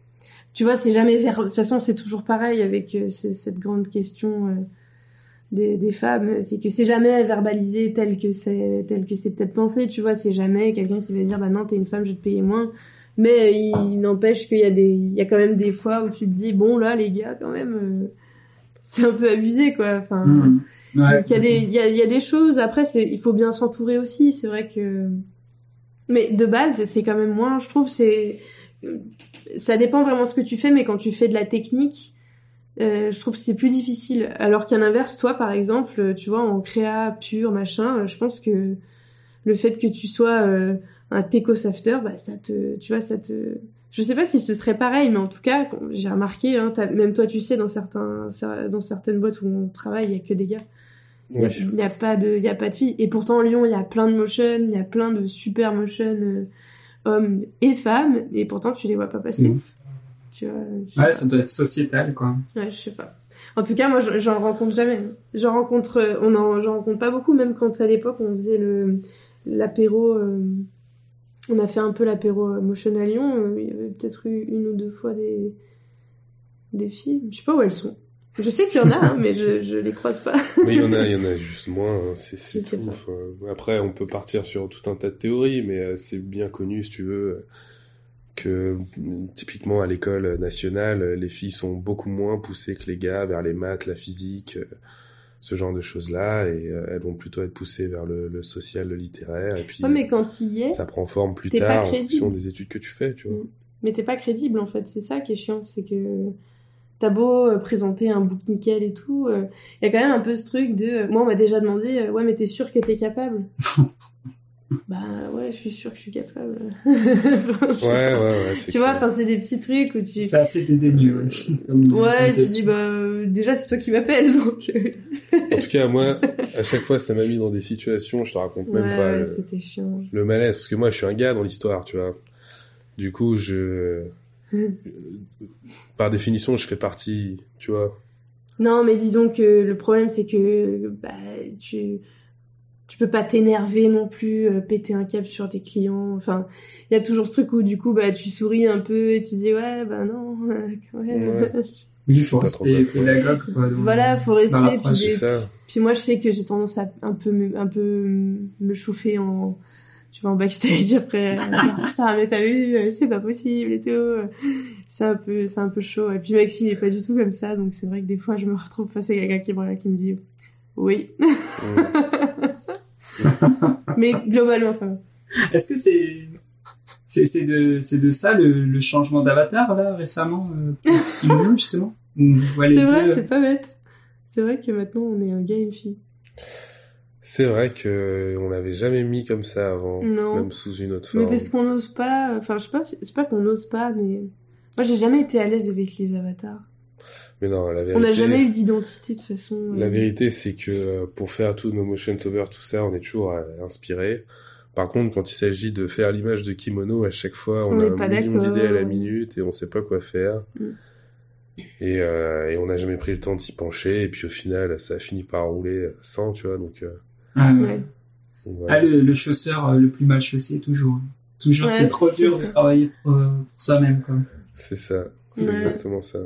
tu vois, c'est jamais vers. De toute façon, c'est toujours pareil avec euh, cette grande question euh, des, des, femmes, c'est que c'est jamais verbalisé tel que c'est tel que c'est peut-être pensé. Tu vois, c'est jamais quelqu'un qui va dire bah non, t'es une femme, je vais te payer moins. Mais il, n'empêche qu'il y a des, il y a quand même des fois où tu te dis bon là les gars quand même, euh, c'est un peu abusé quoi. Enfin, mmh. il y a des, il y a, il y a des choses. Après, c'est, il faut bien s'entourer aussi. C'est vrai que, mais de base, c'est quand même moins. Je trouve c'est ça dépend vraiment de ce que tu fais, mais quand tu fais de la technique, euh, je trouve que c'est plus difficile. Alors qu'à l'inverse, toi, par exemple, tu vois, en créa pur, machin, je pense que le fait que tu sois euh, un techo safter, bah, ça te, tu vois, ça te, je sais pas si ce serait pareil, mais en tout cas, j'ai remarqué, hein, même toi, tu sais, dans certains, dans certaines boîtes où on travaille, il y a que des gars. Il n'y a, a, pas de, il y a pas de filles. Et pourtant, Lyon, il y a plein de motion, il y a plein de super motion. Euh, hommes et femmes, et pourtant tu les vois pas passer. Tu vois, ouais, ça doit être sociétal, quoi. Ouais, je sais pas. En tout cas, moi, j'en rencontre jamais. J'en rencontre, euh, on en, j'en rencontre pas beaucoup, même quand à l'époque on faisait le l'apéro. Euh, on a fait un peu l'apéro euh, Motion à Lyon. il y avait peut-être eu une ou deux fois des des filles. Je sais pas où elles sont. Je sais qu'il y en a, hein, mais je, je les croise pas. (laughs) mais il y en a, il y en a juste moins. Hein. C'est, tout. Enfin, après, on peut partir sur tout un tas de théories, mais c'est bien connu, si tu veux, que typiquement à l'école nationale, les filles sont beaucoup moins poussées que les gars vers les maths, la physique, euh, ce genre de choses-là, et euh, elles vont plutôt être poussées vers le, le social, le littéraire. Et puis, ouais, mais quand il y est, ça prend forme plus tard en fonction des études que tu fais, tu vois. Mm. Mais t'es pas crédible en fait, c'est ça qui est chiant, c'est que t'as beau euh, présenter un book nickel et tout, il y a quand même un peu ce truc de. Moi, on m'a déjà demandé, ouais, mais t'es sûr que t'es capable? (laughs) Bah ouais, je suis sûre que je suis capable. ouais, ouais, ouais. (laughs) Tu vois, enfin, c'est des petits trucs où tu. C'est assez dédaigneux. Ouais, ouais tu dis, bah, déjà, c'est toi qui m'appelles, (laughs) donc. Euh. en tout cas, moi, à chaque fois, ça m'a mis dans des situations, je te raconte même ouais, pas. Le, c'était chiant. Le malaise, parce que moi, je suis un gars dans l'histoire, tu vois. Du coup, je. (laughs) Par définition, je fais partie, tu vois. Non, mais disons que le problème, c'est que, bah, tu tu peux pas t'énerver non plus, euh, péter un cap sur tes clients. Enfin, il y a toujours ce truc où du coup, bah, tu souris un peu et tu dis ouais, bah non. (laughs) Ouais. Oui, il faut rester pédagogue. voilà, faut rester. Puis, puis, moi, je sais que j'ai tendance à un peu, me, un peu me chauffer en, tu vois, en backstage après. (laughs) Putain, mais t'as vu, euh, c'est pas possible et tout. C'est un peu, c'est un peu chaud. Et puis Maxime il est pas du tout comme ça, donc c'est vrai que des fois, je me retrouve face à quelqu'un qui me dit oui. (laughs) (laughs) Mais globalement, ça va. Est-ce que c'est c'est c'est de c'est de ça le, le changement d'avatar là récemment euh, justement? C'est vrai, c'est pas bête. C'est vrai que maintenant on est un gars et une fille. C'est vrai que on l'avait jamais mis comme ça avant, non. même sous une autre forme. Mais parce qu'on n'ose pas. Enfin, je sais pas. C'est pas qu'on n'ose pas, mais moi j'ai jamais été à l'aise avec les avatars. Mais non, la vérité. On n'a jamais eu d'identité de façon. La vérité, c'est que euh, pour faire tous nos motion tover, tout ça, on est toujours euh, inspiré. Par contre, quand il s'agit de faire l'image de kimono, à chaque fois, on, a un million d'idées à la minute et on sait pas quoi faire. Mm. Et, euh, et, on n'a jamais pris le temps de s'y pencher. Et puis au final, ça a fini par rouler sans, tu vois. Donc. Euh... Ah, ouais. donc voilà. ah le, le, chausseur le plus mal chaussé toujours. Toujours, ouais, c'est trop dur de travailler pour, pour soi-même. C'est ça. C'est exactement ça.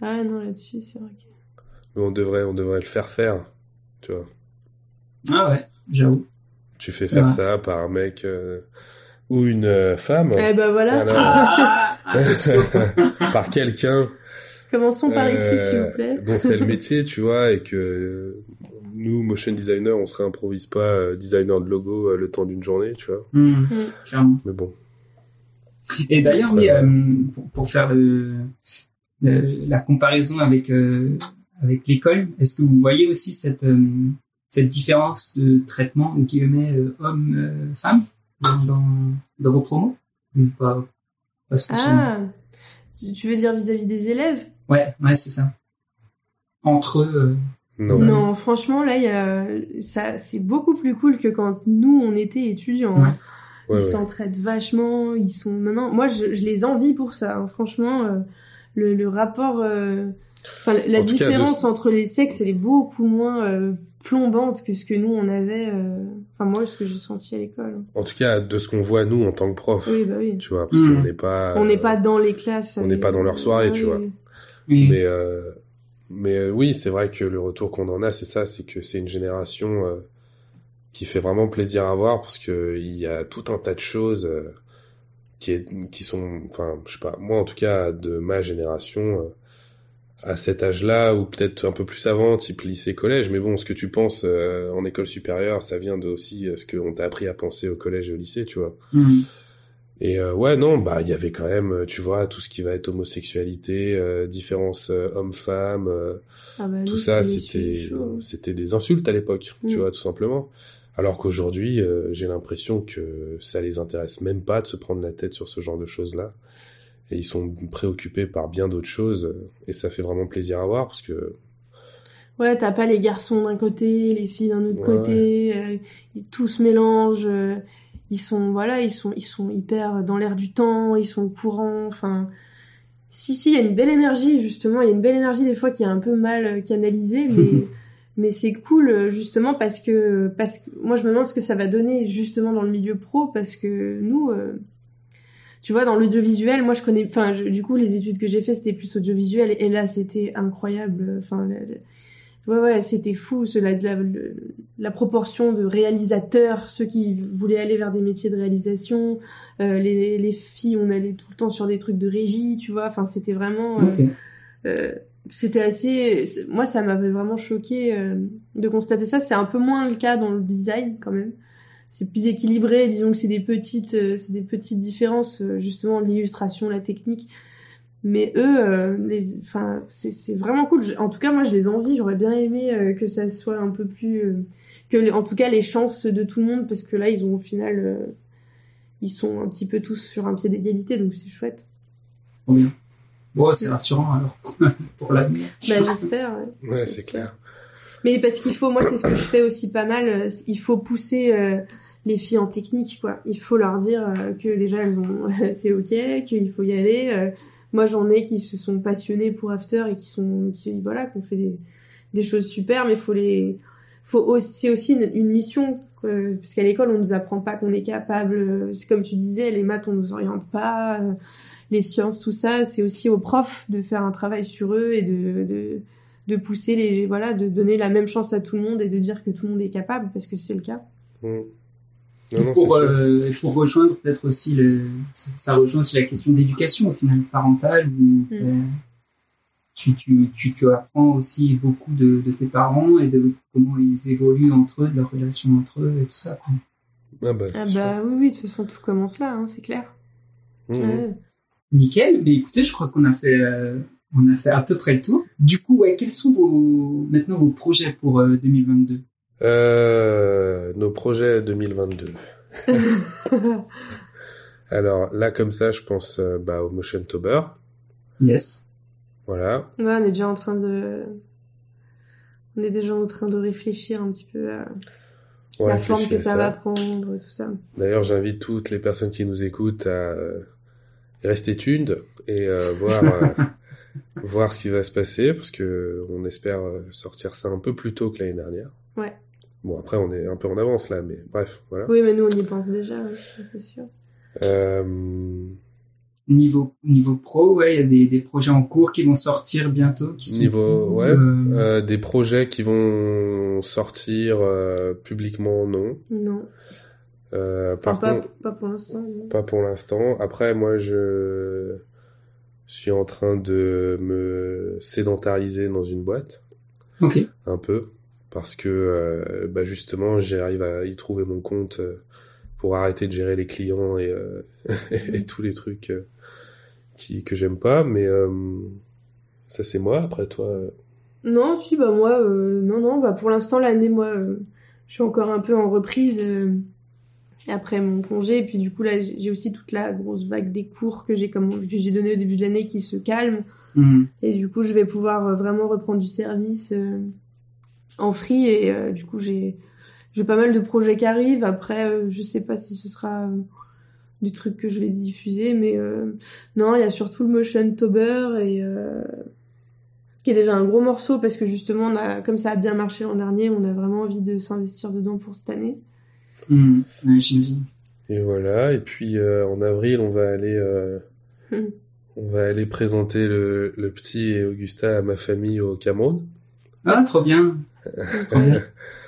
Ah non, là-dessus, c'est vrai que... Mais on devrait, on devrait le faire faire, tu vois. Ah ouais, j'avoue. Tu fais faire vrai. ça par un mec euh, ou une euh, femme. Eh ben voilà. Ah, (laughs) (laughs) par quelqu'un. Commençons par euh, ici, s'il vous plaît. dont c'est le (laughs) métier, tu vois, et que nous, motion designer, on se réimprovise pas designer de logo le temps d'une journée, tu vois. Mmh, mmh. Mais bon. Et d'ailleurs, oui, pour, pour, faire le, la comparaison avec euh, avec l'école, est-ce que vous voyez aussi cette euh, cette différence de traitement ou qui met euh, homme femme dans, dans, dans vos promos ou pas pas spécialement? Ah, tu veux dire vis-à-vis -vis des élèves? Ouais, ouais, c'est ça. Entre eux. Non. non. franchement, là, il y a, ça, c'est beaucoup plus cool que quand nous, on était étudiants. Ouais. Ils Ouais, s'entraident vachement, ils sont, non, non, moi, je, je les envie pour ça, hein. franchement, euh, le, le, rapport, euh... enfin, la En tout cas, différence de- entre les sexes, elle est beaucoup moins euh, plombante que ce que nous, on avait, euh, enfin, moi, ce que j'ai senti à l'école. En tout cas, de ce qu'on voit nous en tant que prof, Oui, bah oui. tu vois, parce Mm. qu'on n'est pas. On n'est euh, pas dans les classes. on n'est pas dans leur soirée, tu vois. oui. Mais euh, mais euh, oui, c'est vrai que le retour qu'on en a, c'est ça, c'est que c'est une génération euh, qui fait vraiment plaisir à voir parce que il y a tout un tas de choses euh, qui est, qui sont, enfin, je sais pas, moi en tout cas de ma génération. euh, à cet âge-là, ou peut-être un peu plus avant, type lycée, collège, mais bon, ce que tu penses euh, en école supérieure, ça vient de aussi euh, ce qu'on t'a appris à penser au collège et au lycée, tu vois. Mmh. Et euh, ouais, non, bah il y avait quand même, euh, tu vois, tout ce qui va être homosexualité, euh, différence euh, homme-femme, euh, Ah bah, tout ça, c'était c'était des insultes à l'époque, tu Mm. vois, tout simplement. Alors qu'aujourd'hui, euh, j'ai l'impression que ça les intéresse même pas de se prendre la tête sur ce genre de choses-là. Et ils sont préoccupés par bien d'autres choses, euh, et ça fait vraiment plaisir à voir parce que Ouais, t'as pas les garçons d'un côté, les filles d'un autre Ouais, côté, euh, ils, tout se mélange, euh, ils sont, voilà, ils sont, ils sont hyper dans l'air du temps, ils sont au courant, enfin, si, si, il y a une belle énergie, justement, il y a une belle énergie des fois qui est un peu mal euh, canalisée, (laughs) mais, mais c'est cool, euh, justement, parce que, parce que, moi, je me demande ce que ça va donner, justement, dans le milieu pro, parce que nous, euh, tu vois, dans l'audiovisuel, moi je connais, enfin, du coup, les études que j'ai fait, c'était plus audiovisuel, et là, c'était incroyable. Enfin, la- la- ouais, ouais, c'était fou, la, la, proportion de réalisateurs, ceux qui voulaient aller vers des métiers de réalisation, euh, les, les filles, on allait tout le temps sur des trucs de régie, tu vois. Enfin, c'était vraiment. euh. C'était assez moi ça m'avait vraiment choqué euh, de constater ça. C'est un peu moins le cas dans le design quand même. C'est plus équilibré. Disons que c'est des petites euh, c'est des petites différences euh, justement l'illustration la technique. Mais eux les enfin c'est vraiment cool. En tout cas moi je les envie. J'aurais bien aimé que ça soit un peu plus que en tout cas les chances de tout le monde parce que là ils ont au final ils sont un petit peu tous sur un pied d'égalité donc c'est chouette. Bien. Bon, c'est rassurant alors (laughs) pour l'avenir. bah j'espère ouais. Ouais, c'est clair. Mais parce qu'il faut, moi c'est ce que je fais aussi pas mal, euh, il faut pousser euh, les filles en technique, quoi. Il faut leur dire euh, que déjà elles ont, (laughs) c'est ok, qu'il faut y aller. euh. moi j'en ai qui se sont passionnés pour After et qui sont, qui voilà, qui ont fait des, des choses super, mais faut les, faut aussi, c'est aussi une, une mission, euh, parce qu'à l'école on nous apprend pas qu'on est capable. euh, C'est comme tu disais, les maths on nous oriente pas, euh, les sciences tout ça, c'est aussi aux profs de faire un travail sur eux et de, de de pousser les voilà de donner la même chance à tout le monde et de dire que tout le monde est capable parce que c'est le cas Mm. Non, non, c'est pour, euh, rejoindre peut-être aussi le, ça rejoint aussi la question d'éducation au final parentale où Mm. Euh, tu, tu, tu, tu apprends aussi beaucoup de, de tes parents et de comment ils évoluent entre eux, de leur relation entre eux et tout ça. quoi. Ah bah, ah bah oui oui de toute façon tout commence là hein, c'est clair. Ouais. Nickel, mais écoutez, je crois qu'on a fait euh, on a fait à peu près le tour. Du coup, ouais, quels sont vos maintenant vos projets pour euh, 2022 Euh, nos projets 2022. (laughs) Alors là, comme ça, je pense euh, bah, au Motion Tober. Yes. Voilà. Ouais, on est déjà en train de on est déjà en train de réfléchir un petit peu à On la forme que ça, va prendre tout ça D'ailleurs, j'invite toutes les personnes qui nous écoutent à rester tuned et euh, voir euh, (laughs) voir ce qui va se passer parce que on espère sortir ça un peu plus tôt que l'année dernière. Ouais. Bon, après, on est un peu en avance là, mais bref, voilà. oui mais nous on y pense déjà ça, c'est sûr Euh, Niveau niveau pro, ouais, il y a des, des projets en cours qui vont sortir bientôt. Qui sont Niveau, cool, ouais, euh, euh, des projets qui vont sortir euh, publiquement, non. non Euh, par Enfin, pas, contre, pas pour l'instant pas pour l'instant. Après, moi, je suis en train de me sédentariser dans une boîte, Ok. un peu, parce que euh, bah justement, j'arrive à y trouver mon compte euh, pour arrêter de gérer les clients et, euh, (laughs) et tous les trucs euh, qui que j'aime pas. Mais euh, ça, c'est moi. Après, toi, Non, si, bah moi, euh, non, non, bah pour l'instant, l'année, moi, euh, je suis encore un peu en reprise euh, après mon congé. Et puis du coup, là, j'ai aussi toute la grosse vague des cours que j'ai comme que j'ai donné au début de l'année qui se calme. Hmm. Et du coup, je vais pouvoir vraiment reprendre du service euh, en free. Et euh, du coup, j'ai j'ai pas mal de projets qui arrivent. Après, euh, je sais pas si ce sera euh, des trucs que je vais diffuser, mais euh, non, il y a surtout le Motion Tober et euh, qui est déjà un gros morceau parce que justement, on a, comme ça a bien marché l'an dernier, on a vraiment envie de s'investir dedans pour cette année. J'imagine. Et voilà. Et puis euh, en avril, on va aller, euh, Hmm. on va aller présenter le, le petit et Augusta à ma famille au Cameroun. Ah, trop bien. Trop bien. (laughs)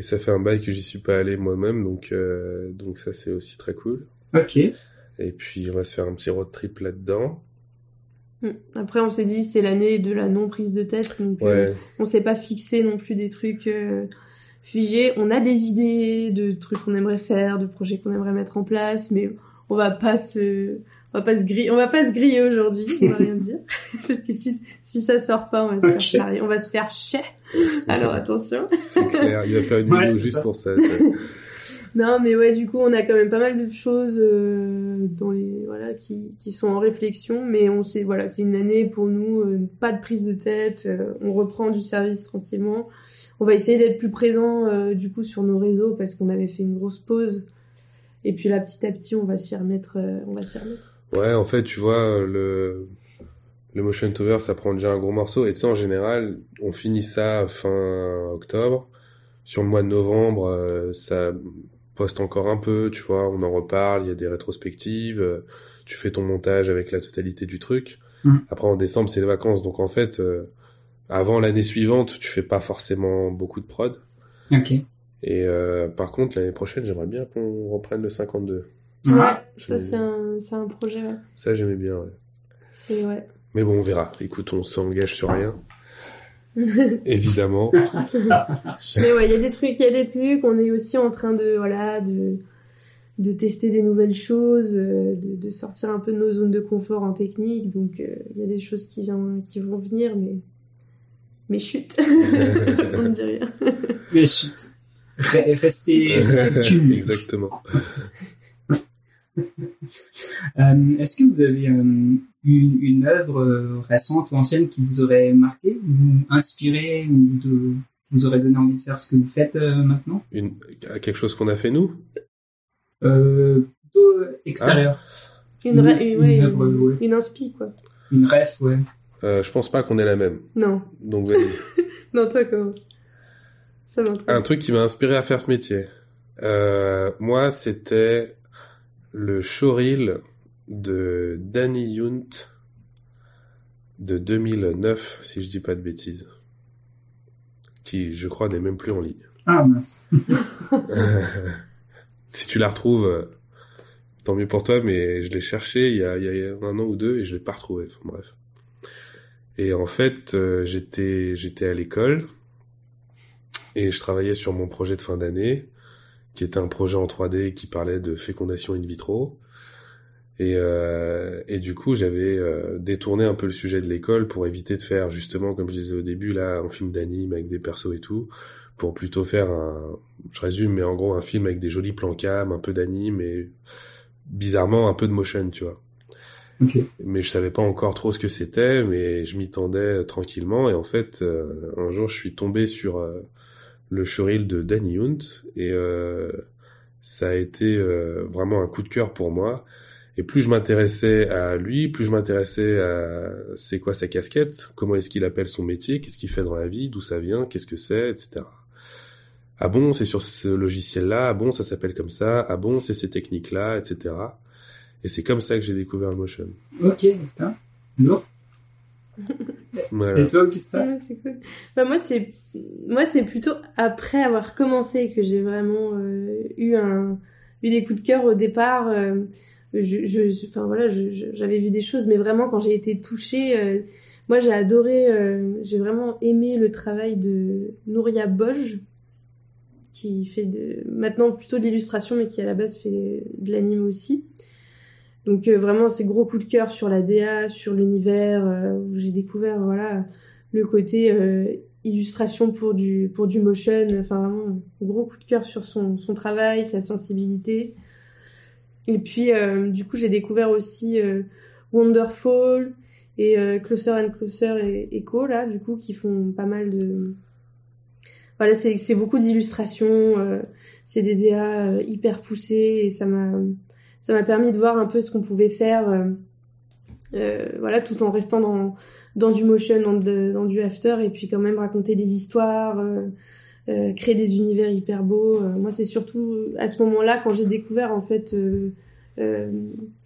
Et ça fait un bail que j'y suis pas allé moi-même, donc euh, donc ça c'est aussi très cool. Ok. Et puis on va se faire un petit road trip là-dedans. Hmm. Après, on s'est dit c'est l'année de la non prise de tête, donc euh, Ouais. on s'est pas fixé non plus des trucs euh, figés. On a des idées de trucs qu'on aimerait faire, de projets qu'on aimerait mettre en place, mais on va pas se, on va pas se griller, on va pas se griller aujourd'hui, on va rien dire, (laughs) parce que si si ça sort pas, on va se faire charrier, on va se faire chier. Alors attention. C'est clair. Il va faire une Ouais, vidéo juste ça. pour ça. ça. (laughs) Non, mais ouais, du coup, on a quand même pas mal de choses euh, dans les voilà qui, qui sont en réflexion, mais on sait voilà, c'est une année pour nous, euh, pas de prise de tête, euh, on reprend du service tranquillement. On va essayer d'être plus présent euh, du coup sur nos réseaux parce qu'on avait fait une grosse pause. Et puis là, petit à petit, on va s'y remettre, euh, on va s'y remettre. Ouais, en fait, tu vois, le, le Motion Tover, ça prend déjà un gros morceau. Et tu sais, en général, on finit ça fin octobre. Sur le mois de novembre, euh, ça poste encore un peu, tu vois, on en reparle, il y a des rétrospectives. euh, tu fais ton montage avec la totalité du truc. Mm. Après, en décembre, c'est les vacances. Donc, en fait, euh, avant l'année suivante, tu fais pas forcément beaucoup de prod. Ok. Et euh, par contre, l'année prochaine, j'aimerais bien qu'on reprenne le 52. Ouais, Ah, ça c'est un, c'est un projet, ouais. Ça, j'aimais bien, ouais. C'est ouais. Mais bon, on verra. Écoute, on s'engage sur rien. (laughs) Évidemment. (laughs) ça. Mais ouais, il y a des trucs, il y a des trucs. On est aussi en train de, voilà, de, de tester des nouvelles choses, euh, de, de sortir un peu de nos zones de confort en technique. Donc, euh, il y a des choses qui, viennent, qui vont venir, mais, mais chut, (laughs) on ne dit rien. Mais chut. Re- Restez, restez. Exactement. (laughs) Euh, Est-ce que vous avez euh, une, une œuvre euh, récente ou ancienne qui vous aurait marqué ou inspiré ou de, vous aurait donné envie de faire ce que vous faites euh, maintenant? Une, quelque chose qu'on a fait nous? Euh, Plutôt extérieur. Une, Une- ra- une, ouais, une œuvre, une, ouais. une inspi, quoi. Une ref, ouais. euh, Je pense pas qu'on ait la même. Non, Donc, vas-y. (laughs) non, toi commence. Ça m'intéresse. Un truc qui m'a inspiré à faire ce métier. Euh, moi, c'était le showreel de Danny Yount de 2009, si je dis pas de bêtises. Qui, je crois, n'est même plus en ligne. Ah mince. (laughs) si tu la retrouves, tant mieux pour toi, mais je l'ai cherché il y, a, il y a un an ou deux et je l'ai pas retrouvé. Enfin, bref. Et en fait, euh, j'étais j'étais à l'école et je travaillais sur mon projet de fin d'année, qui était un projet en 3D qui parlait de fécondation in vitro. Et, euh, et du coup, j'avais euh, détourné un peu le sujet de l'école pour éviter de faire justement, comme je disais au début, là, un film d'anime avec des persos et tout, pour plutôt faire un, je résume, mais en gros un film avec des jolis plans cam, un peu d'anime et bizarrement un peu de motion, tu vois. Ok. Mais je savais pas encore trop ce que c'était, mais je m'y tendais tranquillement et en fait, euh, un jour, je suis tombé sur euh, le showreel de Danny Hunt et euh, ça a été euh, vraiment un coup de cœur pour moi. Et plus je m'intéressais à lui, plus je m'intéressais à c'est quoi sa casquette, comment est-ce qu'il appelle son métier, qu'est-ce qu'il fait dans la vie, d'où ça vient, qu'est-ce que c'est, etc. Ah bon, c'est sur ce logiciel-là, ah bon, ça s'appelle comme ça, ah bon, c'est ces techniques-là, etc. Et c'est comme ça que j'ai découvert le motion. Ok, putain. Lourd. (laughs) Voilà. Et toi, Augusta Ouais, c'est cool. Bah, moi, c'est moi, c'est plutôt après avoir commencé que j'ai vraiment euh, eu un eu des coups de cœur au départ. euh, je, je, enfin voilà, je- je- j'avais vu des choses, mais vraiment quand j'ai été touchée, euh, moi j'ai adoré, euh, j'ai vraiment aimé le travail de Nouria Boj, qui fait de, maintenant plutôt de l'illustration, mais qui à la base fait de l'anime aussi. Donc euh, vraiment ces gros coups de cœur sur la DA, sur l'univers, euh, où j'ai découvert voilà le côté euh, illustration pour du pour du motion, enfin vraiment gros coup de cœur sur son son travail, sa sensibilité. Et puis du coup j'ai découvert aussi Wonderfall et Closer and Closer et Echo là du coup qui font pas mal de voilà c'est beaucoup d'illustrations, c'est des DA hyper poussés et ça m'a ça m'a permis de voir un peu ce qu'on pouvait faire euh, euh, voilà tout en restant dans du motion dans, du after et puis quand même raconter des histoires euh, créer des univers hyper beaux. Moi c'est surtout à ce moment-là quand j'ai découvert en fait euh,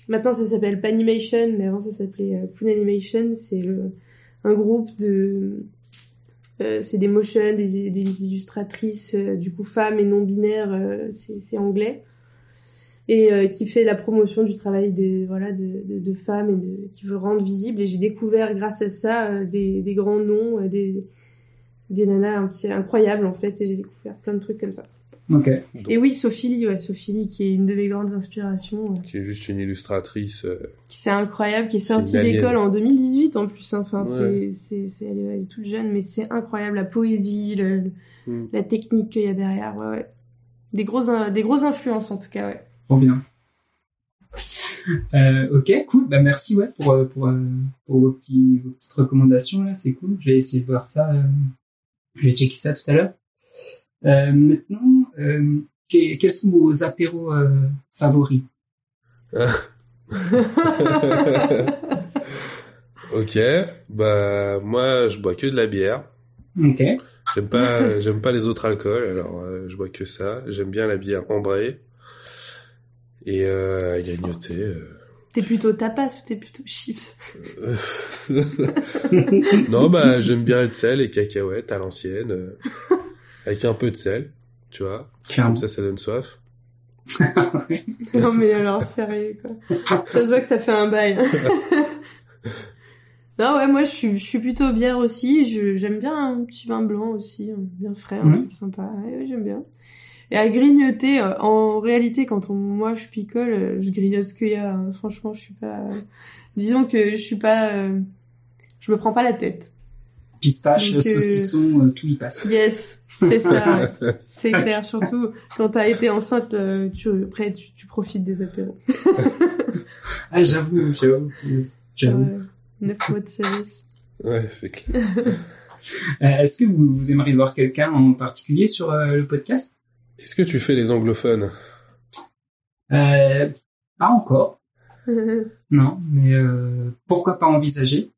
maintenant ça s'appelle Panimation mais avant ça s'appelait euh, Punanimation c'est un groupe de euh, c'est des motion des, des illustratrices du coup femmes et non binaires c'est c'est anglais et euh, qui fait la promotion du travail de voilà de, de, de femmes et de, qui veut rendre visible et j'ai découvert grâce à ça euh, des, des grands noms euh, des des nanas un petit- incroyables en fait et j'ai découvert plein de trucs comme ça Ok. Donc, et oui Sophie Lee, ouais Sophie Lee, qui est une de mes grandes inspirations Qui est juste une illustratrice. euh, qui c'est incroyable qui est sortie d'école en 2018 en plus hein. enfin Ouais. c'est c'est c'est elle, est- elle est toute jeune mais c'est incroyable la poésie le- Hmm. la technique qu'il y a derrière ouais, ouais. des grosses des grosses influences en tout cas ouais Trop bien. Euh, ok, cool. Bah merci ouais pour euh, pour, euh, pour vos petits vos petites recommandations là, c'est cool. Je vais essayer de voir ça. euh, Je vais checker ça tout à l'heure. Euh, maintenant, que- quels sont vos apéros favoris? (laughs) Ok, bah moi je bois que de la bière. Ok. J'aime pas, j'aime pas les autres alcools, alors je bois que ça. J'aime bien la bière ambrée et euh, à grignoter. euh, T'es plutôt tapas ou t'es plutôt chips? (laughs) Non, bah j'aime bien le sel et cacahuètes à l'ancienne, euh, avec un peu de sel, tu vois. Clairement. Comme ça, ça donne soif. (laughs) Non mais alors sérieux quoi. Ça se voit que ça fait un bail. (laughs) non ouais moi je suis je suis plutôt bière aussi. Je j'aime bien un petit vin blanc aussi, bien frais, un truc sympa. Ouais, ouais, j'aime bien. Et à grignoter, euh, en réalité quand on moi je picole, euh, je grignote ce qu'il y a. hein. Franchement je suis pas. Disons que je suis pas. euh, Je me prends pas la tête. Pistache, Donc, euh, saucisson, euh, tout y passe. Yes, c'est ça. (laughs) c'est clair. Surtout quand t'as été enceinte, euh, tu après tu, tu profites des apéros. (laughs) Ah, j'avoue, j'avoue. J'avoue. Ouais. Neuf mois de service. Ouais, c'est clair. (laughs) Euh, Est-ce que vous, vous aimeriez voir quelqu'un en particulier sur euh, le podcast? Est-ce que tu fais les anglophones? Euh, Pas encore. (laughs) Non, mais euh, pourquoi pas envisager?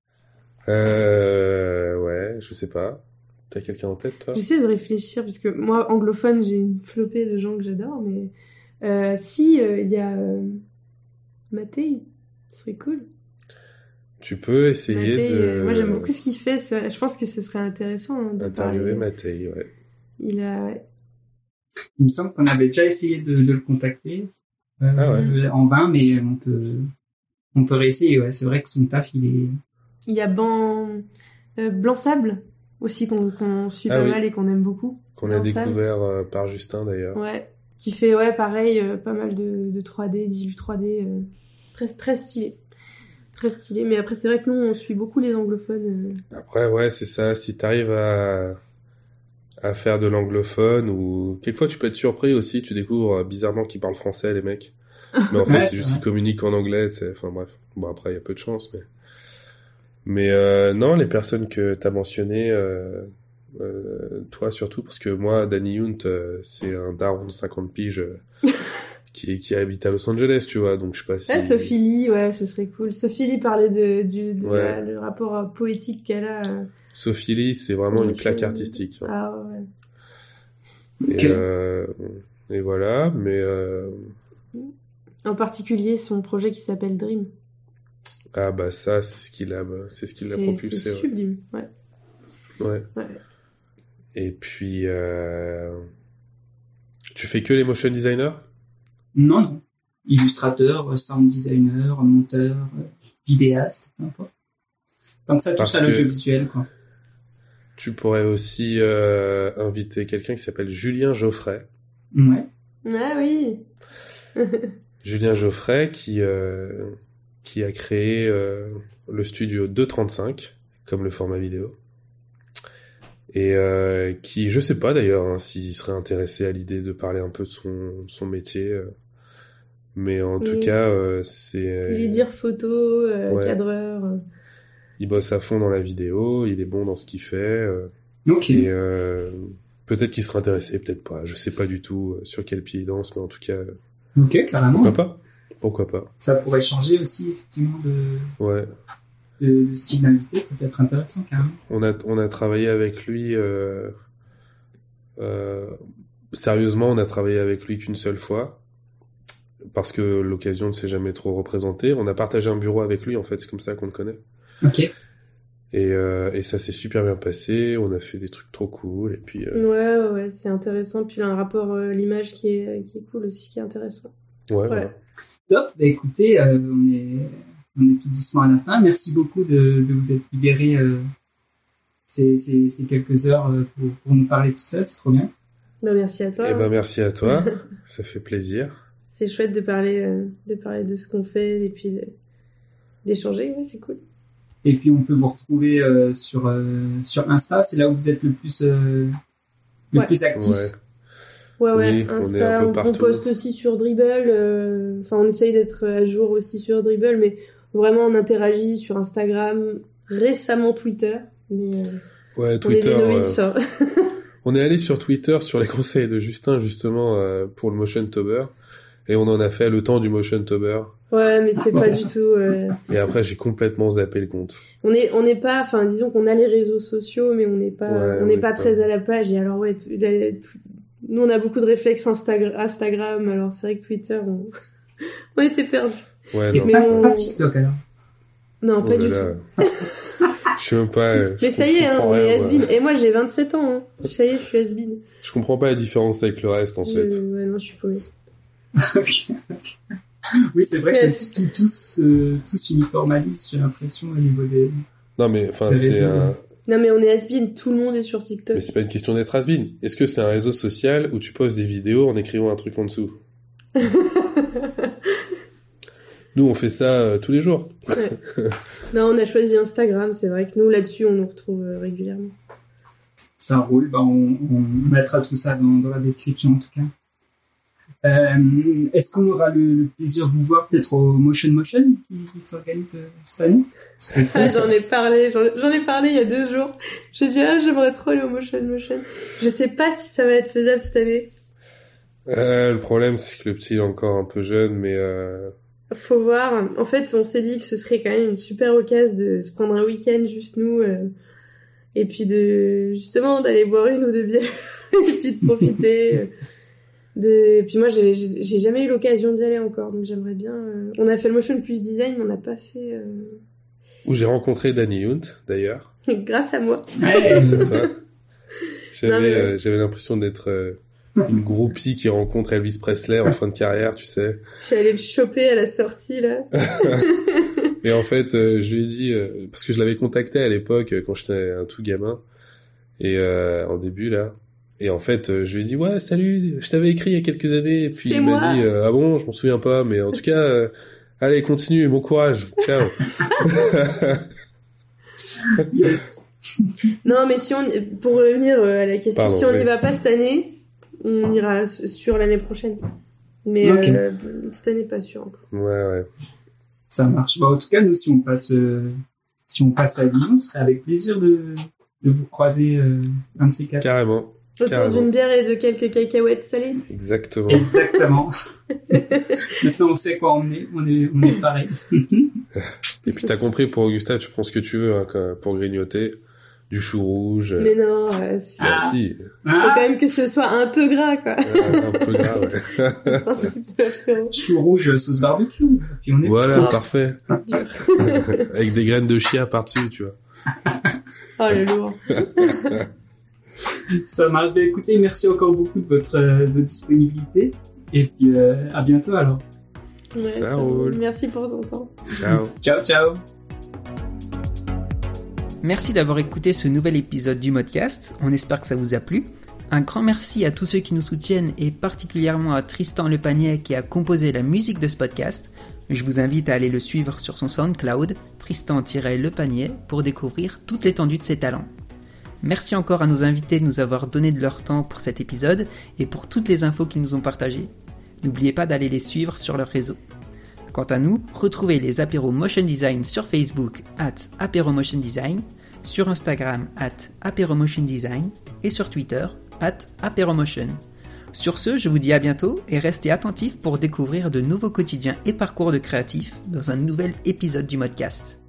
Euh, ouais, je sais pas. T'as quelqu'un en tête, toi? J'essaie de réfléchir parce que moi anglophone j'ai une flopée de gens que j'adore mais euh, si euh, il y a euh, Mattei, ce serait cool. Tu peux essayer Mattei, de... euh, moi j'aime beaucoup ce qu'il fait. Je pense que ce serait intéressant hein, de Interviewer. Mattei, ouais. Il a Il me semble qu'on avait déjà essayé de, de le contacter euh, Ah ouais. en vain, mais on peut, on peut réessayer. Ouais. C'est vrai que son taf, il est... il y a Ban euh, Blanc Sable aussi qu'on suit Ah pas oui. mal et qu'on aime beaucoup. Qu'on a découvert euh, par Justin, d'ailleurs. Ouais, qui fait ouais pareil euh, pas mal de, de 3D, d'illu 3D, euh, très très stylé, très stylé. Mais après c'est vrai que nous on suit beaucoup les anglophones. euh. Après, ouais, c'est ça. Si t'arrives à à faire de l'anglophone ou quelquefois tu peux être surpris aussi, tu découvres euh, bizarrement qu'ils parlent français les mecs. (laughs) Mais en fait, Ouais, c'est juste qu'ils communiquent en anglais, tu sais. Enfin bref. Bon après, il y a peu de chance, mais mais euh, non, les personnes que t'as mentionnées, euh, euh, toi surtout, parce que moi, Danny Hunt, euh, c'est un daron de 50 piges (laughs) qui qui habite à Los Angeles, tu vois. Donc je sais pas si. Ouais, Sophie Lee, ouais, ce serait cool. Sophie Lee parlait de, du de Ouais. la- le rapport poétique qu'elle a. Sophie Lee, c'est vraiment une claque je- artistique. hein. Ah ouais. Et, euh, et voilà, mais euh, En particulier son projet qui s'appelle Dream. ah bah ça, c'est ce qu'il a, c'est ce qui l'a C'est propulsé. c'est ouais. sublime. Ouais. Ouais. ouais. Et puis, euh, tu fais que les motion designers? Non, non. Illustrateur, sound designer, monteur, vidéaste, peu importe. Tant que ça touche Parce à que- l'audiovisuel, quoi. Tu pourrais aussi euh, inviter quelqu'un qui s'appelle Julien Geoffrey. Ouais. Ah oui. (laughs) Julien Geoffrey qui euh, qui a créé euh, le studio 235 comme le format vidéo et euh, qui je sais pas d'ailleurs hein, s'il serait intéressé à l'idée de parler un peu de son son métier euh, mais en tout cas euh, c'est Il est dire photo, euh, Ouais. cadreur. Il bosse à fond dans la vidéo il est bon dans ce qu'il fait euh, Ok. et euh, peut-être qu'il serait intéressé peut-être pas je sais pas du tout euh, sur quel pied il danse mais en tout cas Ok, carrément. pourquoi pas? Pourquoi pas? Ça pourrait changer aussi, effectivement, de, ouais de, de style d'invité. Ça peut être intéressant, carrément. On a, on a travaillé avec lui. Euh, sérieusement, on a travaillé avec lui qu'une seule fois. Parce que l'occasion ne s'est jamais trop représentée. On a partagé un bureau avec lui, en fait, c'est comme ça qu'on le connaît. Ok. Et, euh, et ça s'est super bien passé. On a fait des trucs trop cool. Et puis, euh, Ouais, ouais, ouais, c'est intéressant. Puis il a un rapport euh, l'image qui est, qui est cool aussi, qui est intéressant. ouais, voilà. Top. Bah, écoutez, euh, on est, on est tout doucement à la fin. Merci beaucoup de, de vous être libéré euh, ces, ces, ces quelques heures euh, pour, pour nous parler de tout ça. C'est trop bien. Bah, merci à toi. Eh ben, merci à toi. (laughs) ça fait plaisir. C'est chouette de parler, euh, de parler de ce qu'on fait et puis d'échanger. Ouais, c'est cool. Et puis on peut vous retrouver euh, sur euh, sur Insta, c'est là où vous êtes le plus euh, le Ouais. plus actif. Ouais. Ouais, ouais, Oui, on est Insta, un peu on, on poste aussi sur Dribble. euh, Enfin, on essaye d'être à jour aussi sur Dribble, mais vraiment, on interagit sur Instagram, récemment Twitter. Mais euh, Ouais, on est Twitter. euh, novices. hein. (laughs) on est allé sur Twitter sur les conseils de Justin, justement, euh, pour le Motion Tober. Et on en a fait le temps du Motion Tober. Ouais, mais c'est pas (laughs) du tout. euh, Et après, j'ai complètement zappé le compte. On est, on n'est pas, enfin, disons qu'on a les réseaux sociaux, mais on n'est pas, Ouais, on n'est est pas pas- très à la page. Et alors, ouais, tout- la- tout- nous, on a beaucoup de réflexes Instagram, Instagram alors c'est vrai que Twitter, on, (laughs) on était perdus. Ouais, Et non. Mais pas, on- pas TikTok alors? Non, Oh pas là du là. tout. (laughs) Je sais même pas. Mais ça y est, hein, on est. Et moi, j'ai 27 ans. Hein. Ça y est, je suis has-been. Je comprends pas la différence avec le reste, en fait. Ouais, non, je suis paumée. (laughs) Ok. oui, c'est vrai que tout, tout, se, tout s'uniformalise, j'ai l'impression, au niveau des. Non, mais enfin, c'est un... Non, mais on est has-been. Tout le monde est sur TikTok. Mais c'est pas une question d'être has Est-ce que c'est un réseau social où tu postes des vidéos en écrivant un truc en dessous? (laughs) Nous, on fait ça euh, tous les jours. (laughs) non, on a choisi Instagram. C'est vrai que nous, là-dessus, on nous retrouve euh, régulièrement. Ça roule, bah, on, on mettra tout ça dans, dans la description en tout cas. Euh, Est-ce qu'on aura le, le plaisir de vous voir peut-être au Motion Motion qui, qui s'organise euh, cette année? Ah, (laughs) j'en ai parlé, j'en ai parlé il y a deux jours. J'ai dit, ah, j'aimerais trop aller au Motion Motion. Je sais pas si ça va être faisable cette année. Euh, le problème, c'est que le petit est encore un peu jeune, mais euh, Faut voir. En fait, on s'est dit que ce serait quand même une super occasion de se prendre un week-end juste nous. euh, et puis de, justement, d'aller boire une ou deux bières. (laughs) et puis de profiter. De... Et puis moi, j'ai- jamais eu l'occasion d'y aller encore. Donc j'aimerais bien. euh, On a fait le Motion Plus Design, mais on n'a pas fait. euh, où j'ai rencontré Danny Hunt, d'ailleurs. (laughs) Grâce à moi. Ouais, C'est toi. (laughs) Non, J'avais mais- euh, j'avais l'impression d'être euh, une groupie qui rencontre Elvis Presley en fin de carrière, tu sais. Je suis allée le choper à la sortie, là. (laughs) Et en fait, euh, je lui ai dit, euh, parce que je l'avais contacté à l'époque euh, quand j'étais un tout gamin, et euh, en début là. Et en fait, euh, je lui ai dit, ouais, salut, je t'avais écrit il y a quelques années, et puis il m'a dit, euh, ah bon, je m'en souviens pas, mais en tout cas, euh, (laughs) allez, continue, bon courage, ciao. (laughs) yes. Non, mais si on, pour revenir à la question, Pardon, si on n'y va pas cette année, on ira sur l'année prochaine. Mais euh, cette année, pas sûr encore. ouais, ouais. Ça marche. Bah, en tout cas, nous, si on passe, euh, si on passe à Lyon, ce serait avec plaisir de, de vous croiser euh, un de ces quatre. Carrément, Autour d'une bière et de quelques cacahuètes salées. exactement. Exactement. (laughs) Maintenant, on sait quoi emmener. On est, on est pareil. Et puis t'as compris, pour Augusta, tu prends ce que tu veux, hein, pour grignoter, du chou rouge. euh, Mais non, euh, si. bah, Ah. si, Faut Ah, quand même que ce soit un peu gras, quoi. un peu grave. ouais. (laughs) (laughs) Chou rouge sauce barbecue. Puis on est Voilà, parfait. Avec des graines de chia par-dessus, tu vois. Oh, le lourd. (laughs) Ça marche. Bah, écoutez, merci encore beaucoup de votre, euh, de disponibilité. Et puis, euh, à bientôt alors. Ouais, Ça ça roule. roule. Merci pour ton temps. Ciao. (laughs) Ciao, ciao. Merci d'avoir écouté ce nouvel épisode du Modcast. On espère que ça vous a plu. Un grand merci à tous ceux qui nous soutiennent et particulièrement à Tristan Lepanier qui a composé la musique de ce podcast. Je vous invite à aller le suivre sur son SoundCloud, Tristan-Lepanier, pour découvrir toute l'étendue de ses talents. Merci encore à nos invités de nous avoir donné de leur temps pour cet épisode et pour toutes les infos qu'ils nous ont partagées. N'oubliez pas d'aller les suivre sur leur réseau. Quant à nous, retrouvez les apéros Motion Design sur Facebook at apéro Motion Design, sur Instagram at apéro Motion Design et sur Twitter at apéromotion. Sur ce, je vous dis à bientôt et restez attentifs pour découvrir de nouveaux quotidiens et parcours de créatifs dans un nouvel épisode du Modcast.